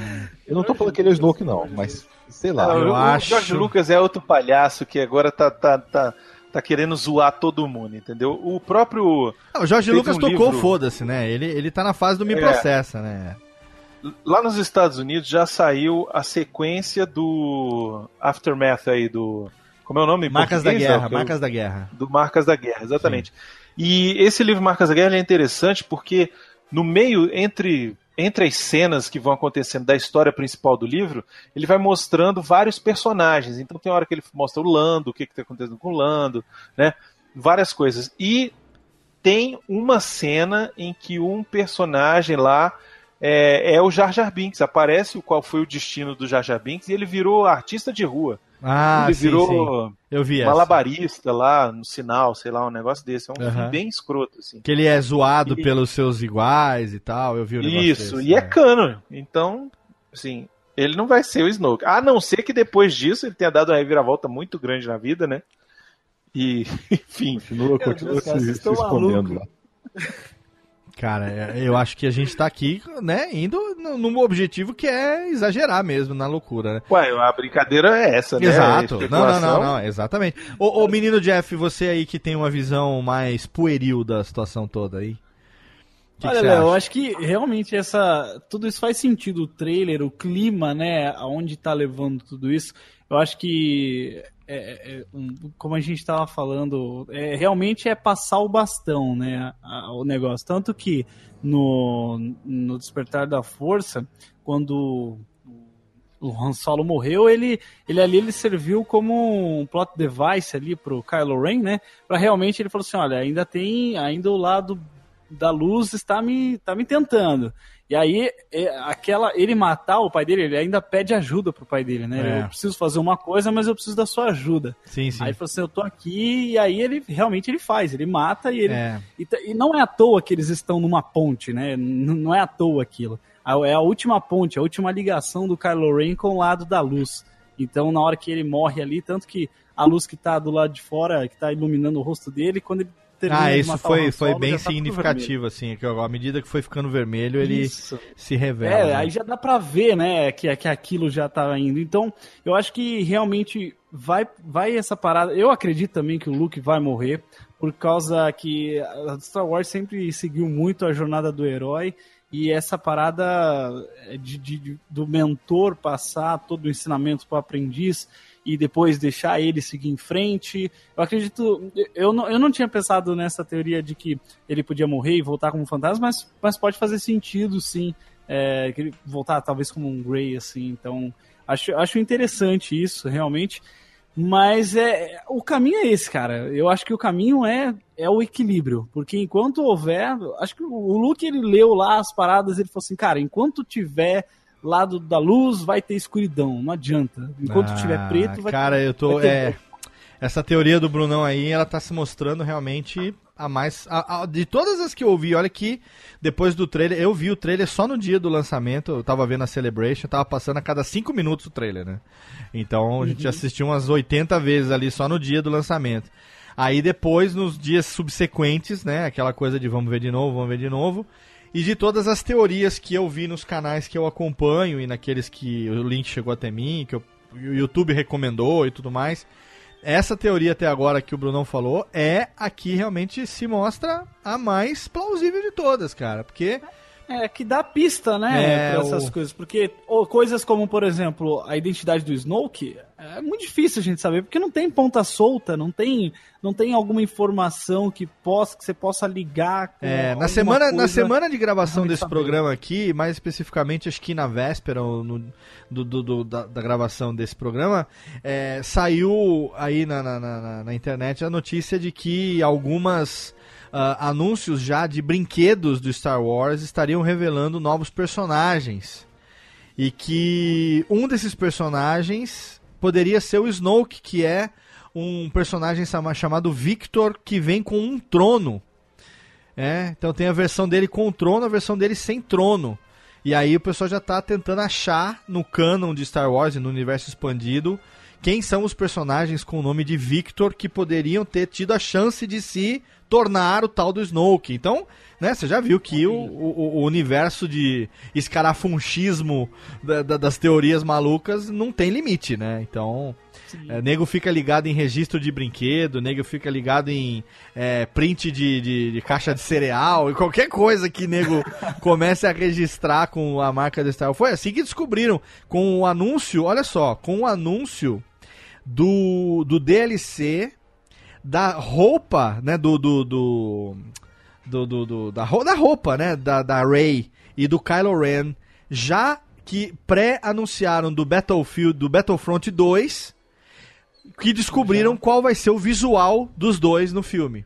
Eu não tô falando que ele é Snoke, não, mas sei lá. eu o, o acho- George Lucas é outro palhaço que agora tá, tá, tá, tá querendo zoar todo mundo, entendeu? O próprio. Ah, o Jorge Lucas um tocou livro- foda-se, né? Ele, ele tá na fase do me É. processa, né? Lá nos Estados Unidos já saiu a sequência do Aftermath aí, do. Como é o nome? Marcas da Guerra, eu- Marcas da Guerra. do Marcas da Guerra, exatamente. E esse livro Marcas da Guerra ele é interessante porque no meio entre entre as cenas que vão acontecendo da história principal do livro, ele vai mostrando vários personagens. Então tem hora que ele mostra o Lando, o que está acontecendo com o Lando, né? Várias coisas. E tem uma cena em que um personagem lá é, é o Jar Jar Binks. Aparece o qual foi o destino do Jar Jar Binks e ele virou artista de rua. Ah, ele sim, virou sim. Eu vi essa. malabarista lá no sinal, sei lá, um negócio desse. É um filme bem escroto, assim. Que ele é zoado E- pelos seus iguais e tal. Eu vi o negócio Isso, desse, e é né? cano. Então, assim, ele não vai ser o Snoke. A não ser que depois disso ele tenha dado uma reviravolta muito grande na vida, né? E, enfim. Continua, continua se, se escondendo lá. Cara, é- eu acho que a gente tá aqui, né, indo no- num objetivo que é exagerar mesmo na loucura, né? Ué, a brincadeira é essa, né? Exato. Não, não, não, não, exatamente. Ô, ô, menino Jeff, você aí que tem uma visão mais pueril da situação toda aí. Que, que Olha, você Léo, eu acho que realmente essa. Tudo isso faz sentido. O trailer, o clima, né? Aonde tá levando tudo isso. Eu acho que. É- é- um, como a gente estava falando, é, realmente é passar o bastão, né? a- o negócio. Tanto que no, no Despertar da Força, quando o Han Solo morreu, ele, ele ali ele serviu como um plot device ali pro Kylo Ren, né? Pra realmente ele falou assim, olha, ainda tem, ainda o lado da luz está me, tá me tentando. E aí, é, aquela, ele matar o pai dele, ele ainda pede ajuda pro pai dele, né? É. Eu preciso fazer uma coisa, mas eu preciso da sua ajuda. Sim, sim. Aí ele falou assim, eu tô aqui, e aí ele realmente ele faz, ele mata e ele. É. E, e não é à toa que eles estão numa ponte, né? N- não é à toa aquilo. É a última ponte, a última ligação do Kylo Ren com o lado da luz. Então, na hora que ele morre ali, tanto que a luz que tá do lado de fora, que tá iluminando o rosto dele, quando ele Ah, isso foi, foi Solo, bem tá significativo, assim, que à medida que foi ficando vermelho, ele Isso. se revela. É, né? aí já dá pra ver, né, que, que aquilo já tá indo. Então, eu acho que realmente vai, vai essa parada. Eu acredito também que o Luke vai morrer, por causa que a Star Wars sempre seguiu muito a jornada do herói. E essa parada de, de- de- do mentor passar todo o ensinamento para o aprendiz e depois deixar ele seguir em frente. Eu acredito. Eu não, eu não tinha pensado nessa teoria de que ele podia morrer e voltar como fantasma, mas, mas pode fazer sentido, sim. É, que ele voltar talvez como um Grey, assim. Então, acho, acho interessante isso, realmente. Mas é o caminho é esse, cara. Eu acho que o caminho é, é o equilíbrio. Porque enquanto houver. Acho que o Luke ele leu lá as paradas ele falou assim, cara, enquanto tiver lado da luz, vai ter escuridão. Não adianta. Enquanto Ah, tiver preto, vai Cara, ter. eu tô. ter- É, essa teoria do Brunão aí, ela tá se mostrando realmente a mais. a- a- de todas as que eu ouvi, olha que depois do trailer, eu vi o trailer só no dia do lançamento, eu tava vendo a Celebration, tava passando a cada 5 minutos o trailer, né? Então a gente assistiu umas 80 vezes ali só no dia do lançamento. Aí depois, nos dias subsequentes, né? Aquela coisa de vamos ver de novo, vamos ver de novo. E de todas as teorias que eu vi nos canais que eu acompanho e naqueles que o link chegou até mim, que eu- o YouTube recomendou e tudo mais. Essa teoria até agora que o Brunão falou é a que realmente se mostra a mais plausível de todas, cara. Porque É, que dá pista, né, É, pra essas o- coisas. Porque ou, coisas como, por exemplo, a identidade do Snoke, é muito difícil a gente saber, porque não tem ponta solta, não tem, não tem alguma informação que, possa, que você possa ligar com É, na semana, na coisa. semana de gravação desse saber. programa aqui, mais especificamente acho que na véspera no- do, do- do- da, da gravação desse programa, é, saiu aí na, na- na- na- na internet a notícia de que algumas anúncios já de brinquedos do Star Wars estariam revelando novos personagens. E que um desses personagens poderia ser o Snoke, que é um personagem chama- chamado Victor, que vem com um trono. É, então tem a versão dele com trono, a versão dele sem trono. E aí o pessoal já tá tentando achar no canon de Star Wars e no universo expandido quem são os personagens com o nome de Victor que poderiam ter tido a chance de se tornar o tal do Snoke. Então, né, você já viu que o, o- o universo de escarafunchismo da- da- das teorias malucas não tem limite, né? Então, é, nego fica ligado em registro de brinquedo, nego fica ligado em é, print de, de- de caixa de cereal e qualquer coisa que nego comece a registrar com a marca da Star Wars. Foi assim que descobriram, com o anúncio, olha só, com o anúncio do, do DLC da roupa, né, do... do, do do, do- do- da, da roupa, né? Da, da Rey e do Kylo Ren, já que pré-anunciaram do Battlefield, do Battlefront 2, que descobriram qual vai ser o visual dos dois no filme.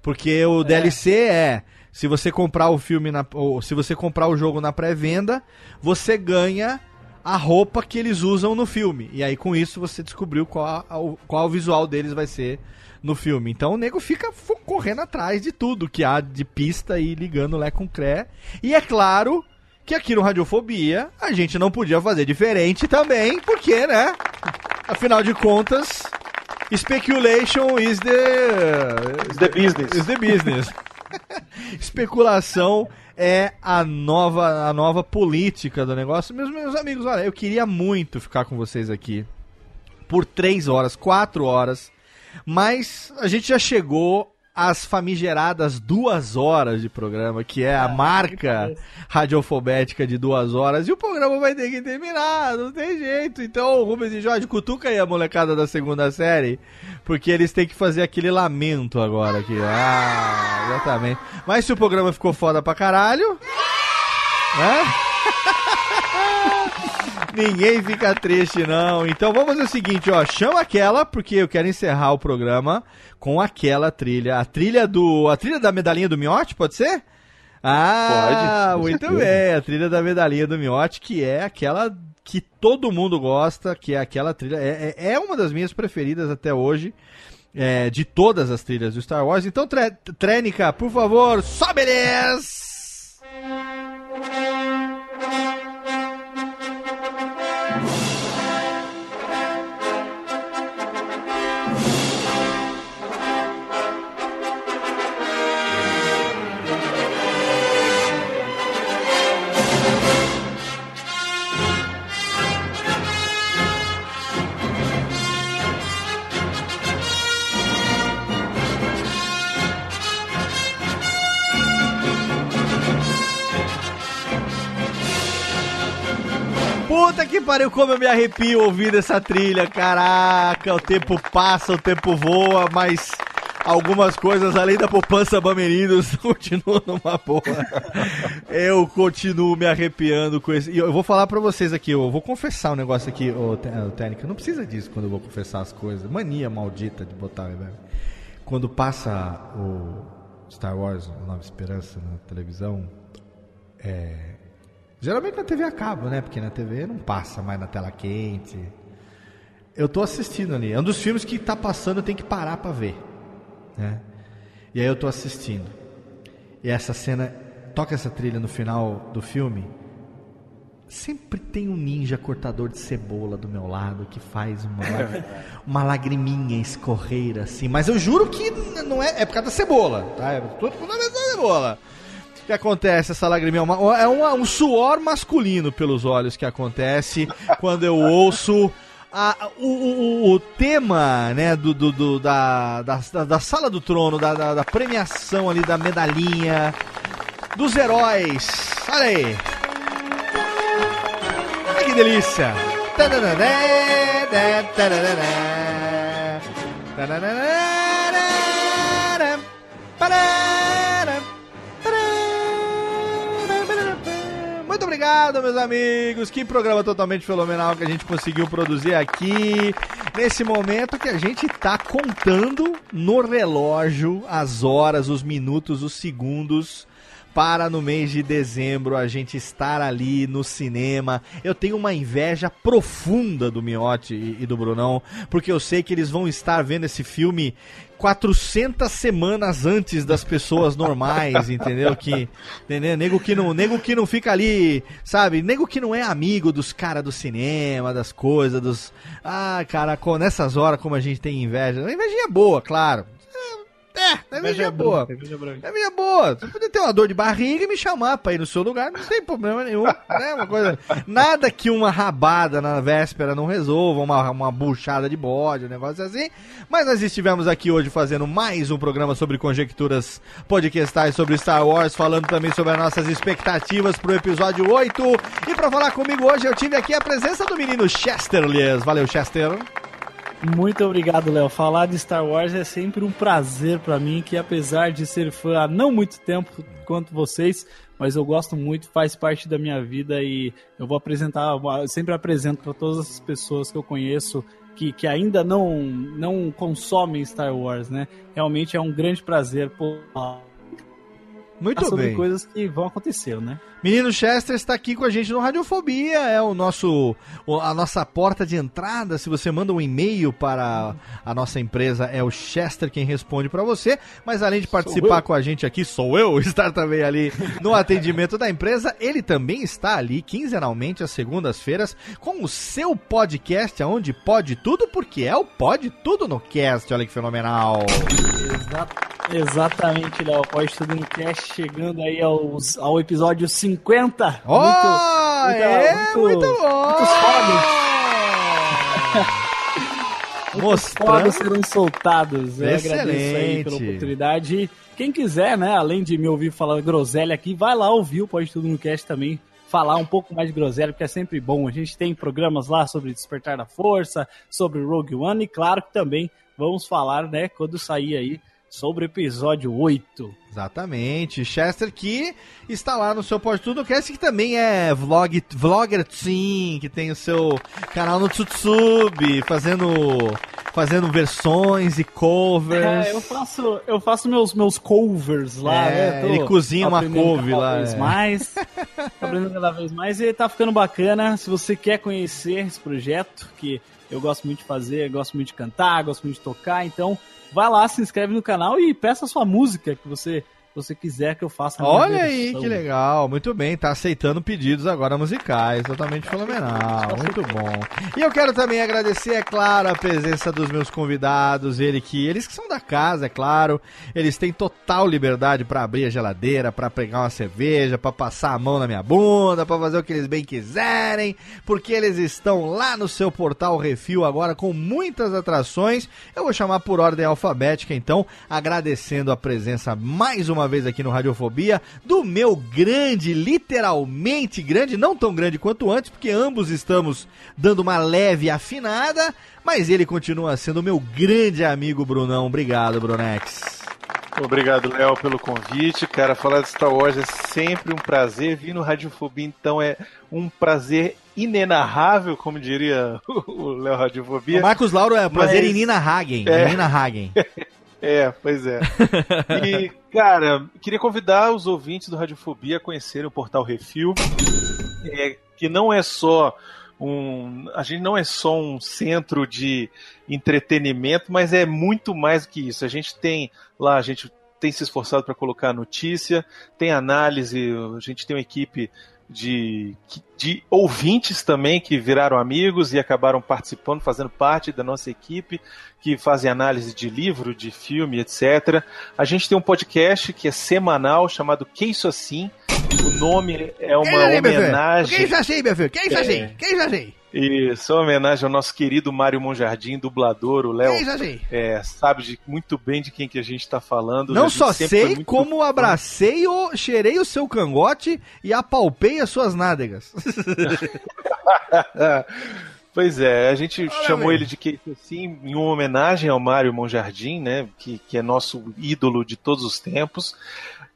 Porque o DLC é, se você comprar o filme na, ou se você comprar o jogo na pré-venda, você ganha a roupa que eles usam no filme. E aí com isso você descobriu qual, a- qual o visual deles vai ser no filme. Então o nego fica correndo atrás de tudo que há de pista e ligando Lé com Cré. E é claro que aqui no Radiofobia a gente não podia fazer diferente também, porque, né? Afinal de contas, speculation is the Is the business. is the business. Especulação é a nova, a nova política do negócio. Meus, meus amigos, olha, eu queria muito ficar com vocês aqui por três horas, quatro horas, mas a gente já chegou às famigeradas duas horas de programa, que é a marca radiofobética de duas horas, e o programa vai ter que terminar, não tem jeito. Então, Rubens e Jorge, cutuca aí a molecada da segunda série, porque eles têm que fazer aquele lamento agora aqui. Ah, exatamente. Mas se o programa ficou foda pra caralho, né? Ninguém fica triste, não. Então vamos fazer o seguinte, ó. Chama aquela, porque eu quero encerrar o programa com aquela trilha. A trilha do. A trilha da medalhinha do Miote, pode ser? Ah, Pode, muito bem. A trilha da medalhinha do Miote, que é aquela que todo mundo gosta, que é aquela trilha. É, é- é uma das minhas preferidas até hoje. é, de todas as trilhas do Star Wars. Então, Tre- Trênica, por favor, sobe eles! Puta que pariu, como eu me arrepio ouvindo essa trilha. Caraca, o tempo passa, o tempo voa, mas algumas coisas além da poupança Bamerinos continuam numa boa. Eu continuo me arrepiando com esse. E eu vou falar pra vocês aqui, eu vou confessar um negócio aqui, ô ô, Técnica. Não precisa disso quando eu vou confessar as coisas. Mania maldita de botar, velho. Quando passa o Star Wars, Nova Esperança na televisão, é. Geralmente na TV a cabo, né? Porque na TV não passa mais na tela quente. Eu tô assistindo ali. É um dos filmes que tá passando, eu tenho que parar pra ver. Né? E aí eu tô assistindo. E essa cena. Toca essa trilha no final do filme. Sempre tem um ninja cortador de cebola do meu lado que faz uma, lag- uma lagriminha escorrer assim. Mas eu juro que não é. É por causa da cebola, tá? É tudo por causa da cebola. Que acontece essa lagriminha? Uma- é uma- um suor masculino pelos olhos que acontece quando eu ouço a- o, o- o tema né, do, do- do- da, da, da- sala do trono, da, da- da premiação ali, da medalhinha. dos heróis. Olha aí. Olha que delícia. Tadadadá, Muito obrigado, meus amigos. Que programa totalmente fenomenal que a gente conseguiu produzir aqui. Nesse momento que a gente tá contando no relógio as horas, os minutos, os segundos para no mês de dezembro a gente estar ali no cinema. Eu tenho uma inveja profunda do Miotti e, e do Brunão, porque eu sei que eles vão estar vendo esse filme 400 semanas antes das pessoas normais, entendeu? Que, entendeu? Nego que não, nego que não fica ali, sabe? Nego que não é amigo dos caras do cinema, das coisas, dos Ah, cara, com, nessas horas como a gente tem inveja. Uma invejinha boa, claro. É, é inveja boa. Branca. É minha boa. Você podia ter uma dor de barriga e me chamar pra ir no seu lugar, não tem problema nenhum. Né? Uma coisa, nada que uma rabada na véspera não resolva, uma, uma buchada de bode, um negócio assim. Mas nós estivemos aqui hoje fazendo mais um programa sobre conjecturas podcastais sobre Star Wars, falando também sobre as nossas expectativas pro episódio 8. E pra falar comigo hoje eu tive aqui a presença do menino Chester Lies. Valeu, Chester. Muito obrigado, Léo. Falar de Star Wars é sempre um prazer pra mim, que apesar de ser fã há não muito tempo quanto vocês, mas eu gosto muito, faz parte da minha vida e eu vou apresentar, eu sempre apresento pra todas as pessoas que eu conheço que, que ainda não, não consomem Star Wars, né? Realmente é um grande prazer pô, Muito sobre bem. coisas que vão acontecer, né? Menino Chester está aqui com a gente no Radiofobia, é o nosso a nossa porta de entrada. Se você manda um e-mail para a nossa empresa, é o Chester quem responde para você. Mas além de participar com a gente aqui, sou eu, estar também ali no atendimento da empresa, ele também está ali quinzenalmente às segundas-feiras com o seu podcast, aonde pode tudo, porque é o Pode Tudo no Cast. Olha que fenomenal. Exa- exatamente, Léo. Pode tudo no cast, chegando aí aos, ao episódio 50. Ó, muito- é muito- muito bom. muitos Fodas serão soltados. Eu agradeço aí Excelente. pela oportunidade. Quem quiser, né, além de me ouvir falar groselha aqui, vai lá ouvir o Pode Tudo no Cast também. Falar um pouco mais de groselha, porque é sempre bom. A gente tem programas lá sobre Despertar da Força, sobre Rogue One, e claro que também vamos falar, né, quando sair aí, sobre o episódio 8. Exatamente. Chester que está lá no seu Pode Tudo Cast, que também é vlog, vlogger sim, que tem o seu canal no Tutsub, fazendo, fazendo versões e covers. É, eu faço, eu faço meus, meus covers lá, É, né? Tô ele cozinha uma aprendendo couve cada lá, Vez é. mais, aprendendo cada vez mais e tá ficando bacana. Se você quer conhecer esse projeto, que eu gosto muito de fazer, gosto muito de cantar, gosto muito de tocar, então vai lá, se inscreve no canal e peça a sua música que você, você quiser que eu faça. Olha aí, que legal. Muito bem, tá aceitando pedidos agora musicais. Totalmente fenomenal. Muito bom. E eu quero também agradecer, é claro, a presença dos meus convidados. Ele que, eles que são da casa, é claro. Eles têm total liberdade pra abrir a geladeira, pra pegar uma cerveja, pra passar a mão na minha bunda, pra fazer o que eles bem quiserem, porque eles estão lá no seu portal Refil agora com muitas atrações. Eu vou chamar por ordem alfabética, então, agradecendo a presença mais uma vez aqui no Radiofobia do meu grande, literalmente grande, não tão grande quanto antes, porque ambos estamos dando uma leve afinada, mas ele continua sendo o meu grande amigo Brunão. Obrigado, Brunex. Obrigado, Léo, pelo convite. Cara, falar de Star Wars é sempre um prazer. Vir no Radiofobia, então, é um prazer inenarrável, como diria o Léo O Radiofobia. Marcos Lauro é prazer Mas- em Nina Hagen. É. Nina Hagen. É, pois é. E, cara, queria convidar os ouvintes do Radiofobia a conhecerem o portal Refil, é, que não é só um. A gente não é só um centro de entretenimento, mas é muito mais do que isso. A gente tem lá, a gente tem se esforçado para colocar notícia, tem análise, a gente tem uma equipe de, de ouvintes também que viraram amigos e acabaram participando, fazendo parte da nossa equipe, que fazem análise de livro, de filme, etc. A gente tem um podcast que é semanal chamado Que Isso Assim, O nome é uma é homenagem. Quem é Jaci, meu filho? Quem é Jaci? Quem é Jaci? É uma homenagem ao nosso querido Mário Monjardim, dublador, o Léo. É, sabe de- muito bem de quem que a gente tá falando. Não gente só sei como fã. abracei, o, cheirei o seu cangote e apalpei as suas nádegas. Pois é, a gente Olha, chamou velho. ele de que assim, em uma homenagem ao Mário Monjardim, né, que, que é nosso ídolo de todos os tempos.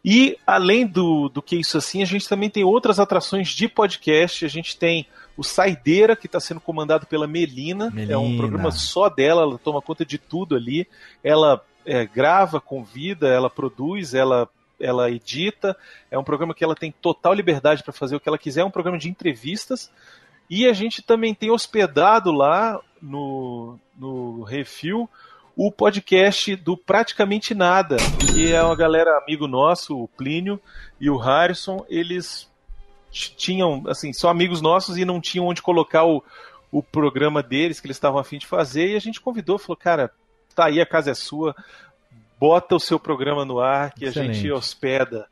E além do, do que isso assim, a gente também tem outras atrações de podcast. A gente tem o Saideira, que está sendo comandado pela Melina. É um Melina. programa só dela, ela toma conta de tudo ali. Ela é, grava, convida, ela produz, ela, ela edita. É um programa que ela tem total liberdade para fazer o que ela quiser. É um programa de entrevistas. E a gente também tem hospedado lá no, no Refil o podcast do Praticamente Nada, que é uma galera amigo nosso, o Plínio e o Harrison, eles tinham, assim, são amigos nossos e não tinham onde colocar o, o programa deles que eles estavam a fim de fazer, e a gente convidou, falou, cara, tá aí, a casa é sua, bota o seu programa no ar que a Excelente. gente hospeda.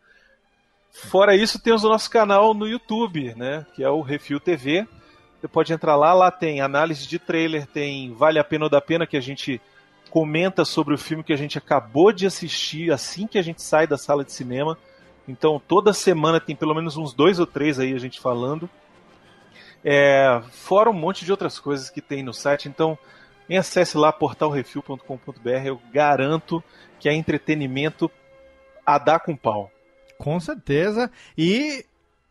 Fora isso, temos o nosso canal no YouTube, né, que é o Refil TV. Você pode entrar lá, lá tem análise de trailer, tem Vale a Pena ou da Pena, que a gente comenta sobre o filme que a gente acabou de assistir assim que a gente sai da sala de cinema. Então, toda semana tem pelo menos uns dois ou três aí a gente falando. É, fora um monte de outras coisas que tem no site. Então, em acesse lá portalrefil.com.br. Eu garanto que é entretenimento a dar com pau. Com certeza. E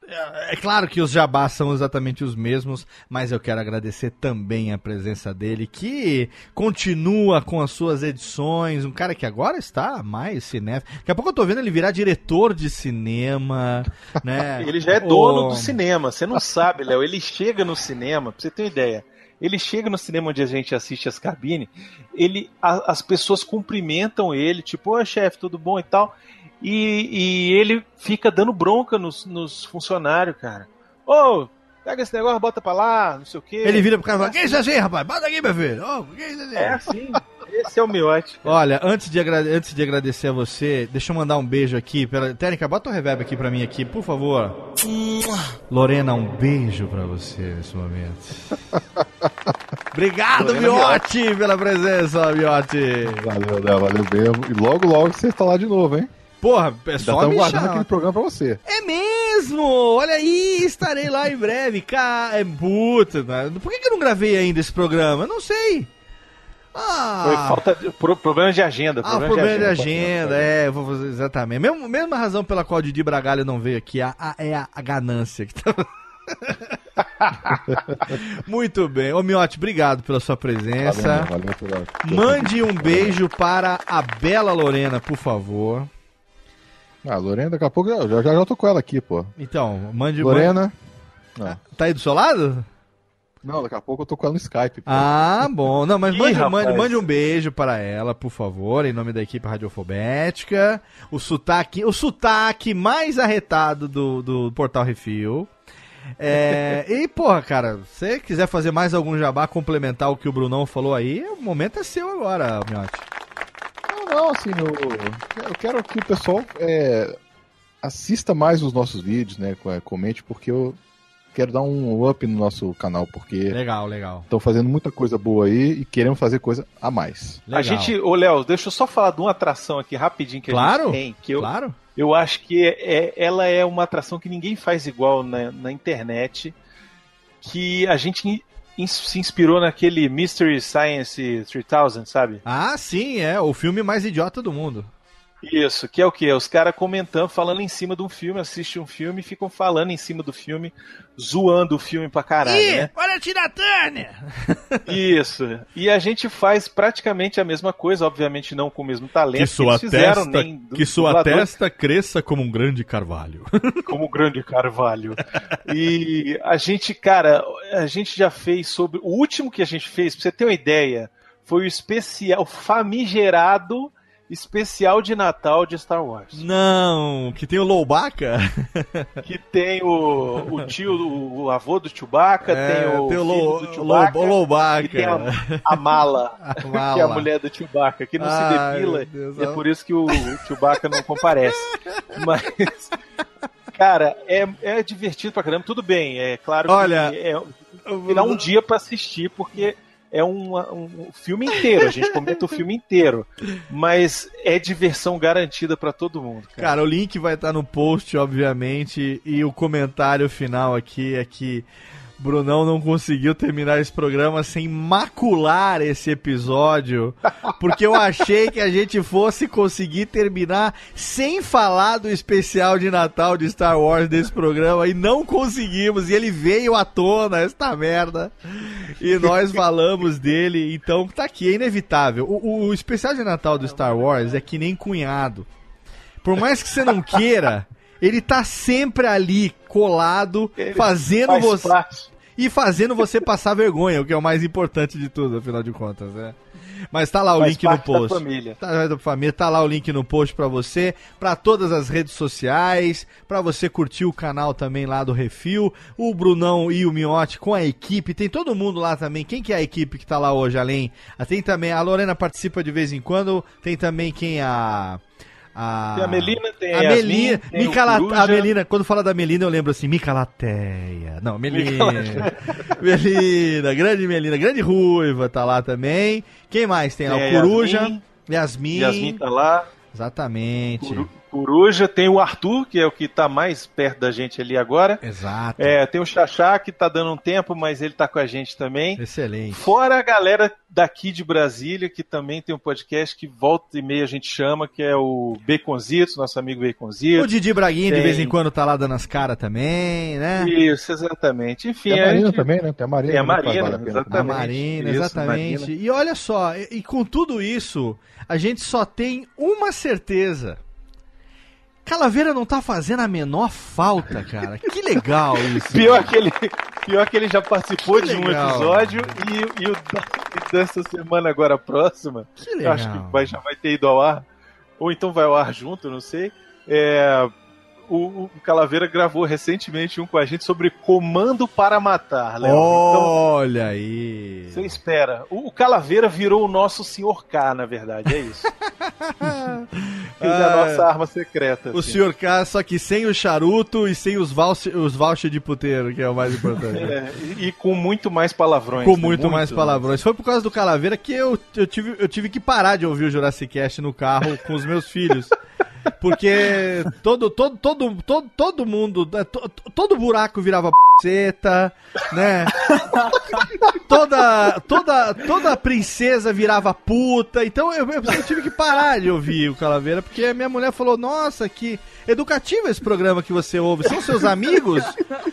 é é claro que os jabás são exatamente os mesmos, mas eu quero agradecer também a presença dele, que continua com as suas edições. Um cara que agora está mais cinéfilo. Daqui a pouco eu tô vendo ele virar diretor de cinema, né? Ele já é dono O- do cinema, você não sabe, Léo. Ele chega no cinema, pra você ter uma ideia. Ele chega no cinema onde a gente assiste as cabines, ele, a- as pessoas cumprimentam ele, tipo, ô chefe, tudo bom e tal. E, e ele fica dando bronca nos, nos funcionários, cara. Ô, pega esse negócio, bota pra lá, não sei o quê. Ele vira pro cara e fala: Que é isso assim, rapaz? Bota aqui, meu filho. Ô, que é isso assim? É assim, esse é o miote. Olha, antes de, antes de agradecer a você, deixa eu mandar um beijo aqui. Pela... Técnica, bota o reverb aqui pra mim aqui, por favor. Lorena, um beijo pra você nesse momento. Obrigado, Lorena Miotti, pela presença, Miotti. Valeu, Léo, valeu mesmo. E logo, logo você está lá de novo, hein? Porra, é só estamos me guardando aquele programa pra você. É mesmo! Olha aí, estarei lá em breve. Ca... É puta, por que, que eu não gravei ainda esse programa? Eu não sei. Ah, Foi falta de, pro- problema de agenda. Ah, problema de agenda, é, eu vou fazer exatamente. Mesmo, mesma razão pela qual o Didi Bragalho não veio aqui, a, a- é a, a ganância que tá. Muito bem. Ô Miotti, obrigado pela sua presença. Valeu, valeu pela- Mande um beijo para a bela Lorena, por favor. Ah, Lorena, daqui a pouco eu já, já, já tô com ela aqui, pô. Então, mande Lorena. Mande- Tá aí do seu lado? Não, daqui a pouco eu tô com ela no Skype. Pô. Ah, bom. Não, mas Ih, mande, mande, mande um beijo para ela, por favor, em nome da equipe radiofobética. O sotaque, o sotaque mais arretado do, do Portal Refil. É, e, porra, cara, se você quiser fazer mais algum jabá, complementar o que o Brunão falou aí, o momento é seu agora, Miotti. Não, assim, eu, eu quero que o pessoal é, assista mais os nossos vídeos, né? co- Comente, porque eu quero dar um up no nosso canal, porque Legal, legal. estão fazendo muita coisa boa aí e queremos fazer coisa a mais. legal. A gente, ô Léo, deixa eu só falar de uma atração aqui rapidinho que a Claro, gente tem, que eu, Claro. eu acho que é, ela é uma atração que ninguém faz igual na, na internet, que a gente se inspirou naquele Mystery Science 3000, sabe? Ah, sim, é o filme mais idiota do mundo. Isso, que é o que? Os caras comentando, falando em cima de um filme, assistem um filme e ficam falando em cima do filme, zoando o filme pra caralho, né? olha a Tina Turner! Isso. E a gente faz praticamente a mesma coisa, obviamente não com o mesmo talento Que sua eles fizeram, testa, nem do- que sua dublador, testa cresça como um grande carvalho. como o grande Carvalho. E a gente, cara, a gente já fez sobre. O último que a gente fez, pra você ter uma ideia, foi o especial, famigerado especial de Natal de Star Wars. Não, que tem o Loubaca? Que tem o, o tio, o, o avô do Chewbacca, tem o, É, tem o filho Lou- do Chewbacca, o Loubaca. tem a, a Mala, A que é Mala. a mulher do Chewbacca, que não Ai, se depila, Deus, é por isso que o Chewbacca não comparece. Mas, Cara, é, é divertido pra caramba, tudo bem. É claro Olha, que é, dá um dia pra assistir, porque é um, um filme inteiro, a gente comenta o filme inteiro. Mas é diversão garantida pra todo mundo. Cara. Cara, o link vai estar no post, obviamente, e o comentário final aqui é que Brunão não conseguiu terminar esse programa sem macular esse episódio, porque eu achei que a gente fosse conseguir terminar sem falar do especial de Natal de Star Wars desse programa e não conseguimos. E ele veio à tona, esta merda. E nós falamos dele, então tá aqui, é inevitável. O, o especial de Natal do Star Wars é que nem cunhado. Por mais que você não queira, ele tá sempre ali, colado, Ele fazendo faz você parte. E fazendo você passar vergonha, o que é o mais importante de tudo, afinal de contas, né? Mas tá lá o Faz link no parte da post. família. Tá, da família, tá lá o link no post pra você, pra todas as redes sociais, pra você curtir o canal também lá do Refil, o Brunão e o Miotti com a equipe, tem todo mundo lá também. Quem que é a equipe que tá lá hoje além? Ah, Tem também a Lorena participa de vez em quando, tem também quem a a Tem a Melina, tem a Melina, tem o Mica La- Coruja. a Melina, quando fala da Melina eu lembro assim, Mica Lateia. Não, Melina. Melina, grande Melina, grande Ruiva tá lá também. Quem mais tem lá? O Coruja, Yasmin. Yasmin. Yasmin tá lá. Exatamente. Coru- Coruja, tem o Arthur, que é o que tá mais perto da gente ali agora. Exato. É, tem o Xaxá, que tá dando um tempo, mas ele tá com a gente também. Excelente. Fora a galera daqui de Brasília, que também tem um podcast que volta e meia a gente chama, que é o Baconzitos, nosso amigo O Baconzitos. Didi Braguinha de Tem. vez em quando tá lá dando as caras também, né? Isso, exatamente. Enfim, Tem a a Marina gente- também, né? Tem a Marina. Tem a Marina, vale a pena A exatamente. Marina, Isso, exatamente. Marina. E olha só, e, e com tudo isso, a gente só tem uma certeza. Calaveira não tá fazendo a menor falta, cara. Que legal isso. Pior que ele, pior que ele já participou Que de um legal. episódio e, e o dessa semana agora próxima, Que legal. acho que vai, já vai ter ido ao ar, ou então vai ao ar junto, não sei. É, o, o Calaveira gravou recentemente um com a gente sobre comando para matar, Léo. Então, Olha aí. você espera. O, o Calaveira virou o nosso Sr. K, na verdade, é isso. Ele é a nossa arma secreta. O assim. senhor K, só que sem o charuto e sem os voucher, os voucher de puteiro, que é o mais importante. É, e, e com muito mais palavrões. Com né? muito, mais palavrões. Foi por causa do Calaveira que eu, eu, tive, eu tive que parar de ouvir o Jurassic Cast no carro com os meus filhos. Porque todo, todo, todo, todo, todo mundo, to- todo buraco virava seta, né? toda, toda, toda princesa virava puta. Então eu, eu- tive que parar de ouvir o Calaveira, porque a minha mulher falou: Nossa, que educativo esse programa que você ouve. São seus amigos?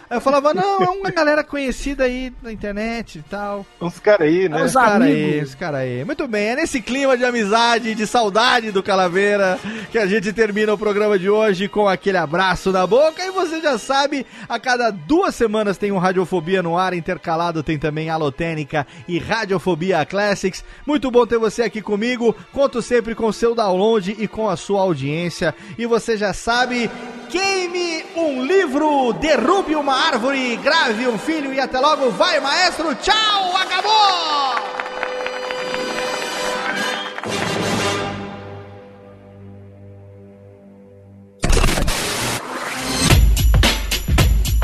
Aí eu falava: Não, é uma galera conhecida aí na internet e tal. Uns caras aí, né? Os Esse cara aí, cara aí. Muito bem, é nesse clima de amizade, de saudade do Calaveira que a gente termina o programa de hoje com aquele abraço na boca. E você já sabe, a cada duas semanas tem um Radiofobia no ar, intercalado tem também Alotênica e Radiofobia Classics. Muito bom ter você aqui comigo. Conto sempre com o seu download e com a sua audiência. E você já sabe, queime um livro, derrube uma árvore, grave um filho e até logo. Vai, maestro. Tchau, acabou!